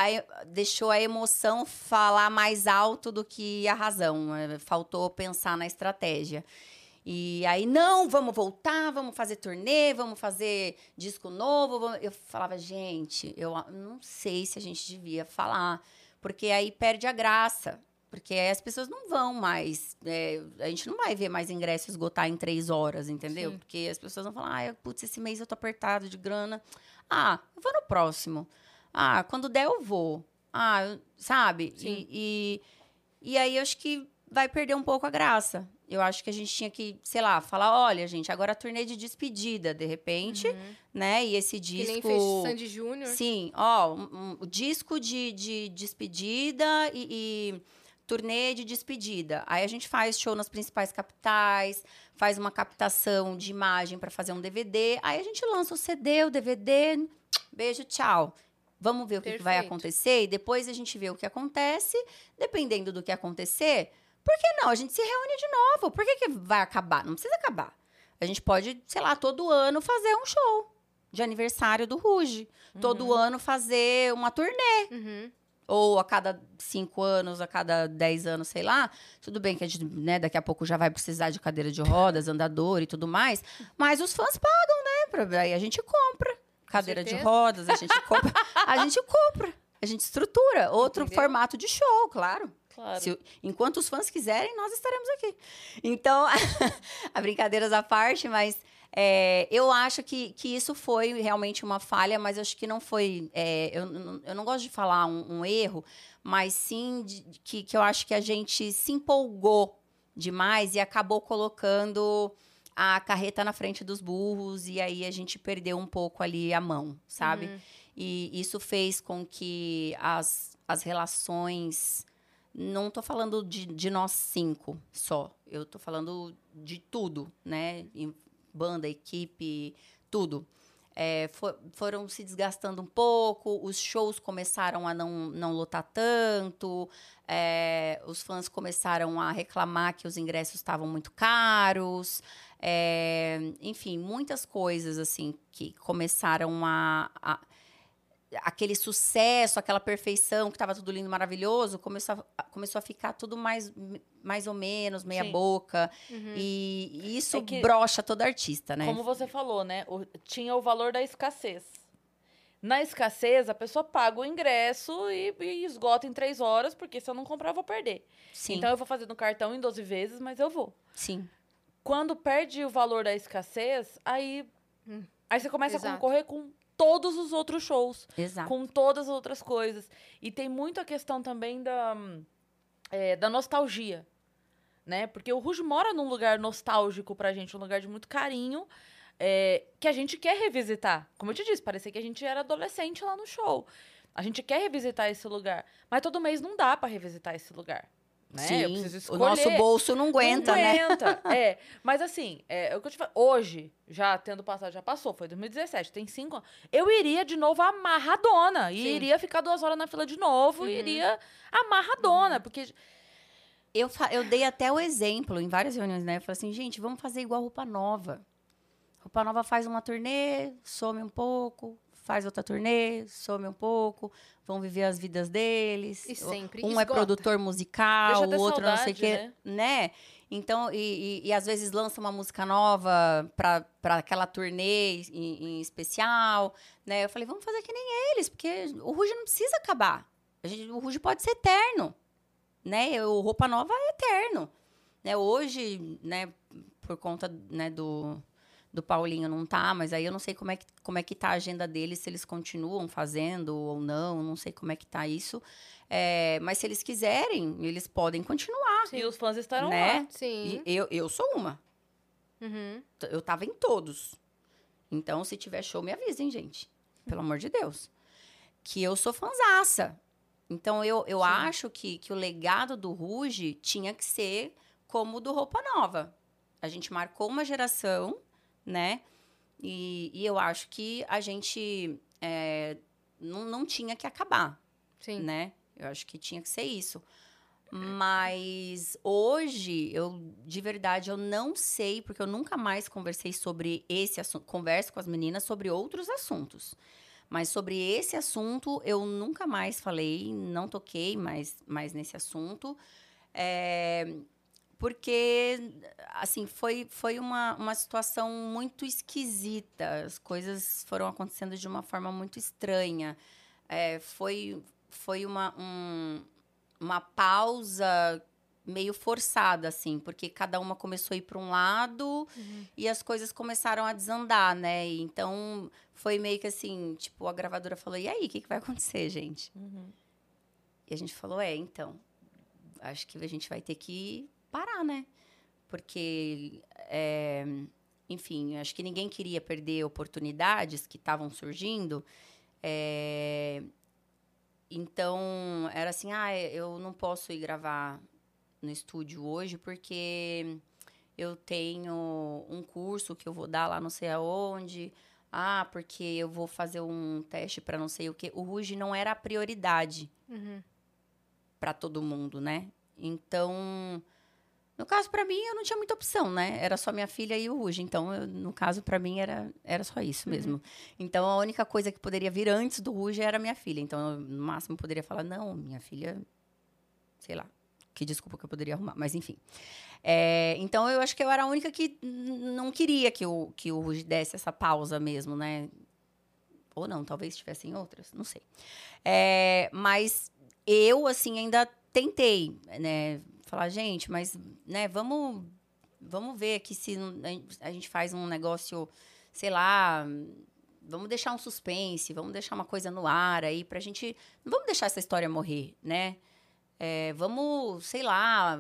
a deixou a emoção falar mais alto do que a razão. É, Faltou pensar na estratégia. E aí, não, vamos voltar, vamos fazer turnê, vamos fazer disco novo. vamos- Eu falava, gente, eu não sei se a gente devia falar, porque aí perde a graça. Porque aí as pessoas não vão mais. é, a gente não vai ver mais ingresso esgotar em três horas, entendeu? Sim. Porque as pessoas vão falar, ah, putz, esse mês eu tô apertado de grana. Ah, eu vou no próximo. Ah, quando der eu vou. Ah, eu- sabe? E, e, e aí eu acho que vai perder um pouco a graça. Eu acho que a gente tinha que, sei lá, falar, olha, gente, agora a turnê de despedida, de repente, né? E esse Uhum. Que disco. nem fez Sandy Júnior. Sim, ó, um, um- o disco de, de despedida e, e turnê de despedida. Aí a gente faz show nas principais capitais, faz uma captação de imagem para fazer um DVD. Aí a gente lança o CD, o DVD. Beijo, tchau. Vamos ver o que, que vai acontecer e depois a gente vê o que acontece. Dependendo do que acontecer, por que não? A gente se reúne de novo. Por que, que vai acabar? Não precisa acabar. A gente pode, sei lá, todo ano fazer um show de aniversário do Ruge. Todo ano fazer uma turnê. Uhum. Ou a cada cinco anos, a cada dez anos, sei lá. Tudo bem que a gente, né, daqui a pouco já vai precisar de cadeira de rodas, andador e tudo mais. Mas os fãs pagam, né? Aí a gente compra. Cadeira de rodas, a gente compra. a gente compra. A gente estrutura. Outro Entendeu? formato de show, claro. Claro. Se- enquanto os fãs quiserem, nós estaremos aqui. Então, a brincadeiras à parte, mas é, eu acho que, que isso foi realmente uma falha, mas eu acho que não foi. é, eu, não- eu não gosto de falar um, um erro, mas sim de que, que eu acho que a gente se empolgou demais e acabou colocando a carreta na frente dos burros, e aí a gente perdeu um pouco ali a mão, sabe? Uhum. E isso fez com que as, as relações. Não tô falando de, de nós cinco só. Eu tô falando de tudo, né? Banda, equipe, tudo. É, fo- foram se desgastando um pouco, os shows começaram a não, não lotar tanto, é, os fãs começaram a reclamar que os ingressos estavam muito caros. é, enfim, muitas coisas assim que começaram a- a aquele sucesso, aquela perfeição, que estava tudo lindo, maravilhoso, começou a, começou a ficar tudo mais, mais ou menos, meia Sim. boca. Uhum. E, e isso É que- brocha todo artista, né? Como você falou, né? o- tinha o valor da escassez. Na escassez, a pessoa paga o ingresso e, e esgota em três horas, porque se eu não comprar, eu vou perder. Sim, Então eu vou fazer no cartão em 12 vezes, mas eu vou. sim. Quando perde o valor da escassez, aí, Hum. aí você começa Exato. a concorrer com todos os outros shows. Exato. com todas as outras coisas. E tem muito a questão também da, é, da nostalgia, né? Porque o Ruge mora num lugar nostálgico pra gente, um lugar de muito carinho, é, que a gente quer revisitar. Como eu te disse, parecia que a gente era adolescente lá no show. A gente quer revisitar esse lugar, mas todo mês não dá pra revisitar esse lugar. Né? Sim, o nosso bolso não aguenta, não né? aguenta, é. Mas assim, é, é o que eu te falo. Hoje, já tendo passado, já passou, foi 2017, tem cinco anos. Eu iria de novo amarradona. E Sim. iria ficar duas horas na fila de novo. E Uhum. iria amarradona. Porque. Eu, eu dei até o exemplo em várias reuniões, né? Eu falei assim, gente, vamos fazer igual roupa nova. Roupa nova faz uma turnê, some um pouco, faz outra turnê, some um pouco, vão viver as vidas deles. E sempre Um é esgota. produtor musical, o outro não sei o saudade, quê, né? né? Então, e, e- e às vezes lança uma música nova pra aquela turnê em, em especial, né? Eu falei, vamos fazer que nem eles, porque o Ruge não precisa acabar. A gente, o Ruge pode ser eterno, né? O Roupa Nova é eterno. Né? Hoje, né, por conta né, do, do Paulinho não tá, mas aí eu não sei como é, que, como é que tá a agenda deles, se eles continuam fazendo ou não, não sei como é que tá isso. É, mas se eles quiserem, eles podem continuar. E os fãs estarão Né? lá. Sim. E eu, eu sou uma. Uhum. Eu tava em todos. Então, se tiver show, me avisem, gente. Pelo amor de Deus. Que eu sou fanzaça. Então, eu, eu Sim. acho que, que o legado do Ruge tinha que ser como o do Roupa Nova. A gente marcou uma geração, né? E, e eu acho que a gente é, não, não tinha que acabar, Sim. né? Eu acho que tinha que ser isso. Mas hoje, eu de verdade, eu não sei, porque eu nunca mais conversei sobre esse assunto. Converso com as meninas sobre outros assuntos. Mas sobre esse assunto, eu nunca mais falei, não toquei mais, mais nesse assunto. É, porque, assim, foi, foi uma, uma situação muito esquisita. As coisas foram acontecendo de uma forma muito estranha. É, foi, foi uma, um, uma pausa meio forçada, assim, porque cada uma começou a ir para um lado e as coisas começaram a desandar, né? E então foi meio que assim, tipo, a gravadora falou: e aí, o que, que vai acontecer, gente? Uhum. E a gente falou: é, então, acho que a gente vai ter que parar, né? Porque, é, enfim, acho que ninguém queria perder oportunidades que estavam surgindo. É, então, era assim: ah, eu não posso ir gravar no estúdio hoje porque eu tenho um curso que eu vou dar lá não sei aonde. Ah, porque eu vou fazer um teste para não sei o quê. O Ruge não era a prioridade Uhum. para todo mundo, né? Então, no caso para mim, eu não tinha muita opção, né? Era só minha filha e o Ruge. Então, eu- no caso para mim era era só isso mesmo. Então, a única coisa que poderia vir antes do Ruge era minha filha. Então, eu, no máximo poderia falar não, minha filha, sei lá, que desculpa que eu poderia arrumar, mas enfim. É, então, eu acho que eu era a única que não queria que o que o Ruge desse essa pausa mesmo, né? Ou não, talvez tivessem outras, não sei. É, mas eu, assim, ainda tentei, né? Falar, gente, mas, né, vamos, vamos ver aqui se a gente faz um negócio, sei lá, vamos deixar um suspense, vamos deixar uma coisa no ar aí pra gente. Não vamos deixar essa história morrer, né? É, vamos, sei lá,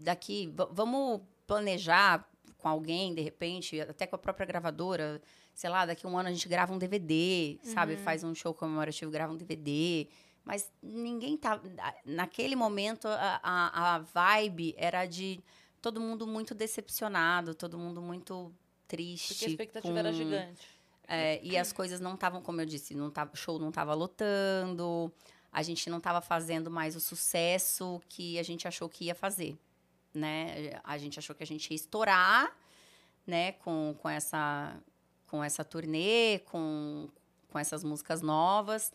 daqui, va- vamos planejar com alguém, de repente, até com a própria gravadora, sei lá, daqui a um ano a gente grava um DVD, sabe? Faz um show comemorativo, grava um DVD. Mas ninguém tá. Naquele momento, a, a, a vibe era de todo mundo muito decepcionado, todo mundo muito triste. Porque a expectativa era com- gigante. é, e as coisas não estavam, como eu disse, não tava, show não estava lotando, a gente não estava fazendo mais o sucesso que a gente achou que ia fazer, né? A gente achou que a gente ia estourar, né, com, com, essa, com essa turnê, com, com essas músicas novas,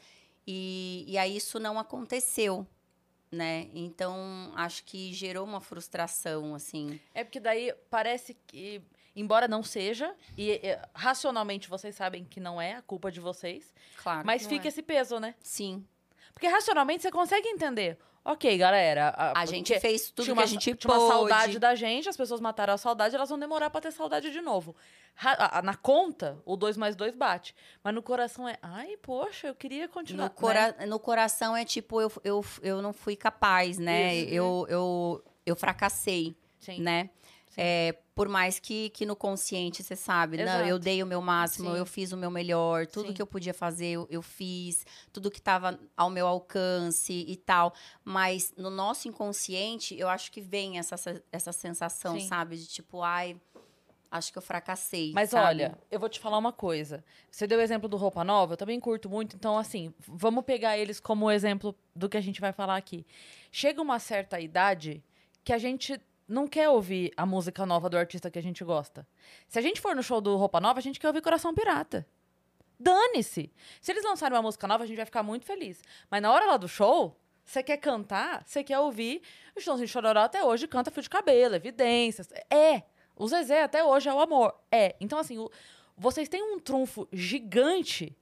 e, e aí isso não aconteceu, né? Então, acho que gerou uma frustração, assim. É porque daí parece que, embora não seja, e, e, racionalmente vocês sabem que não é a culpa de vocês, Claro. mas fica é. esse peso, né? Sim. Porque racionalmente você consegue entender. Ok, galera. A gente porque fez tudo tinha que uma, a gente tinha uma pôde. saudade da gente, as pessoas mataram a saudade, elas vão demorar pra ter saudade de novo. Ra- a- a- na conta, o 2 mais 2 bate. Mas no coração é, ai, poxa, eu queria continuar. No, né? cora no coração é tipo, eu, eu, eu não fui capaz, né? Isso. Eu, eu, eu fracassei, Sim. né? É, por mais que, que no consciente você sabe, não, eu Exato. dei o meu máximo, Sim. eu fiz o meu melhor, tudo Sim. que eu podia fazer eu, eu fiz, tudo que estava ao meu alcance e tal. Mas no nosso inconsciente, eu acho que vem essa, essa sensação, Sim. sabe? De tipo, ai, acho que eu fracassei. Mas sabe? olha, eu vou te falar uma coisa. Você deu o exemplo do Roupa Nova, eu também curto muito. Então, assim, vamos pegar eles como exemplo do que a gente vai falar aqui. Chega uma certa idade que a gente não quer ouvir a música nova do artista que a gente gosta. Se a gente for no show do Roupa Nova, a gente quer ouvir Coração Pirata. Dane-se! Se eles lançarem uma música nova, a gente vai ficar muito feliz. Mas na hora lá do show, você quer cantar, você quer ouvir. O Chitãozinho Chororó até hoje canta Fio de Cabelo, Evidências. É! O Zezé até hoje é o amor. É. Então, assim, o- vocês têm um trunfo gigante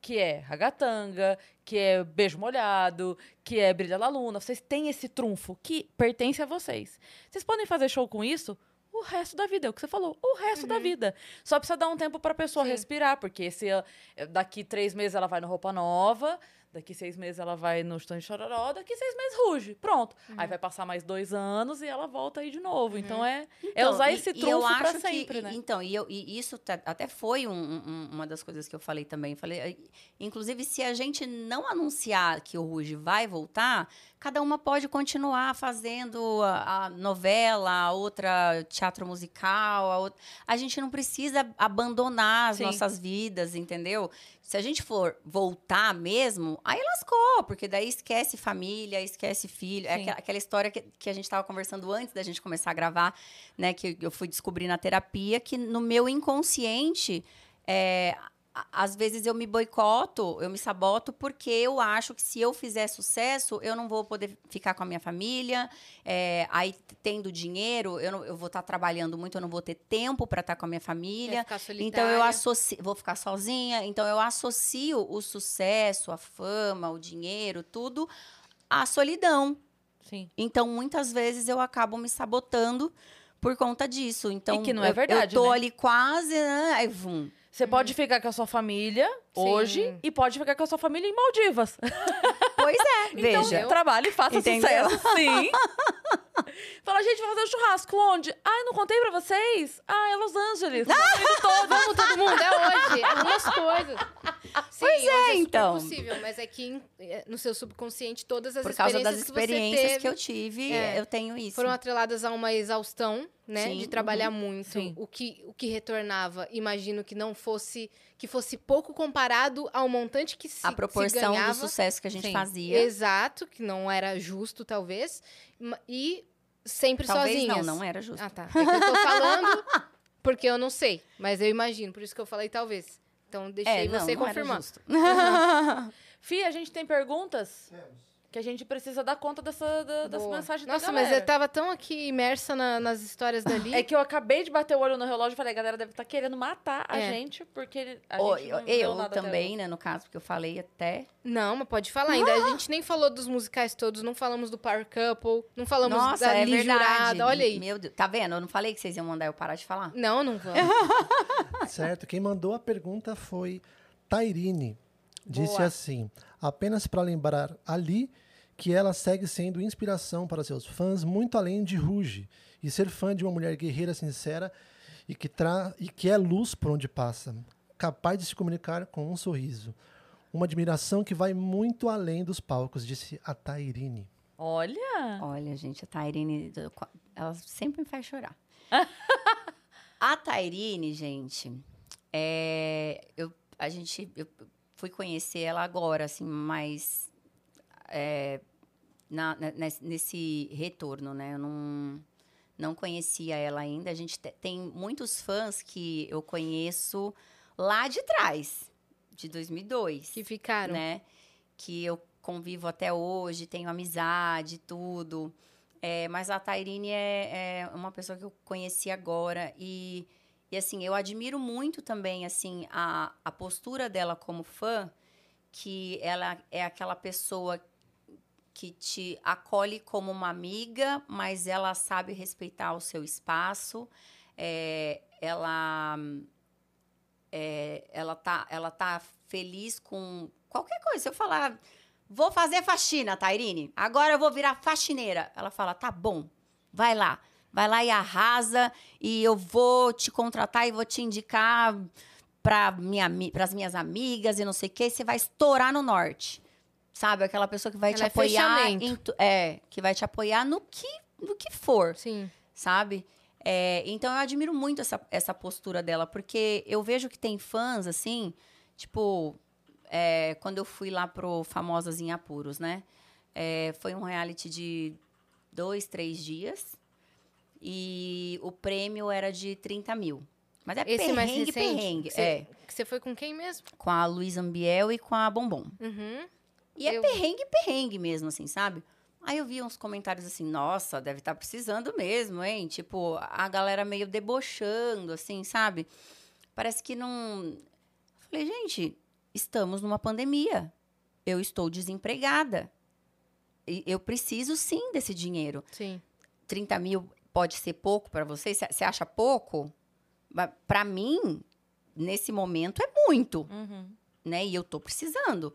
que é Ragatanga, que é Beijo Molhado, que é Brilha La Luna. Vocês têm esse trunfo que pertence a vocês. Vocês podem fazer show com isso o resto da vida, é o que você falou, o resto da vida. Só precisa dar um tempo pra pessoa Sim. respirar, porque esse, ah, daqui três meses ela vai no Roupa Nova, Daqui seis meses ela vai no stand chororó, daqui seis meses ruge. Pronto. Aí vai passar mais dois anos e ela volta aí de novo. Então é, é Então, usar e- esse trunfo pra acho que- sempre, né? Então, e, eu- e isso tá- até foi um- um- uma das coisas que eu falei também. Falei, eh, inclusive, se a gente não anunciar que o Ruge vai voltar, cada uma pode continuar fazendo a, a novela, a outra teatro musical, a, outra, a gente não precisa abandonar as Sim. nossas vidas, entendeu? Se a gente for voltar mesmo, aí lascou, porque daí esquece família, esquece filho. É Sim. aquela, aquela história que, que a gente estava conversando antes da gente começar a gravar, né? Que eu fui descobrir na terapia, que no meu inconsciente, é, às vezes eu me boicoto, eu me saboto, porque eu acho que se eu fizer sucesso, eu não vou poder ficar com a minha família. é, aí, tendo dinheiro, eu, não- eu vou estar trabalhando muito, eu não vou ter tempo para estar com a minha família. Então eu associo, vou ficar sozinha, então eu associo o sucesso, a fama, o dinheiro, tudo à solidão. Sim. Então muitas vezes eu acabo me sabotando por conta disso. Então que não é eu- verdade, Eu tô né? ali quase, né, aí vum. Você pode ficar com a sua família hoje Sim. e pode ficar com a sua família em Maldivas. Pois é, Então, veja. trabalhe e faça Entendeu? sucesso, sim. Fala, gente, vamos fazer um churrasco. Onde? Ah, não contei pra vocês? Ah, é Los Angeles. todo, vamos todo mundo, é hoje. Algumas coisas. Sim, Pois é, super então. possível, mas é que é, no seu subconsciente todas as Por causa das experiências que, você que, eu teve tive, É. eu tenho isso. foram atreladas a uma exaustão, né, Sim, de trabalhar muito. Sim. O que o que retornava, imagino que não fosse que fosse pouco comparado ao montante que se a se proporção ganhava. do sucesso que a gente Sim. fazia. Exato, que não era justo talvez, e sempre Talvez sozinhas. não, não era justo. Ah, tá. É eu tô falando porque eu não sei, mas eu imagino, por isso que eu falei talvez. Então deixei é, não, você não era confirmar. justo. Fih, a gente tem perguntas? Que a gente precisa dar conta dessa, da, dessa mensagem Nossa, da mas eu tava tão aqui imersa na- nas histórias dali. É que eu acabei de bater o olho no relógio e falei, a galera deve estar querendo matar a É. gente, porque a Ô, gente não eu até também, né, no caso, porque eu falei até. Não, mas pode falar ainda. A gente nem falou dos musicais todos, não falamos do Power Couple, não falamos Nossa, da é verdade. Jurada, olha aí. Meu Deus, tá vendo? Eu não falei que vocês iam mandar eu parar de falar? Não, não vamos. Certo. Quem mandou a pergunta foi Tairine. Disse Boa. assim: apenas para lembrar ali que ela segue sendo inspiração para seus fãs, muito além de Ruge, e ser fã de uma mulher guerreira sincera e que, tra e que é luz por onde passa, capaz de se comunicar com um sorriso. Uma admiração que vai muito além dos palcos, disse a Tairine. Olha! Olha, gente, a Tairine, ela sempre me faz chorar. a Tairine, gente, é, eu, a gente, eu fui conhecer ela agora, assim, mas é, na- na- nesse, nesse retorno, né? Eu não, não conhecia ela ainda. A gente te- tem muitos fãs que eu conheço lá de trás, de 2002 Que ficaram. né? Que eu convivo até hoje, tenho amizade, tudo. É, mas a Tairine é, é uma pessoa que eu conheci agora e, e assim, eu admiro muito também, assim, a, a postura dela como fã, que ela é aquela pessoa que te acolhe como uma amiga, mas ela sabe respeitar o seu espaço. É, ela é, ela tá ela tá feliz com qualquer coisa. Se eu falar, vou fazer faxina, Tairine, agora eu vou virar faxineira. Ela fala, tá bom, vai lá. Vai lá e arrasa e eu vou te contratar e vou te indicar para minha, as minhas amigas e não sei o que. Você vai estourar no norte. Sabe? Aquela pessoa que vai te Ela é apoiar. em é, que vai te apoiar no que, no que for Sim. sabe? É, então eu admiro muito essa, essa postura dela, porque eu vejo que tem fãs, assim, tipo, é, quando eu fui lá pro Famosas em Apuros, né? É, foi um reality de dois, três dias. E o prêmio era de 30 mil. Mas é Esse mais perrengue, recente? perrengue. você- É, você foi com quem mesmo? com a Luísa Ambiel e com a Bombom. Uhum. E é Eu- perrengue, perrengue mesmo, assim, sabe? Aí eu vi uns comentários assim, nossa, deve estar precisando mesmo, hein? Tipo, a galera meio debochando, assim, sabe? Parece que não. Falei, gente, estamos numa pandemia. Eu estou desempregada. E eu preciso sim desse dinheiro. Sim. 30 mil pode ser pouco para você? Você acha pouco? Para mim, nesse momento, é muito Uhum. né? E eu tô precisando.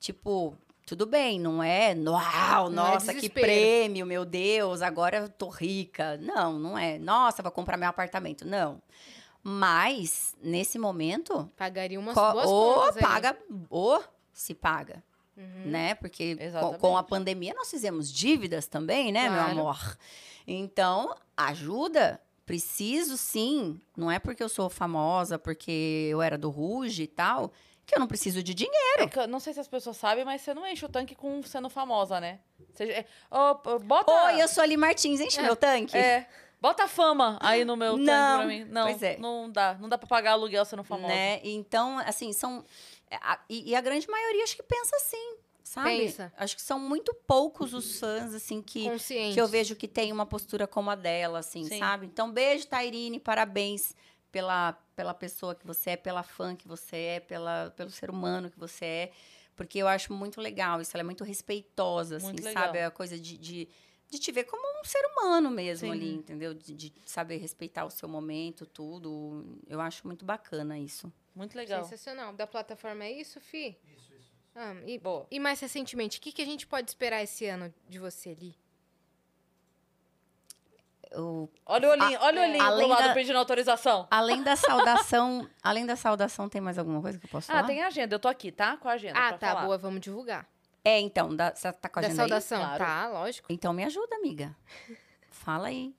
tipo, tudo bem, não é, uau, Não é nossa, que desespero. prêmio, meu Deus, agora eu tô rica. Não, não é. Nossa, vou comprar meu apartamento. Não. Mas, nesse momento, Pagaria umas co- boas ou aí. paga, ou se paga, Uhum. né? Porque co- Exatamente. com a pandemia nós fizemos dívidas também, né, Claro. meu amor? Então, ajuda, preciso sim. Não é porque eu sou famosa, porque eu era do Ruge e tal, que eu não preciso de dinheiro. É não sei se as pessoas sabem, mas você não enche o tanque com sendo famosa, né? Você, é, ô, bota. Oi, eu sou ali Martins, enche É. meu tanque. É. Bota fama aí no meu tanque Não, pra mim. Não, pois é. não dá. Não dá pra pagar aluguel sendo famosa. né? Então, assim, são. e, e a grande maioria acho que pensa assim, sabe? Pensa. Acho que são muito poucos os fãs, assim, que, Consciente. que eu vejo que tem uma postura como a dela, assim, Sim. sabe? Então, beijo, Tairine, parabéns pela, pela pessoa que você é, pela fã que você é, pela, pelo ser humano que você é. Porque eu acho muito legal isso, ela é muito respeitosa, assim, Muito sabe? A coisa de, de, de te ver como um ser humano mesmo Sim. ali, entendeu? De, de saber respeitar o seu momento, tudo. Eu acho muito bacana isso. Muito legal. Sensacional. Da plataforma é isso, Fi? Isso, isso. Ah, e, Boa. e mais recentemente, o que, que a gente pode esperar esse ano de você ali? Eu Olha o olhinho, olha o olhinho além lado da- pedindo autorização. Além da saudação, além da saudação, tem mais alguma coisa que eu posso falar? Ah, tem agenda. Eu tô aqui, tá? Com a agenda. ah, tá, falar. boa, vamos divulgar. É, então, da, você tá com a Da agenda aí? saudação, Claro. tá, lógico. Então me ajuda, amiga. Fala aí.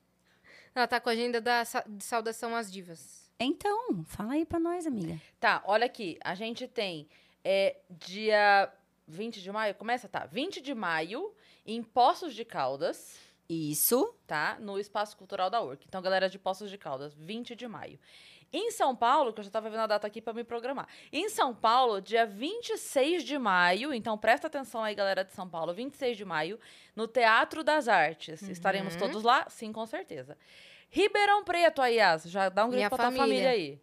Ela tá com a agenda da de saudação às divas. Então, fala aí pra nós, amiga. Tá, olha aqui. A gente tem é, dia 20 de maio. Começa, tá? 20 de maio, em Poços de Caldas, Isso. tá? No Espaço Cultural da URC. Então, galera de Poços de Caldas, 20 de maio. Em São Paulo, que eu já tava vendo a data aqui pra me programar. Em São Paulo, dia 26 de maio, então presta atenção aí, galera de São Paulo, 26 de maio, no Teatro das Artes. Estaremos Uhum. todos lá? Sim, com certeza. Ribeirão Preto, aí, Yas, já dá um grito Minha pra tua família. família aí.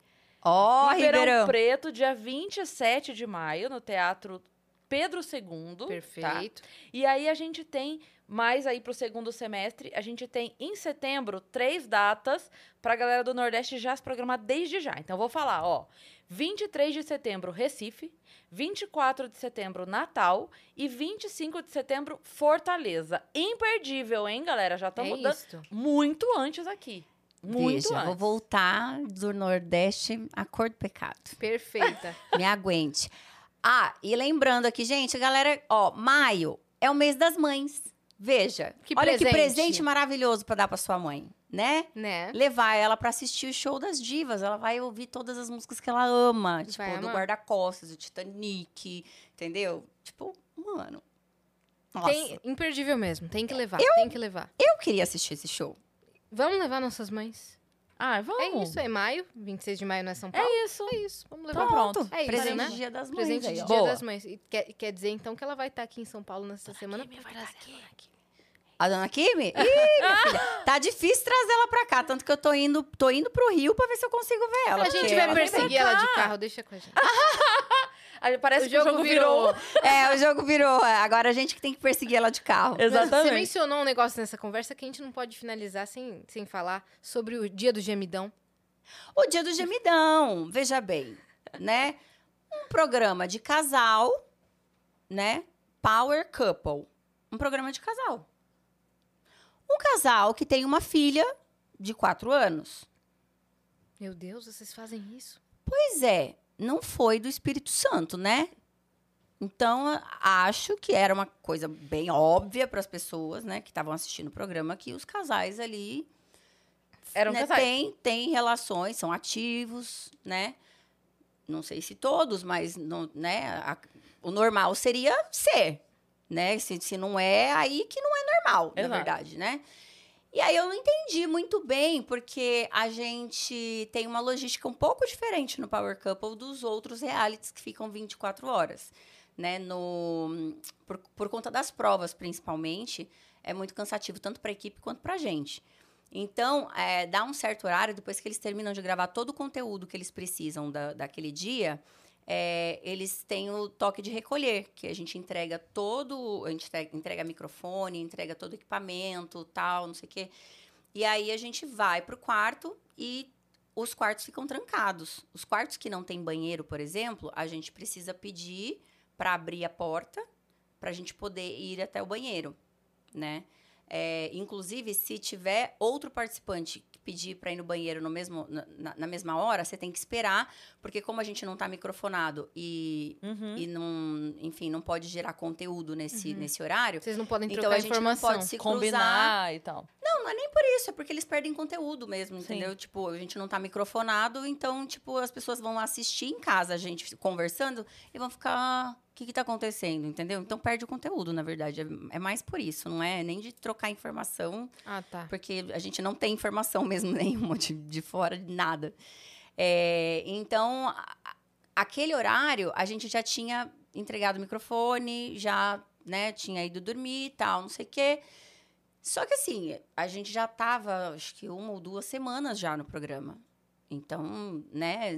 Ó, Ribeirão, Ribeirão. Preto, dia 27 de maio, no Teatro Pedro II. Tá? Perfeito. E aí a gente tem mais aí pro segundo semestre, a gente tem em setembro três datas pra galera do Nordeste já se programar desde já. Então eu vou falar, ó, 23 de setembro Recife, 24 de setembro Natal e 25 de setembro Fortaleza. Imperdível, hein, galera? Já É estamos isso. muito antes aqui. Muito Veja, antes. vou voltar do Nordeste a cor do pecado. Perfeita. Me aguente. Ah, e lembrando aqui, gente, galera, ó, maio é o mês das mães. Veja, Que olha que presente. presente maravilhoso pra dar pra sua mãe, né? né? levar ela pra assistir o show das divas. Ela vai ouvir todas as músicas que ela ama. Tipo, Vai do amar. Guarda-Costas, do Titanic, entendeu? Tipo, mano. Nossa, Tem, imperdível mesmo. Tem que levar, tem que levar. eu queria assistir esse show. Vamos levar nossas mães. Ah, vamos. É isso, é maio. 26 de maio não é São Paulo? É isso. É isso. Vamos levar. Então pronto. É isso, Presente né? de Dia das Mães. Presente aí, de. Dia Boa. das Mães. E quer, quer dizer, então, que ela vai estar aqui em São Paulo nessa semana. Kimi vai trazer tá aqui. ela aqui. A dona Kimi? Ih, minha filha. Tá difícil trazer ela pra cá. Tanto que eu tô indo, tô indo pro Rio pra ver se eu consigo ver ela. Se a gente vai perseguir ela de carro, deixa com a gente. Parece O que o jogo jogo virou. É, o jogo virou. Agora a gente que tem que perseguir ela de carro. Você Exatamente. mencionou um negócio nessa conversa que a gente não pode finalizar sem, sem falar sobre o dia do gemidão. O dia do gemidão, veja bem, né? Um programa de casal, né? Power Couple. Um programa de casal. Um casal que tem uma filha de quatro anos. Meu Deus, vocês fazem isso? Pois é, não foi do Espírito Santo, né? Então, acho que era uma coisa bem óbvia para as pessoas, né, que estavam assistindo o programa, que os casais ali Eram né, casais. Tem, tem relações, são ativos, né? Não sei se todos, mas não, né, a- o normal seria ser, né? Se, se não é, aí que não é normal, Exato. na verdade, né? E aí eu não entendi muito bem, porque a gente tem uma logística um pouco diferente no Power Couple dos outros realities que ficam 24 horas, né? No, por, por conta das provas, principalmente, é muito cansativo tanto para a equipe quanto para a gente. Então, é, dá um certo horário, depois que eles terminam de gravar todo o conteúdo que eles precisam da, daquele dia, é, eles têm o toque de recolher, que a gente entrega todo, a gente entrega, microfone, entrega todo o equipamento, tal, não sei o quê. E aí a gente vai pro quarto e os quartos ficam trancados. Os quartos que não tem banheiro, por exemplo, a gente precisa pedir para abrir a porta, para a gente poder ir até o banheiro, né? É, inclusive, se tiver outro participante que pedir para ir no banheiro no mesmo, na, na, mesma hora, você tem que esperar, porque como a gente não está microfonado e, Uhum. e não, enfim, não pode gerar conteúdo nesse, nesse horário, Vocês não podem então trocar a gente informação. não pode se cruzar. Combinar e tal. Não, não é nem por isso, é porque eles perdem conteúdo mesmo, Sim. entendeu? Tipo, a gente não tá microfonado, então, tipo, as pessoas vão assistir em casa a gente conversando e vão ficar. O que, que tá acontecendo, entendeu? Então perde o conteúdo, na verdade. É, é mais por isso, não é nem de trocar informação, Ah, tá. porque a gente não tem informação mesmo nenhuma de, de fora de nada. É, então, aquele horário, a gente já tinha entregado o microfone, já, né, tinha ido dormir e tal, não sei o quê. Só que assim, a gente já tava, acho que uma ou duas semanas já no programa. Então, né,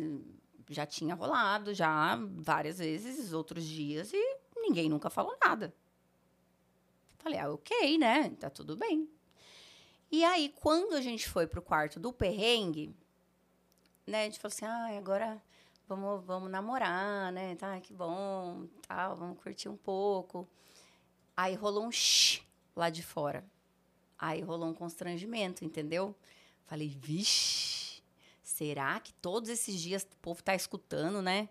já tinha rolado já várias vezes, outros dias, e ninguém nunca falou nada. Falei, ah, ok, né? Tá tudo bem. E aí, quando a gente foi pro quarto do perrengue, né, a gente falou assim, ah, agora vamos, vamos namorar, né? Tá, que bom, tal, vamos curtir um pouco. Aí rolou um shh lá de fora. Aí rolou um constrangimento, entendeu? Falei, vixe, será que todos esses dias o povo tá escutando, né?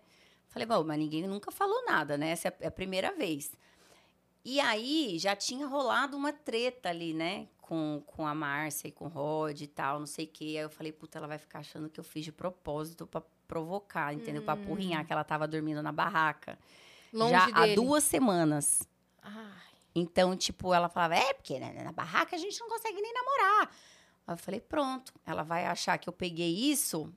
Falei, bom, mas ninguém nunca falou nada, né? Essa é a primeira vez. E aí já tinha rolado uma treta ali, né? Com, com a Márcia e com o Rod e tal, não sei o quê. Aí eu falei, puta, ela vai ficar achando que eu fiz de propósito pra provocar, entendeu? Pra apurrinhar, que ela tava dormindo na barraca. Longe já dele. há duas semanas. Ai. Então, tipo, ela falava, é, porque né, na barraca a gente não consegue nem namorar. Aí eu falei, pronto, ela vai achar que eu peguei isso,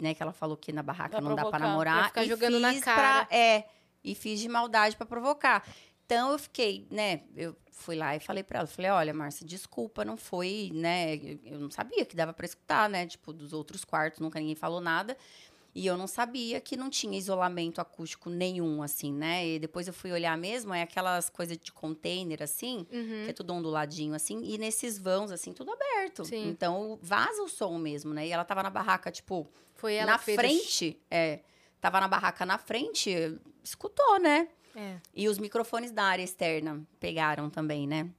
né? Que ela falou que na barraca Pra não dá pra provocar, namorar. ficar e jogando na cara. pra- é, e fiz de maldade pra provocar. Então eu fiquei, né? Eu fui lá e falei pra ela, falei, olha, Márcia, desculpa, não foi, né? Eu, eu não sabia que dava pra escutar, né? Tipo, dos outros quartos, nunca ninguém falou nada. E eu não sabia que não tinha isolamento acústico nenhum, assim, né? E depois eu fui olhar mesmo, é aquelas coisas de container, assim, Uhum. que é tudo onduladinho, assim, e nesses vãos, assim, tudo aberto. Sim. Então, vaza o som mesmo, né? E ela tava na barraca, tipo, Foi ela na o frente, é, tava na barraca na frente, escutou, né? É. E os microfones da área externa pegaram também, né?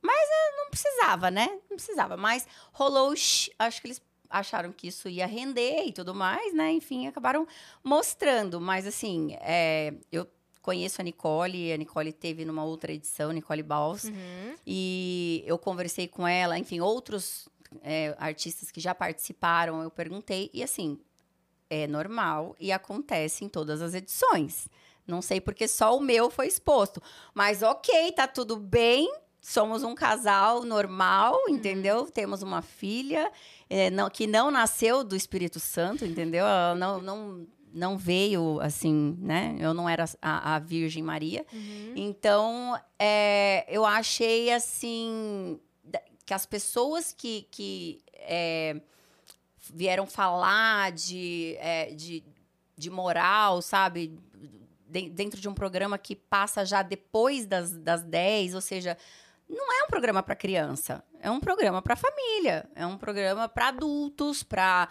Mas eh, não precisava, né? Não precisava. Mas rolou, acho que eles acharam que isso ia render e tudo mais, né? Enfim, acabaram mostrando. Mas assim, é, eu conheço a Nicole, a Nicole teve numa outra edição, Nicole Baus. Uhum. E eu conversei com ela, enfim, outros é, artistas que já participaram, eu perguntei, e assim, é normal e acontece em todas as edições. Não sei porque só o meu foi exposto. Mas ok, tá tudo bem. Somos um casal normal, entendeu? Temos uma filha é, não- que não nasceu do Espírito Santo, entendeu? Ela não, não, não veio assim, né? Eu não era a, a Virgem Maria. Uhum. Então, é, eu achei assim que as pessoas que, que é, vieram falar de, é, de, de moral, sabe? De- dentro de um programa que passa já depois das, das 10, ou seja, não é um programa para criança, é um programa para família, é um programa para adultos, para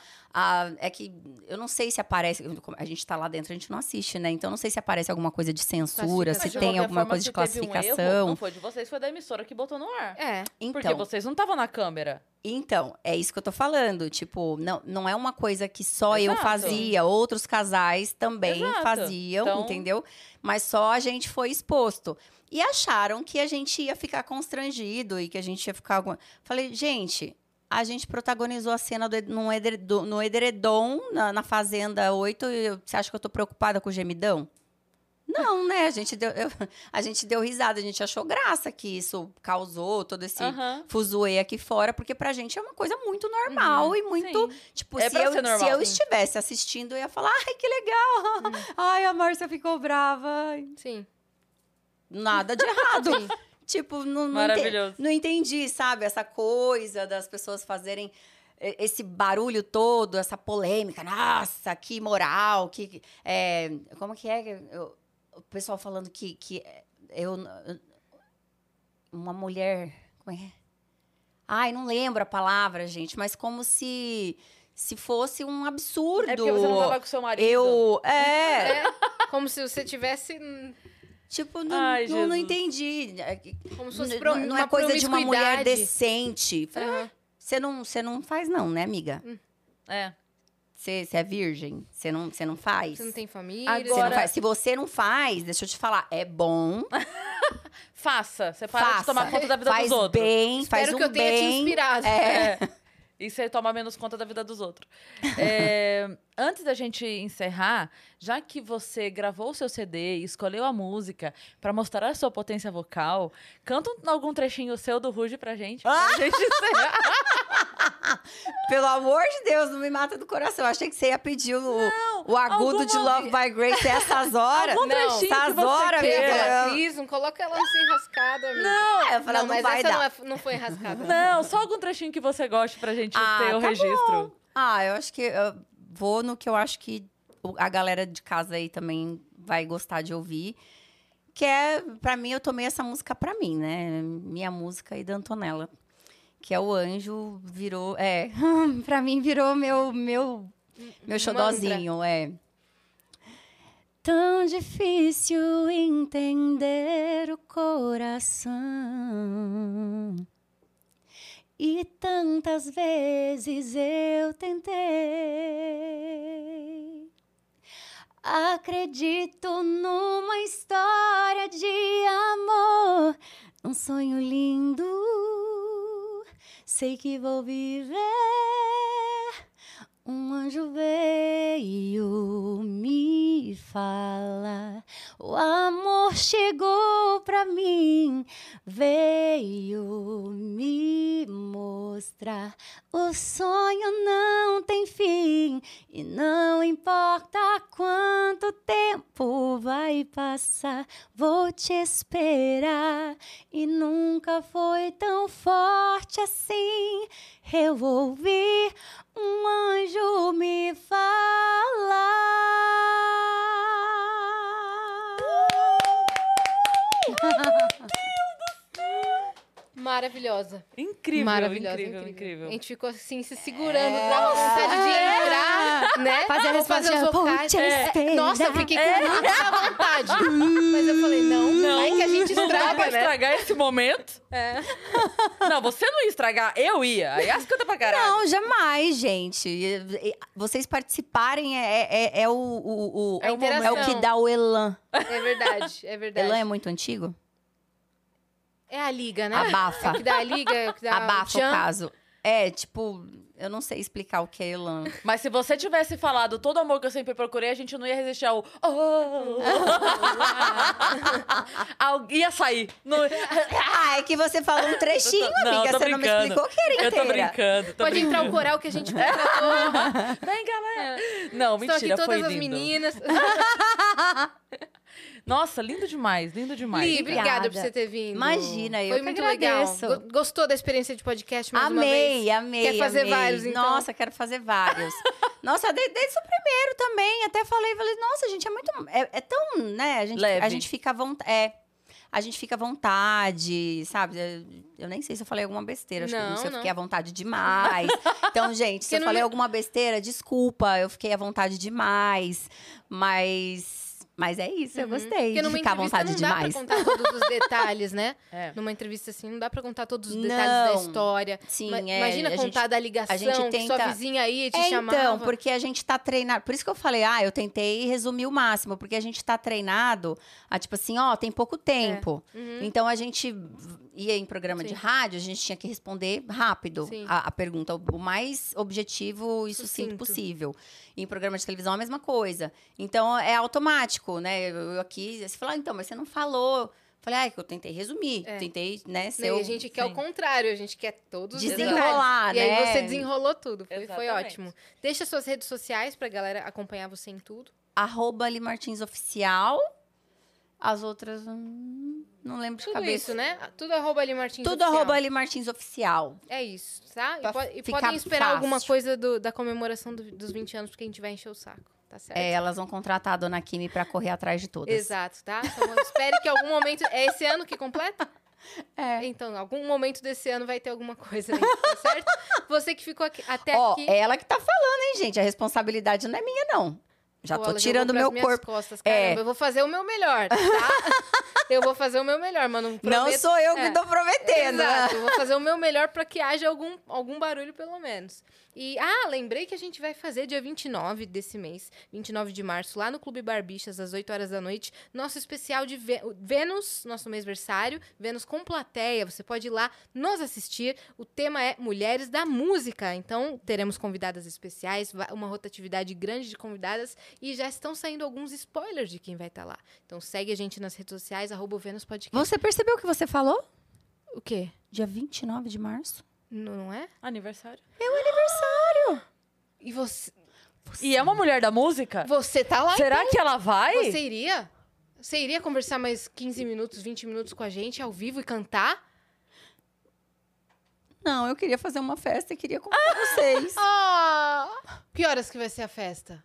é que eu não sei se aparece, a gente tá lá dentro, a gente não assiste, né? Então não sei se aparece alguma coisa de censura, Classificação. se de tem alguma forma, coisa de teve um erro, classificação. não foi de vocês, foi da emissora que botou no ar. É. Porque Então, vocês não estavam na câmera. então, é isso que eu tô falando. Tipo, não, não é uma coisa que só eu Exato. fazia, outros casais também Exato. faziam, Então- entendeu? Mas só a gente foi exposto. E acharam que a gente ia ficar constrangido e que a gente ia ficar. alguma- Falei, gente, a gente protagonizou a cena do, num edredom, no edredom, na, na Fazenda 8. e Você acha que eu tô preocupada com o gemidão? Não, né? A gente, deu, eu- a gente deu risada, a gente achou graça que isso causou todo esse Aham. fuzuê aqui fora, porque pra gente é uma coisa muito normal e muito. Uhum. Sim. Tipo, É se, eu, normal, se eu estivesse assistindo, eu ia falar, ai, que legal! Ai, a Márcia ficou brava. Sim. Nada de errado. Tipo, não, não, ente- Maravilhoso. não entendi, sabe? Essa coisa das pessoas fazerem e- esse barulho todo, essa polêmica. Nossa, que moral, que. é, como que é? Eu- o pessoal falando que, que eu. Uma mulher. Como é? que é? Ai, não lembro a palavra, gente, mas como se. Se fosse um absurdo. É porque você não tava com seu marido. Eu. É. É. Como se você tivesse. Hum, Tipo, não, Ai, não, não entendi. Como se fosse não uma é coisa de uma mulher decente. "Ah, Você não, você não faz não, né, amiga? É. Você, você é virgem? Você não, você não faz? Você não tem família. Agora- não faz. Se você não faz, deixa eu te falar, é bom, Faça. Você para faça. de tomar conta da vida faz dos outros. bem, Espero faz um que eu tenha te bem. inspirado. É. É. E você toma menos conta da vida dos outros. É, antes da gente encerrar, já que você gravou o seu CD e escolheu a música pra mostrar a sua potência vocal, canta um- algum trechinho seu do Ruge pra gente. Pra Ah! gente encerrar. Pelo amor de Deus, não me mata do coração. Eu achei que você ia pedir o, o agudo de Love by Grace essas horas. Algum Não, essas horas, queira. minha filha. Ela, Cris, não coloca ela assim enrascada, amiga. Não, eu falei, não, mas vai essa dar. não, é- não foi enrascada. Não, só algum trechinho que você goste pra gente Ah, ter o tá registro. Ah, eu acho que eu vou no que eu acho que a galera de casa aí também vai gostar de ouvir. Que é, pra mim, eu tomei essa música pra mim, né? Minha música e da Antonella. Que é o anjo, virou. É, pra mim virou meu, meu, meu xodozinho, é. Tão difícil entender o coração. E tantas vezes eu tentei. Acredito numa história de amor, num sonho lindo. Sei que vou viver. Um anjo veio me falar. O amor chegou pra mim, veio me mostrar. O sonho não tem fim e não importa quanto tempo vai passar, vou te esperar. E nunca foi tão forte assim. Eu ouvi um anjo me falar. Maravilhosa. Incrível, Maravilhosa. incrível, incrível. A gente ficou assim, se segurando, dava vontade de entrar, né? Fazer a os resposta, vou vocais. É. Nossa, eu fiquei com muita vontade. Mas eu falei, não, não, vai que a gente Não dá pra estraga, né? estragar esse momento. É. Não, você não ia estragar, eu ia. Aí as canta pra caralho. Não, jamais, gente. Vocês participarem é, é, é o, o, o- É é, o, é o que dá o elan. É verdade, é verdade. Elan é muito antigo? É a liga, né? Abafa. É o que dá a liga, é o que dá Abafa o o caso. É, tipo, eu não sei explicar o que é elan. Mas se você tivesse falado todo o amor que eu sempre procurei, a gente não ia resistir ao. Oh. Ia sair. Não... Ah, é que você falou um trechinho, Não, amiga. tô Você não me brincando. explicou que era Eu tô inteira. brincando. Tô Pode brincando. entrar o coral que a gente contratou. Vem, galera. Não, Estão mentira, aqui foi todas as lindo. meninas. Nossa, lindo demais, lindo demais. Li, Obrigada. obrigada por você ter vindo. Imagina, eu Foi que muito agradeço. legal. Go- Gostou da experiência de podcast mais uma Amei, vez? amei. Quer fazer amei. vários, então? Nossa, quero fazer vários. nossa, de- desde o primeiro também. Até falei, falei, nossa, gente, é muito. É, é tão, né? A gente, Leve. a gente fica à vontade. É. A gente fica à vontade, sabe? Eu- nem sei se eu falei alguma besteira. Acho que Não, não sei se eu não. fiquei à vontade demais. então, gente, se eu não falei me- alguma besteira, desculpa. Eu fiquei à vontade demais. Mas. Mas é isso, eu gostei Porque de numa ficar à vontade não dá demais. pra contar todos os detalhes, né? É. Numa entrevista assim, não dá pra contar todos os detalhes da Não. história. Sim, Ma- é, Imagina a gente- contar da ligação, a gente que sua tenta- vizinha aí te É, chamava. então, porque a gente tá treinado. Por isso que eu falei, ah, eu tentei resumir o máximo, porque a gente tá treinado a, tipo assim, ó, tem pouco tempo. Uhum. Então a gente ia em programa de Sim. rádio, a gente tinha que responder rápido a, a pergunta, o, o mais objetivo e sucinto, Sucinto. possível. E em programa de televisão a mesma coisa. Então é automático, né? Eu, eu aqui, você fala, ah, então, mas você não falou. Falei, ah, é que eu tentei resumir, É. tentei, né, Não, ser e o- a gente quer o sim. contrário, a gente quer todos os Desenrolar, detalhes. E aí né? você desenrolou tudo, foi, foi ótimo. Deixa suas redes sociais pra galera acompanhar você em tudo. arroba Ali Martins Oficial. As outras, hum, não lembro de Tudo cabeça. isso, né? Tudo arroba ali Martins Tudo Oficial. arroba Ali Martins Oficial. É isso, tá? E, Pra po- e podem esperar fácil. alguma coisa do- da comemoração do- dos 20 anos, porque a gente vai encher o saco, tá certo? É, elas vão contratar a dona Kimi pra correr atrás de todas. Exato, tá? Então eu espero que algum momento. É esse ano que completa? É. Então, algum momento desse ano vai ter alguma coisa aí, tá certo? Você que ficou aqui- até Ó, aqui. ela que tá falando, hein, gente? A responsabilidade não é minha, não. Já Pô, tô tirando meu corpo. Costas. É. Caramba, eu vou fazer o meu melhor, tá? eu vou fazer o meu melhor, mas não Não prometo- sou eu que é. tô prometendo. Exato, eu vou fazer o meu melhor para que haja algum, algum barulho, pelo menos. E, ah, lembrei que a gente vai fazer dia 29 desse mês, 29 de março, lá no Clube Barbixas, às 8 horas da noite, nosso especial de Vê- Vênus, nosso mêsversário, Vênus com plateia. Você pode ir lá nos assistir. O tema é Mulheres da Música. Então, teremos convidadas especiais, uma rotatividade grande de convidadas e já estão saindo alguns spoilers de quem vai estar lá. Então, segue a gente nas redes sociais, arroba o Vênus Podcast. Você percebeu o que você falou? O quê? Dia 29 de março? Não é? Aniversário. E você, E é uma mulher da música? você tá lá? Será que ela vai? Você iria? Você iria conversar mais 15 minutos, 20 minutos com a gente ao vivo e cantar? Não, eu queria fazer uma festa e queria convidar vocês. Ah! Que horas que vai ser a festa?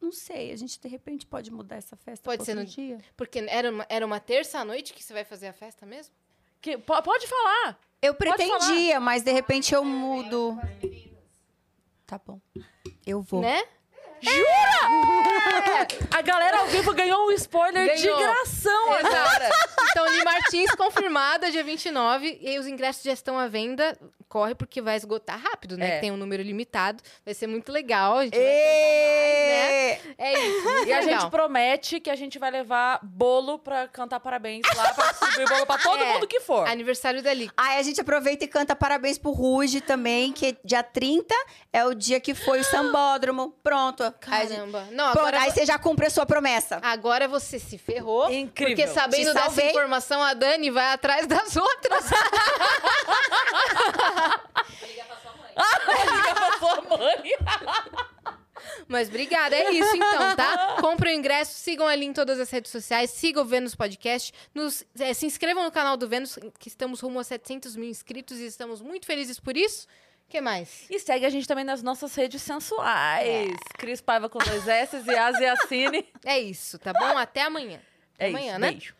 Não sei, a gente de repente pode mudar essa festa Pode ser no- dia. Porque era uma, era uma terça-noite que você vai fazer a festa mesmo? Que- po- pode falar. Eu pretendia, mas de repente eu mudo. Tá bom. Eu vou. Né? A galera ao vivo ganhou um spoiler de Ganhou. gração agora. Então, Li Martins confirmada, dia 29. E aí os ingressos já estão à venda. Corre porque vai esgotar rápido, né? É. Tem um número limitado. Vai ser muito legal. A gente vai cantar mais, né? É isso. E a legal. gente promete que a gente vai levar bolo pra cantar parabéns lá, pra distribuir bolo pra todo É. mundo que for. Aniversário da Li. Aí a gente aproveita e canta parabéns pro Ruge também, que dia 30 é o dia que foi o sambódromo. Pronto. Caramba. Não, agora, aí você já cumpre a sua promessa. agora você se ferrou. Incrível. Porque sabendo dessa informação, a Dani vai atrás das outras. Liga pra sua mãe. Mas obrigada, é isso então, tá? Comprem o ingresso, sigam ali em todas as redes sociais, sigam o Vênus Podcast, nos, eh, se inscrevam no canal do Vênus, que estamos rumo a 700 mil inscritos e estamos muito felizes por isso. O que mais? E segue a gente também nas nossas redes sensuais. Cris Paiva com dois S e Asiacine. É isso, tá bom? Até amanhã. Até É amanhã, isso. né? Beijo.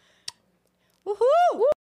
Uhul!